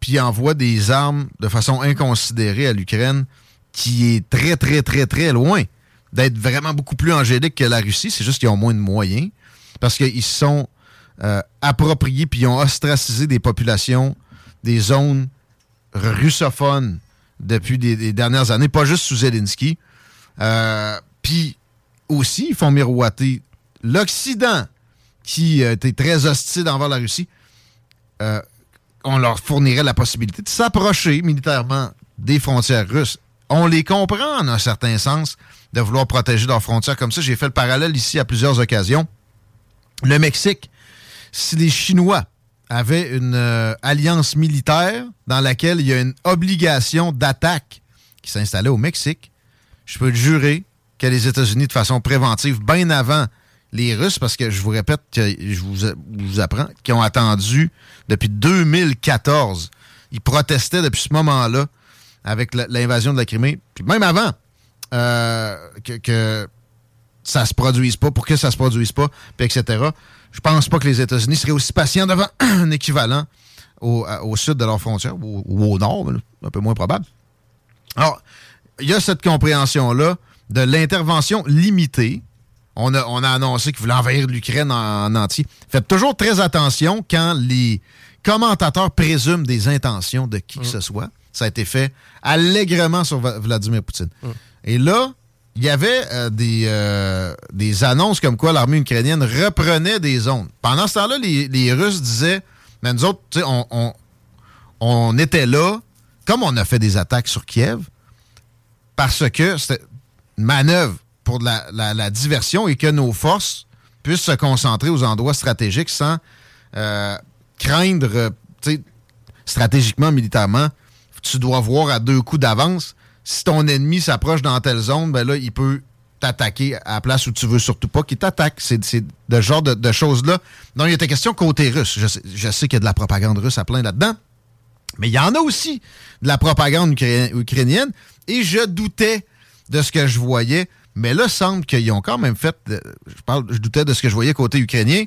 puis envoie des armes de façon inconsidérée à l'Ukraine qui est très, très, très, très loin d'être vraiment beaucoup plus angélique que la Russie. C'est juste qu'ils ont moins de moyens parce qu'ils se sont euh, appropriés puis ils ont ostracisé des populations, des zones russophones depuis des, dernières années, pas juste sous Zelensky. Euh, puis aussi, ils font miroiter l'Occident qui a été très hostile envers la Russie. Euh, on leur fournirait la possibilité de s'approcher militairement des frontières russes. On les comprend en un certain sens de vouloir protéger leurs frontières comme ça. J'ai fait le parallèle ici à plusieurs occasions. Le Mexique, si les Chinois avaient une euh, alliance militaire dans laquelle il y a une obligation d'attaque qui s'installait au Mexique, je peux te jurer que les États-Unis, de façon préventive, bien avant les Russes, parce que je vous répète, que je vous, vous apprends, qui ont attendu depuis 2014. Ils protestaient depuis ce moment-là avec l'invasion de la Crimée. Puis même avant euh, que ça se produise pas, pour que ça se produise pas, puis etc. Je pense pas que les États-Unis seraient aussi patients devant un équivalent au, sud de leur frontière, ou, ou au nord, un peu moins probable. Alors, il y a cette compréhension-là de l'intervention limitée. On a, on a annoncé qu'il voulait envahir l'Ukraine en, en entier. Faites toujours très attention quand les commentateurs présument des intentions de qui que ce soit. Ça a été fait allègrement sur Vladimir Poutine. Et là, il y avait euh, des, euh, des annonces comme quoi l'armée ukrainienne reprenait des zones. Pendant ce temps-là, les, les Russes disaient, mais nous autres, on, on, on était là, comme on a fait des attaques sur Kiev, parce que c'était une manœuvre pour la, la- diversion et que nos forces puissent se concentrer aux endroits stratégiques sans euh, craindre, stratégiquement, militairement, tu dois voir à deux coups d'avance. Si ton ennemi s'approche dans telle zone, ben là, il peut t'attaquer à la place où tu veux surtout pas qu'il t'attaque. C'est de genre de, choses-là. Donc, il était question côté russe. Je sais, qu'il y a de la propagande russe à plein là-dedans. Mais il y en a aussi de la propagande ukrainienne. Et je doutais de ce que je voyais. Mais là, semble qu'ils ont quand même fait. Je, parle, je doutais de ce que je voyais côté ukrainien.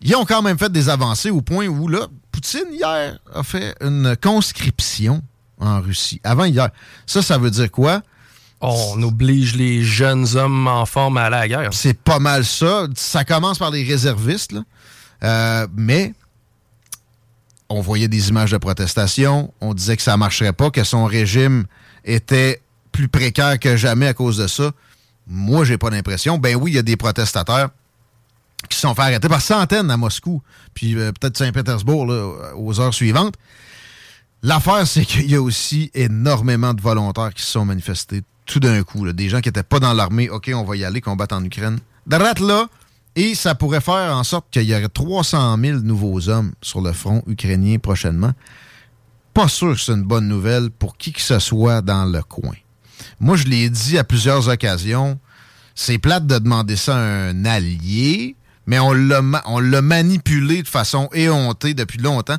Ils ont quand même fait des avancées au point où, là, Poutine, hier, a fait une conscription en Russie. Avant hier. Ça, ça veut dire quoi? On oblige les jeunes hommes en forme à aller à la guerre. C'est pas mal ça. Ça commence par les réservistes, là. Euh, mais on voyait des images de protestation. On disait que ça marcherait pas, que son régime était plus précaire que jamais à cause de ça. Moi, j'ai pas l'impression. Ben oui, il y a des protestateurs qui se sont fait arrêter par centaines à Moscou, puis euh, peut-être Saint-Pétersbourg aux heures suivantes. L'affaire, c'est qu'il y a aussi énormément de volontaires qui se sont manifestés tout d'un coup. Des gens qui n'étaient pas dans l'armée. OK, on va y aller combattre en Ukraine. Drate là, et ça pourrait faire en sorte qu'il y aurait 300 000 nouveaux hommes sur le front ukrainien prochainement. Pas sûr que c'est une bonne nouvelle pour qui que ce soit dans le coin. Moi, je l'ai dit à plusieurs occasions, c'est plate de demander ça à un allié, mais on l'a manipulé de façon éhontée depuis longtemps.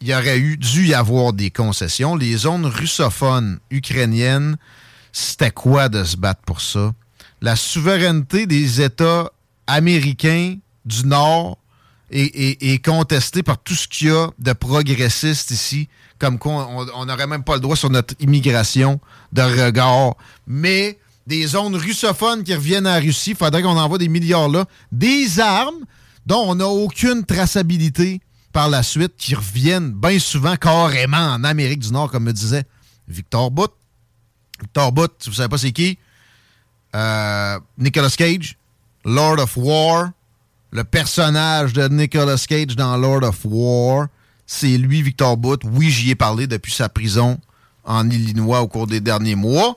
Il y aurait eu dû y avoir des concessions. Les zones russophones ukrainiennes, c'était quoi de se battre pour ça? La souveraineté des États américains du Nord est, est- est contestée par tout ce qu'il y a de progressiste ici, comme quoi on- on n'aurait même pas le droit sur notre immigration de regard. Mais des zones russophones qui reviennent à la Russie, il faudrait qu'on envoie des milliards là, des armes dont on n'a aucune traçabilité par la suite, qui reviennent bien souvent carrément en Amérique du Nord, comme me disait Victor Bout. Victor Bout, si vous savez pas c'est qui, euh, Nicolas Cage, Lord of War, le personnage de Nicolas Cage dans Lord of War, c'est lui, Victor Bout. Oui, j'y ai parlé depuis sa prison en Illinois au cours des derniers mois.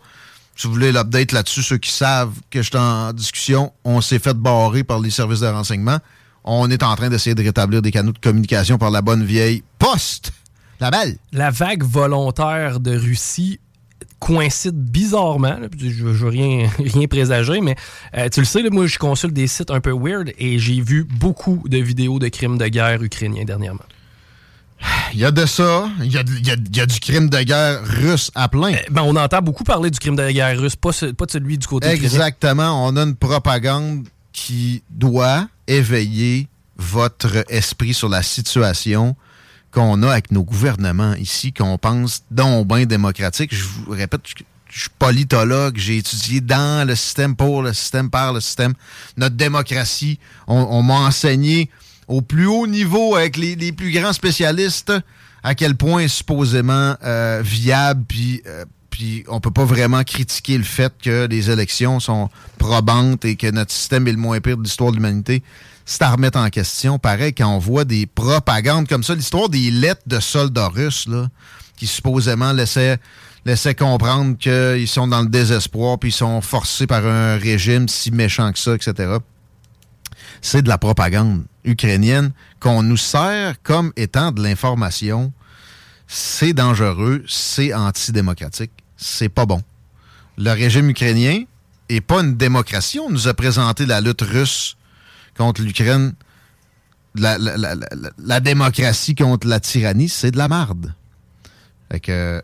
Si vous voulez l'update là-dessus, ceux qui savent que je suis en discussion, on s'est fait barrer par les services de renseignement. On est en train d'essayer de rétablir des canaux de communication par la bonne vieille poste. La belle. La vague volontaire de Russie coïncide bizarrement, là, je veux rien, rien présager, mais euh, tu le sais, là, moi je consulte des sites un peu weird et j'ai vu beaucoup de vidéos de crimes de guerre ukrainiens dernièrement. Il y a de ça. Il y a, il y a- il y a du crime de guerre russe à plein. Ben, on entend beaucoup parler du crime de guerre russe, pas, ce- pas de celui du côté ukrainien. Exactement. On a une propagande qui doit éveiller votre esprit sur la situation qu'on a avec nos gouvernements ici, qu'on pense donc bien démocratique. Je vous répète, je, suis politologue, j'ai étudié dans le système, pour le système, par le système. Notre démocratie, on, m'a enseigné au plus haut niveau avec les, plus grands spécialistes à quel point supposément euh, viable, puis euh, puis on peut pas vraiment critiquer le fait que les élections sont probantes et que notre système est le moins pire de l'histoire de l'humanité. C'est à remettre en question. Pareil, quand on voit des propagandes comme ça, l'histoire des lettres de soldats russes, là, qui supposément laissaient, laissaient comprendre qu'ils sont dans le désespoir, puis ils sont forcés par un régime si méchant que ça, etc. C'est de la propagande ukrainienne qu'on nous sert comme étant de l'information c'est dangereux, c'est antidémocratique, c'est pas bon. Le régime ukrainien est pas une démocratie. On nous a présenté la lutte russe contre l'Ukraine. La, démocratie contre la tyrannie, c'est de la marde. Fait que,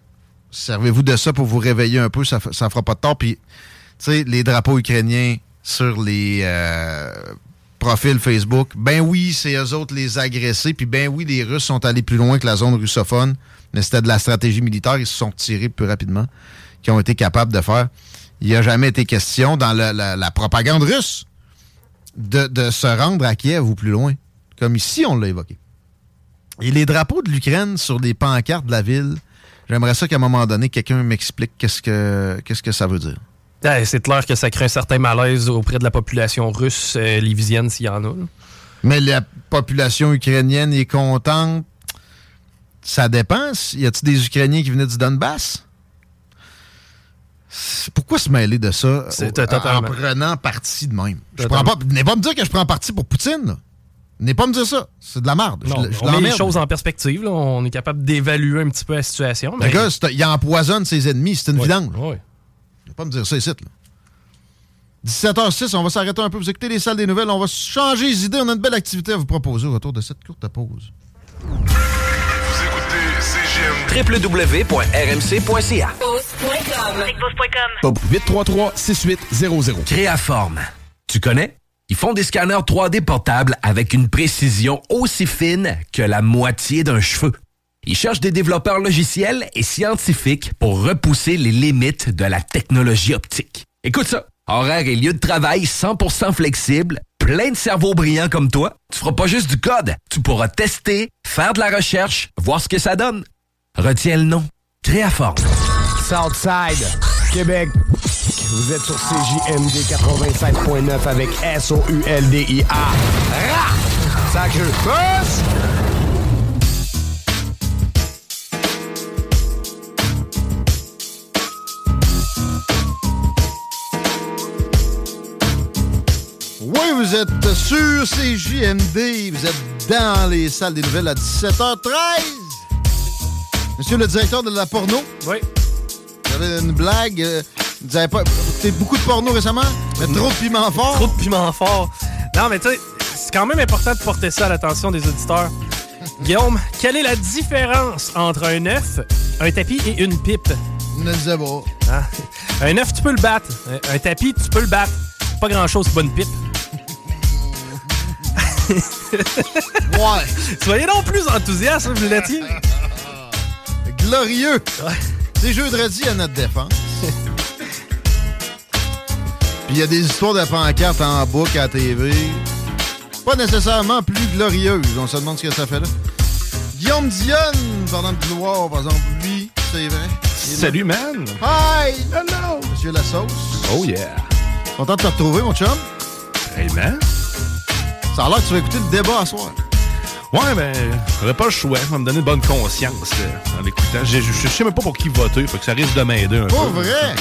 servez-vous de ça pour vous réveiller un peu, ça, ça fera pas de tort. Les drapeaux ukrainiens sur les euh, profils Facebook, ben oui, c'est eux autres les agressés, puis ben oui, les Russes sont allés plus loin que la zone russophone, mais c'était de la stratégie militaire, ils se sont tirés plus rapidement, qu'ils ont été capables de faire. Il n'y a jamais été question dans la, la- la propagande russe de, de se rendre à Kiev ou plus loin, comme ici on l'a évoqué. Et les drapeaux de l'Ukraine sur des pancartes de la ville, j'aimerais ça qu'à un moment donné, quelqu'un m'explique qu'est-ce que, qu'est-ce que ça veut dire. Ouais, c'est clair que ça crée un certain malaise auprès de la population russe euh, lévisienne s'il y en a. là. Mais la population ukrainienne est contente. Ça dépend. Y a-t-il des Ukrainiens qui venaient du Donbass? Pourquoi se mêler de ça en prenant parti de même? Je prends pas, venez pas me dire que je prends parti pour Poutine. là. Venez pas me dire ça. C'est de la merde. Je Non, l- je on met les choses en perspective. là. On est capable d'évaluer un petit peu la situation. Le Mais... gars, il empoisonne ses ennemis. C'est une Ouais, vidange. Faut pas me dire ça ici. Là. 17h06, on va s'arrêter un peu. Vous écoutez les salles des nouvelles. On va changer les idées. On a une belle activité à vous proposer au retour de cette courte pause. www.rmc.ca Top 833-6800. Créaforme. Tu connais? Ils font des scanners 3D portables avec une précision aussi fine que la moitié d'un cheveu. Ils cherchent des développeurs logiciels et scientifiques pour repousser les limites de la technologie optique. Écoute ça. Horaire et lieu de travail 100% flexible, plein de cerveaux brillants comme toi. Tu feras pas juste du code. Tu pourras tester, faire de la recherche, voir ce que ça donne. Retiens le nom. Créaforme. Southside, Québec. Vous êtes sur CJMD 87.9 avec S-O-U-L-D-I-A. Ra! Sacre Puss! Oui, vous êtes sur CJMD. Vous êtes dans les salles des nouvelles à 17h13. Monsieur le directeur de la porno? Oui. Avez une blague. euh, Vous pas écouté beaucoup de porno récemment? Mais trop de piment fort? Trop de piment fort. Non, mais tu sais, c'est quand même important de porter ça à l'attention des auditeurs. Guillaume, quelle est la différence entre un œuf, un tapis et une pipe? Ne le sais pas. Ah. Un œuf, tu peux le battre. Un- Un tapis, tu peux le battre. Pas grand-chose, une pipe. ouais. Soyez donc plus enthousiaste, vous l'étiez. Glorieux. C'est jeudi à notre défense. Puis il y a des histoires de pancartes en boucle à la TV. Pas nécessairement plus glorieuses. On se demande ce que ça fait là. Guillaume Dionne, parlant de gloire, par exemple, lui, c'est vrai. Salut, man! Hi! Hello! Monsieur La Sauce. Oh yeah! Content de te retrouver, mon chum. Hey, man! Ça a l'air que tu vas écouter le débat à soir. Ouais, ben, j'aurais pas le choix. Ça va me donner une bonne conscience euh, en l'écoutant. Je, je, je sais même pas pour qui voter, fait que ça risque de m'aider un Pas peu. vrai?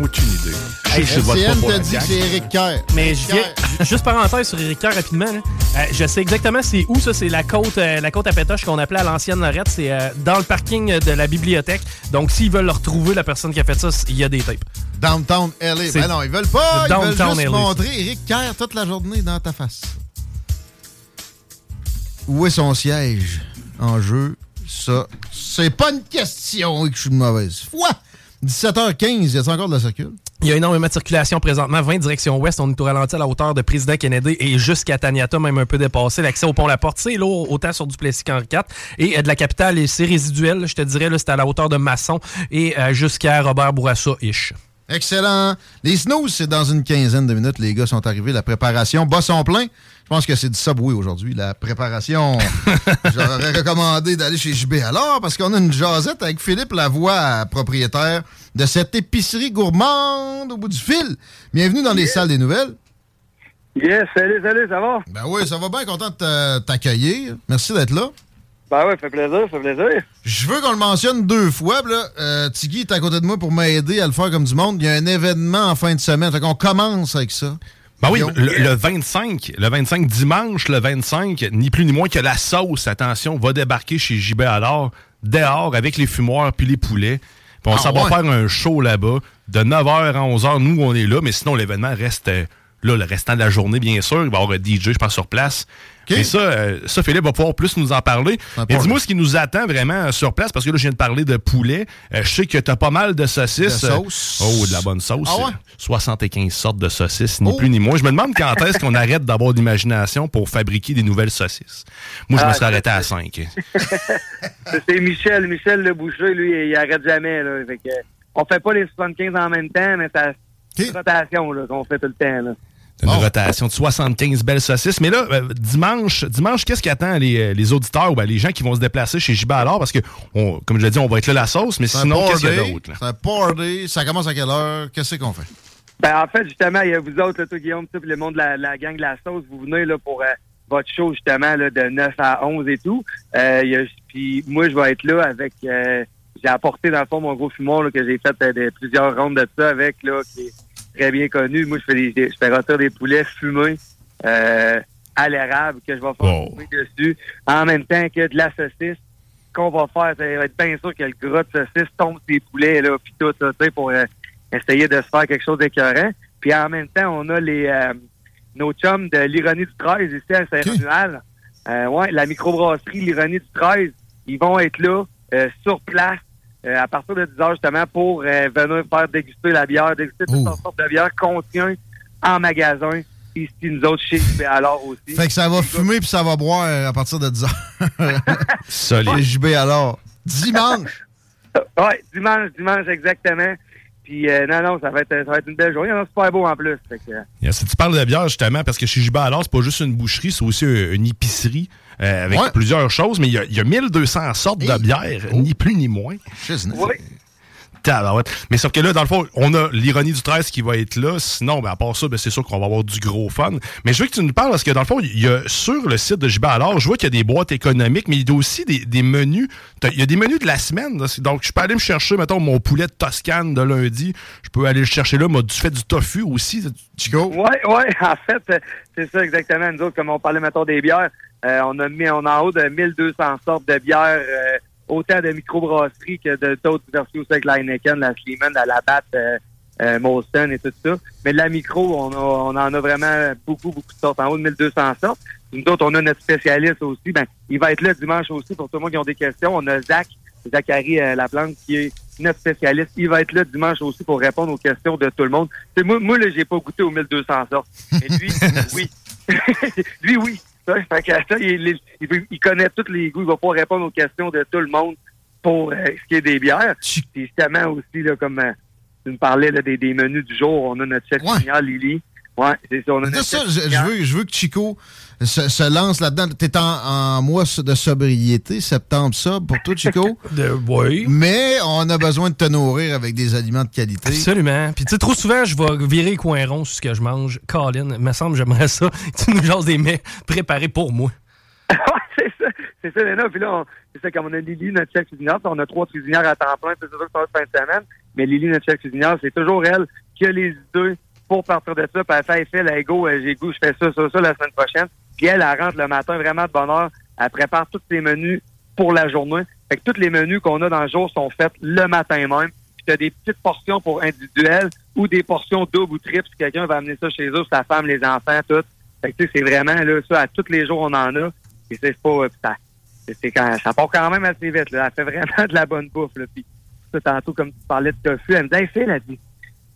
Aucune idée. Je sais que je pas la dit que c'est Éric Kerr. Mais je viens, ju- juste parenthèse sur Éric Kerr rapidement. là. Euh, je sais exactement c'est où ça. C'est la côte, euh, la côte à pétoche qu'on appelait à l'ancienne Lorette. C'est euh, dans le parking de la bibliothèque. Donc s'ils veulent le retrouver, la personne qui a fait ça, il y a des tapes. Downtown LA. Ben non, ils veulent pas. Ils veulent juste LA. montrer Éric Kerr toute la journée dans ta face. Où est son siège en jeu? Ça, c'est pas une question que je suis de mauvaise foi. 17h15, y a encore de la circule? Il y a énormément de circulation présentement, 20 direction ouest. On est au ralenti à la hauteur de Président Kennedy et jusqu'à Taniata, même un peu dépassé. L'accès au pont La Porte, c'est lourd, autant sur Duplessis qu'Henri IV. Et euh, de la capitale, et c'est résiduel. Je te dirais, c'est à la hauteur de Masson et euh, jusqu'à Robert Bourassa-ish. Excellent. Les snooze, c'est dans une quinzaine de minutes. Les gars sont arrivés. La préparation bat son plein. Je pense que c'est du Subway aujourd'hui. La préparation, j'aurais recommandé d'aller chez JB alors parce qu'on a une jasette avec Philippe Lavoie, propriétaire de cette épicerie gourmande au bout du fil. Bienvenue dans les salles des nouvelles. Yes, salut, salut, ça va? Ben oui, ça va bien. Content de t'a- t'accueillir. Merci d'être là. Ben ouais, fait plaisir, fait plaisir. Je veux qu'on le mentionne deux fois. Là, euh, Tiggy est à côté de moi pour m'aider à le faire comme du monde. Il y a un événement en fin de semaine. Fait qu'on commence avec ça. Ben oui, le, le 25, le 25 dimanche, le 25, ni plus ni moins que la sauce, attention, va débarquer chez JB alors, dehors, avec les fumoirs puis les poulets. Puis on Ah s'en va faire un show là-bas, de 9h à 11h, nous on est là, mais sinon l'événement reste euh, là le restant de la journée, bien sûr. Il va y avoir un DJ, je pense, sur place. Et ça, euh, ça, Philippe va pouvoir plus nous en parler. Mais dis-moi ce qui nous attend vraiment euh, sur place, parce que là, je viens de parler de poulet. Euh, je sais que t'as pas mal de saucisses. De sauce. Oh, de la bonne sauce. Ah ouais? 75 sortes de saucisses, ni Oh. plus ni moins. Je me demande quand est-ce qu'on arrête d'avoir d'imagination pour fabriquer des nouvelles saucisses. Moi, je me Ah, suis arrêté à 5. C'est Michel, Michel le boucher, lui, il arrête jamais, là. Fait que, on fait pas les 75 en même temps, mais ça, c'est une rotation, là, qu'on fait tout le temps, là. Une rotation de 75 belles saucisses. Mais là, euh, dimanche, dimanche qu'est-ce qui attend les, euh, les auditeurs ou ben, les gens qui vont se déplacer chez JB alors? Parce que, on- comme je l'ai dit, on va être là la sauce, mais sinon, qu'est-ce qu'il y a d'autre? là? C'est un party. Ça commence à quelle heure? Qu'est-ce qu'on fait? Ben, en fait, justement, il y a vous autres, là, toi, Guillaume, tout, puis le monde de la, la gang de la sauce, vous venez, là, pour euh, votre show, justement, là, de 9 à 11 et tout. Euh, puis moi, je vais être là avec, euh, j'ai apporté, dans le fond, mon gros fumoir, là, que j'ai fait euh, de- plusieurs rondes de ça avec, là, qui est très bien connu. Moi, je fais des, je fais rôtir des poulets fumés, euh, à l'érable, que je vais faire fumer dessus, en même temps que de la saucisse. qu'on va faire, ça va être bien sûr que le gras de saucisse tombe ses poulets, là, puis tout ça, tu sais, pour euh, essayer de se faire quelque chose d'écœurant. Puis en même temps, on a les euh, nos chums de l'ironie du 13 ici à Saint-Romuald. Euh, ouais, la microbrasserie l'ironie du 13, ils vont être là, euh, sur place, euh, à partir de 10 heures justement, pour euh, venir faire déguster la bière, déguster toutes sortes de bières qu'on tient en magasin, ici, nous autres, chez JB alors aussi. Fait que ça va fumer puis ça va boire euh, à partir de 10 heures. Solide. JB alors. Dimanche. Ouais, dimanche, dimanche, exactement. Puis, euh, non, non, ça va, être, ça va être une belle journée. Il y en a super beau en plus. Fait que, Yeah, si tu parles de bière, justement, parce que chez JB alors, c'est pas juste une boucherie, c'est aussi une épicerie euh, avec Ouais. plusieurs choses, mais il y, a- il y a 1200 sortes de bières, ni plus ni moins. Oui. Tabarouette. Mais sauf que là, dans le fond, on a l'ironie du 13 qui va être là. Sinon, ben, à part ça, ben, c'est sûr qu'on va avoir du gros fun. Mais je veux que tu nous parles parce que dans le fond, il y a sur le site de JB alors, je vois qu'il y a des boîtes économiques, mais il y a aussi des, des menus. Il y a des menus de la semaine. là. Donc, je peux aller me chercher, mettons, mon poulet de Toscane de lundi. Je peux aller le chercher là. Moi, du fait du tofu aussi, Chico. Ouais, ouais, en fait, euh, c'est ça exactement. Nous autres, comme on parlait, mettons, des bières, on a mis, on a en haut de 1200 sortes de bières, euh, autant de microbrasseries que de d'autres aussi avec la Heineken, la Sleeman, la Labatt, euh, euh, Molson et tout ça. Mais de la micro, on, a, on en a vraiment beaucoup, beaucoup de sortes. En haut de 1200 sortes. Nous autres, on a notre spécialiste aussi. Ben, il va être là dimanche aussi pour tout le monde qui ont des questions. On a Zach, Zachary euh, Laplante, qui est notre spécialiste. Il va être là dimanche aussi pour répondre aux questions de tout le monde. C'est moi, moi, là, j'ai pas goûté aux 1200 sortes. Mais lui, oui. lui, oui. Ça, fait que ça, il, il- il- connaît tous les goûts. Il va pouvoir répondre aux questions de tout le monde pour euh, ce qui est des bières. Puis justement aussi, là, comme euh, tu me parlais là, des, des menus du jour, on a notre chef cuisinière, Lily. Ouais, c'est ça. On a ça, je, veux, je veux que Chico se, se lance là-dedans. T'es en, en mois de sobriété, septembre sobre pour toi, Chico. oui. Mais on a besoin de te nourrir avec des aliments de qualité. Absolument. Puis tu sais, trop souvent, je vais virer les coins ronds sur ce que je mange. Colin, il me semble j'aimerais ça. Tu nous jases des mets préparés pour moi. c'est ça, c'est ça, Léna. Puis là, c'est ça, comme on a Lily, notre chef cuisinière, on a trois cuisinières à temps plein, c'est sûr que ça fin de semaine. Mais Lily, notre chef cuisinière, c'est toujours elle qui a les idées pour partir de ça. Puis elle fait, elle go, euh, j'ai goût, je fais ça, ça, ça la semaine prochaine. Puis elle, elle rentre le matin vraiment de bonne heure. Elle prépare tous ses menus pour la journée. Fait que tous les menus qu'on a dans le jour sont faits le matin même. Puis t'as des petites portions pour individuelles ou des portions doubles ou triples si quelqu'un va amener ça chez eux, sa femme, les enfants, tout. Fait que tu c'est vraiment là, ça, à tous les jours on en a. Et c'est pas. euh, ça, quand, ça part quand même assez vite. Là. Elle fait vraiment de la bonne bouffe. Là. Puis ça, tantôt, comme tu parlais de tofu, elle me dit Hey Phil, elle dit,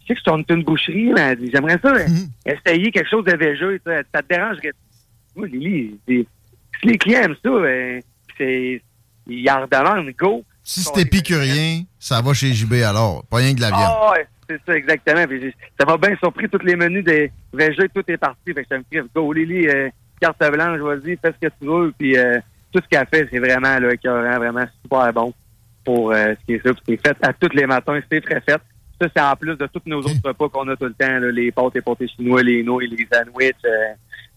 sais que tourne une boucherie, mais elle dit, j'aimerais ça euh, essayer quelque chose de végé. Ça, ça te dérangerait. Moi, Lily, si les clients aiment ça, euh, c'est. Ils en redemandent, go. Si c'est épicurien, ça va chez JB alors. Pas rien que de la viande. Ah ouais, c'est ça, exactement. Puis ça m'a bien surpris, tous les menus des végés, tout est parti. Fait que ça me crie, go Lily, euh, carte blanche, vas-y, fais ce que tu veux. Puis euh, tout ce qu'elle fait, c'est vraiment là, écœurant, vraiment super bon pour euh, ce qui est ça. Puis c'est fait à tous les matins, c'est très fait. Ça, c'est en plus de tous nos autres repas qu'on a tout le temps, là, les pâtes et pâtés chinois, les nouilles, les sandwichs, euh,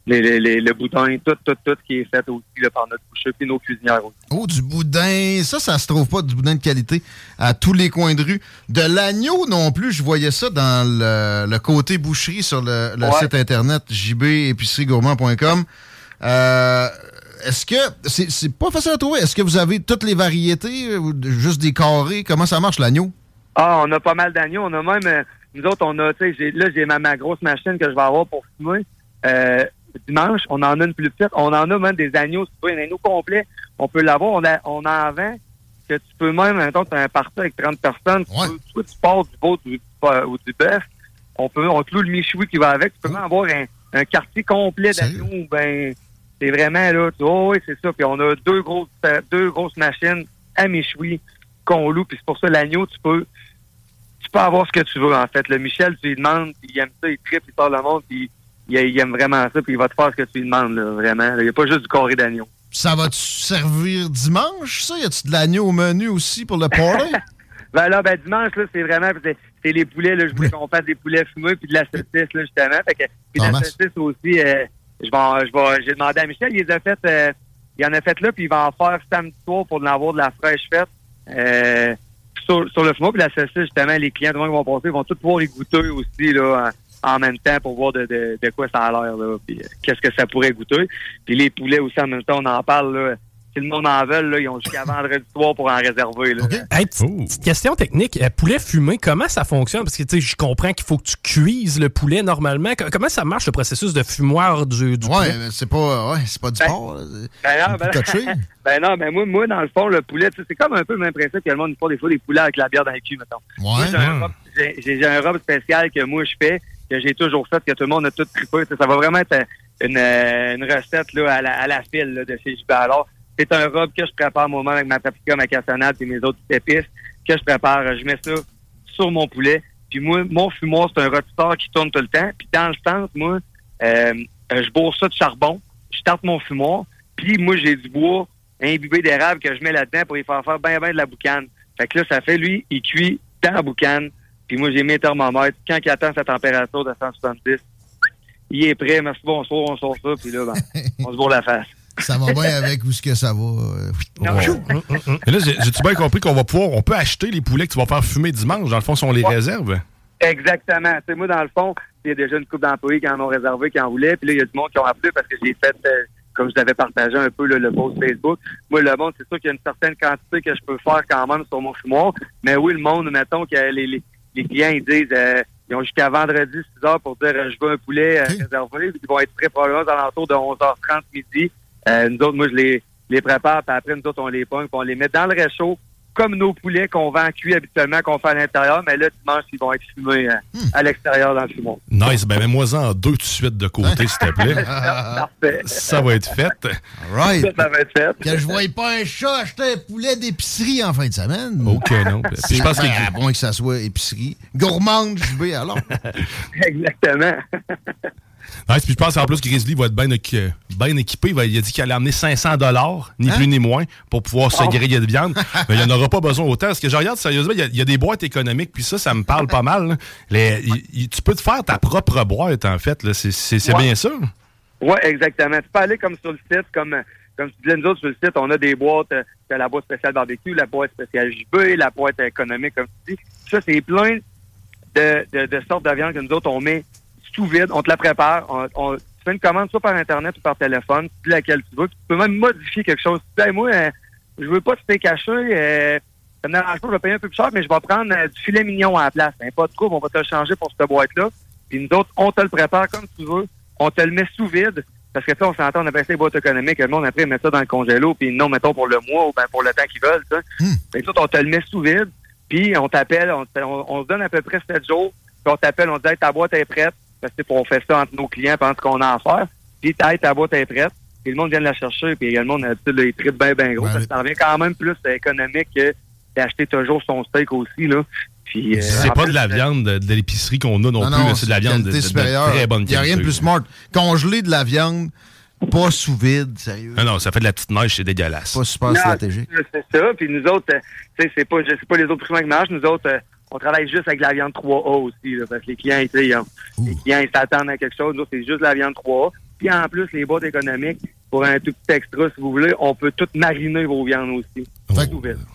les, les, les- le boudin, tout, tout, tout qui est fait aussi là, par notre boucher, puis nos cuisinières aussi. Oh, du boudin. Ça, ça se trouve pas, du boudin de qualité, à tous les coins de rue. De l'agneau non plus, je voyais ça dans le, le côté boucherie sur le, le Ouais. site internet jbépiceriegourmand.com. Euh, Est-ce que c'est c'est pas facile à trouver? Est-ce que vous avez toutes les variétés ou de- juste des carrés? Comment ça marche l'agneau? Ah, on a pas mal d'agneaux. On a même, euh, nous autres, on a, tu sais, là, j'ai ma, ma grosse machine que je vais avoir pour fumer. Euh, dimanche, on en a une plus petite. On en a même des agneaux, si tu veux, un agneau complet. On peut l'avoir. On, a, on en vend que tu peux même, mettons, tu as un parti avec 30 personnes. Tu peux- tu pars du veau du, euh, ou du bœuf. On peut, on te loue le michoui qui va avec. Tu peux même avoir un, un quartier complet d'agneaux. Ben, c'est vraiment, là, tu oh, oui, c'est ça. Puis on a deux grosses, euh, deux grosses machines à michoui qu'on loue. Puis c'est pour ça, l'agneau, tu peux, tu peux avoir ce que tu veux, en fait. Le Michel, tu lui demandes, puis il aime ça, il tripe, il sort le monde, puis il, il aime vraiment ça, puis il va te faire ce que tu lui demandes, là, vraiment. Il n'y a pas juste du carré d'agneau. Ça va-tu servir dimanche, ça? Y a-tu de l'agneau au menu aussi pour le party? Ben là, ben dimanche, là, c'est vraiment, c'est les poulets, là, je voulais qu'on fasse des poulets fumés, puis de la saucisse, là, justement. Fait que, puis de la Thomas. saucisse aussi, euh, je vais, je vais, j'ai demandé à Michel, il les a fait, euh, il en a fait là, puis il va en faire samedi soir pour en avoir de la fraîche faite. Euh, sur, sur le fumeau, puis la saucisse, justement, les clients, monde qui vont passer, vont tous pouvoir y goûter aussi, là, en, en même temps, pour voir de, de, de quoi ça a l'air, là, puis euh, qu'est-ce que ça pourrait goûter. Puis les poulets aussi, en même temps, on en parle, là. Si le monde en veut, là, ils ont jusqu'à vendredi soir pour en réserver, là. Hey, petite, question technique. Euh, poulet fumé, comment ça fonctionne? Parce que tu sais, je comprends qu'il faut que tu cuises le poulet normalement. Co- Comment ça marche le processus de fumoir du, du Ouais, poulet? mais c'est pas, ouais, c'est pas du porc. là. Ben non, ben, ben non, ben moi, moi, dans le fond, le poulet, c'est comme un peu le même principe que le monde fait des fois des poulets avec la bière dans le cul, mettons. Moi, j'ai un robe- spécial que moi je fais, que j'ai toujours fait, que tout le monde a tout trippé. Ça va vraiment être une, euh, une recette là, à, la, à la file là, de chez JB. Alors, c'est un robe que je prépare moi-même avec ma paprika, ma cassonade et mes autres épices, que je prépare. Je mets ça sur mon poulet. Puis moi, mon fumoir, c'est un rôtisseur qui tourne tout le temps. Puis dans le centre, moi, euh, je bourre ça de charbon. Je tarte mon fumoir. Puis moi, j'ai du bois imbibé d'érable que je mets là-dedans pour y faire faire bien, bien de la boucane. Fait que là, ça fait, lui, il cuit dans la boucane. Puis moi, j'ai mis un thermomètre. Quand il atteint sa température de 170, il est prêt. Merci, bonsoir, on sort ça. Puis là, ben, on se bourre la face. Ça va bien avec où ce que ça va. euh, Et là, j'ai- j'ai-tu bien compris qu'on va pouvoir, on peut acheter les poulets que tu vas faire fumer dimanche? Dans le fond, si on les Ouais. réserve? Exactement. Tu sais, moi, dans le fond, il y a déjà une couple d'employés qui en ont réservé, qui en voulaient. Puis là, il y a du monde qui ont appelé parce que j'ai fait, euh, comme je t'avais partagé un peu là, le post Facebook. Moi, le monde, c'est sûr qu'il y a une certaine quantité que je peux faire quand même sur mon fumoir. Mais oui, le monde, mettons que les, les, les clients, ils disent, euh, ils ont jusqu'à vendredi 6 heures pour dire, euh, je veux un poulet euh, réservé. Ils vont être très probablement aux alentours de 11h30 midi. Euh, nous autres, moi, je les, les prépare, puis après, nous autres, on les pogne, puis on les met dans le réchaud, comme nos poulets qu'on vend cuits habituellement, qu'on fait à l'intérieur. Mais là, dimanche, ils vont être fumés euh, à l'extérieur dans le fumoir. Nice, ben mets-moi-en deux tout de suite de côté, s'il te plaît. Parfait. Ça va être fait. Right. Ça, ça va être fait. Que je voyais pas un chat acheter un poulet d'épicerie en fin de semaine. OK, non. Puis je pense que- ben, à moins que ça soit épicerie. Gourmande, JB, alors. Exactement. Nice, puis je pense en plus que Grizzly va être bien équi- bien équipé. Il, a dit qu'il allait amener 500 dollars, ni Hein? plus ni moins, pour pouvoir se Oh. griller de viande. Mais il n'y en aura pas besoin autant. Parce que je regarde sérieusement, il y a, il y a des boîtes économiques, puis ça, ça me parle pas mal. là. Les- il- il- tu peux te faire ta propre boîte, en fait. C'est Ouais. bien ça. Oui, exactement. Tu peux aller comme sur le site, comme, comme tu disais, nous autres, sur le site, on a des boîtes, euh, la boîte spéciale barbecue, la boîte spéciale JB, la boîte économique, comme tu dis. Ça, c'est plein de, de, de sortes de viande que nous autres, on met vide, on te la prépare, on, on- tu fais une commande soit par Internet ou par téléphone, tu dis laquelle tu veux, puis tu peux même modifier quelque chose. Tu dis, Hey, moi, euh, je veux pas steak haché, euh, ça me dérange pas, je vais payer un peu plus cher, mais je vais prendre euh, du filet mignon à la place. Ben, pas de trouble, on va te le changer pour cette boîte-là. Puis nous autres, on te le prépare comme tu veux, on te le met sous vide, parce que ça, on s'entend, on appelle ça les boîtes économiques, le monde après met ça dans le congélo, puis non, mettons pour le mois ou ben pour le temps qu'ils veulent, ça. Ben, nous autres, on te le met sous vide, puis on t'appelle, on, te- on, on se donne à peu près 7 jours, puis on t'appelle, on te dit, Hey, ta boîte est prête, parce que on fait ça entre nos clients pendant qu'on a à faire, puis hey, ta boîte est prête, puis le monde vient de la chercher, puis le monde, d'habitude, là, il tripe bien, bien gros, parce que ça revient quand même plus euh, économique que d'acheter toujours son steak aussi, là. Puis, euh, C'est pas plus, de la euh, viande de, de l'épicerie qu'on a non, plus. C'est de la viande de, qualité de- très bonne Il n'y a qualité. rien de plus smart. Congeler de la viande, pas sous vide, sérieux. Ah non, ça fait de la petite neige, c'est dégueulasse. Pas super Non, stratégique. C'est ça. Puis nous autres, euh, tu sais, c'est pas, pas les autres primeurs qui marchent. Nous autres, euh, on travaille juste avec la viande 3A aussi, là, parce que les clients, ils les clients, ils s'attendent à quelque chose. Nous, c'est juste la viande 3A. Puis en plus, les boîtes économiques, pour un tout petit extra, si vous voulez, on peut tout mariner vos viandes aussi.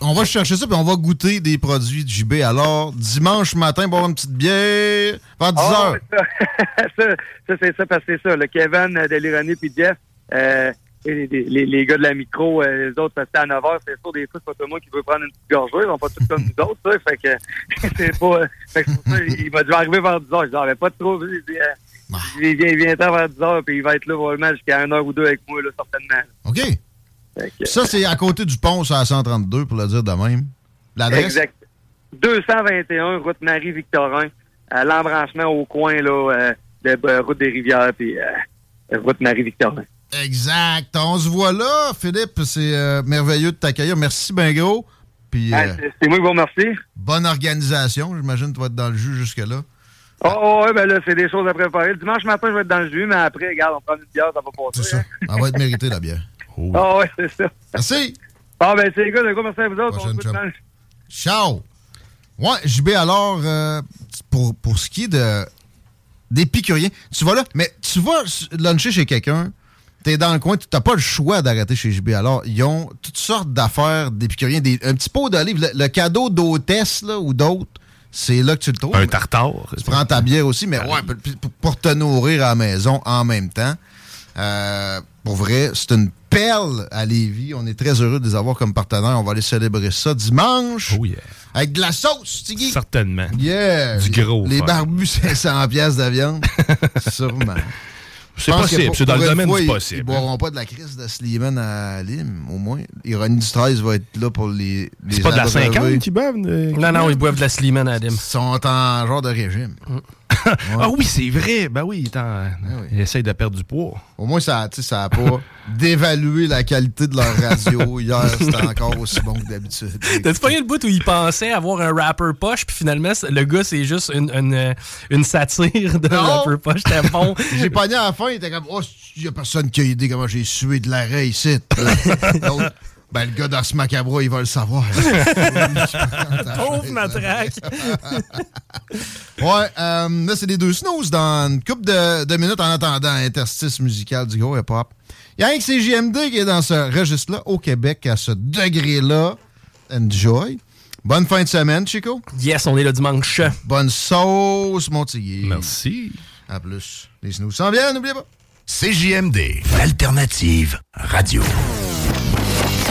On va chercher ça, puis on va goûter des produits de JB. Alors, dimanche matin, boire une petite bière, vers 10 Ah, heures. ça, ça, ça, c'est ça, parce que c'est ça. Le Kevin euh, de l'Ironie puis Jeff, euh, les, les, les gars de la micro, euh, les autres, parce que à 9 h, c'est sûr, des fois, c'est pas tout le monde qui veut prendre une petite gorgée. Ils sont pas tous comme nous autres, ça. Fait que, c'est pas, euh, fait que pour ça, il va devoir arriver vers 10 h. Je ah, ben, pas trop. Il dit, euh, il vient, viens vers 10 h, puis il va être là probablement jusqu'à 1 heure ou deux avec moi, là, certainement. OK. Que, Ça, c'est à côté du pont, c'est à 132, pour le dire de même. L'adresse? Exact. 221 route Marie-Victorin, à l'embranchement au coin là, euh, de euh, route des Rivières puis euh, route Marie-Victorin. Exact. On se voit là, Philippe. C'est euh, merveilleux de t'accueillir. Merci, ben gros. Puis, euh, c'est- c'est moi qui vous remercie. bonne organisation. J'imagine que tu vas être dans le jus jusque-là. Oh, oh, ouais, ben là, c'est des choses à préparer. Le dimanche matin, je vais être dans le jus, mais après, regarde, on prend une bière, ça va passer. hein. Elle va être méritée, la bière. Ah ouais, c'est ça. Merci. Ah ben c'est les gars, le gars, merci à vous autres. Prochaine On. Ciao. Ouais, JB, alors, euh, pour, pour ce qui est de d'épicurien, tu vas là, mais tu vas luncher chez quelqu'un, t'es dans le coin, tu n'as pas le choix d'arrêter chez JB. Alors, ils ont toutes sortes d'affaires d'épicuriens, un petit pot d'olive, le, le cadeau d'hôtesse ou d'autres, c'est là que tu le trouves. Un tartare. Tu prends ta bière aussi, mais ouais, pour, te nourrir à la maison en même temps. Euh, pour vrai, c'est une perle à Lévis. On est très heureux de les avoir comme partenaires. On va aller célébrer ça dimanche. Oh yeah. Avec de la sauce, Tiggy. Certainement. Yeah. Du gros. Les fun. barbus, 500 pièces de viande. Sûrement. C'est possible, c'est dans le domaine fois, du ils- possible. Ils boiront pas de la crise de Slimane à Lim, au moins. Ironie du 13 va être là pour les. les C'est pas de la abreuver. 50 qui boivent? Non, non, ils boivent de la Slimane à Dim. Ils sont en genre de régime. Ah oui, c'est vrai. Ben oui, il, est en- il essaye de perdre du poids. Au moins, ça n'a ça a pas dévalué la qualité de leur radio. Hier, c'était encore aussi bon que d'habitude. T'as-tu pas eu le bout où il pensait avoir un rapper poche, puis finalement, le gars, c'est juste une, une, une satire de Non. rapper poche? C'était bon. J'ai pogné à la fin, il était comme, oh, il y a personne qui a idée comment j'ai sué de l'arrêt ici. Ben, le gars d'Ars Macabra, il va le savoir. Pauvre matraque. ouais, euh, là, c'est les deux snooze dans une couple de, de minutes en attendant interstice musical du gros hip-hop. Il y a rien que c'est JMD qui est dans ce registre-là, au Québec, à ce degré-là. Enjoy. Bonne fin de semaine, Chico. Yes, on est le dimanche. Bonne sauce, mon tigre. Merci. À plus. Les snooze s'en viennent, n'oubliez pas. CJMD, l'alternative radio.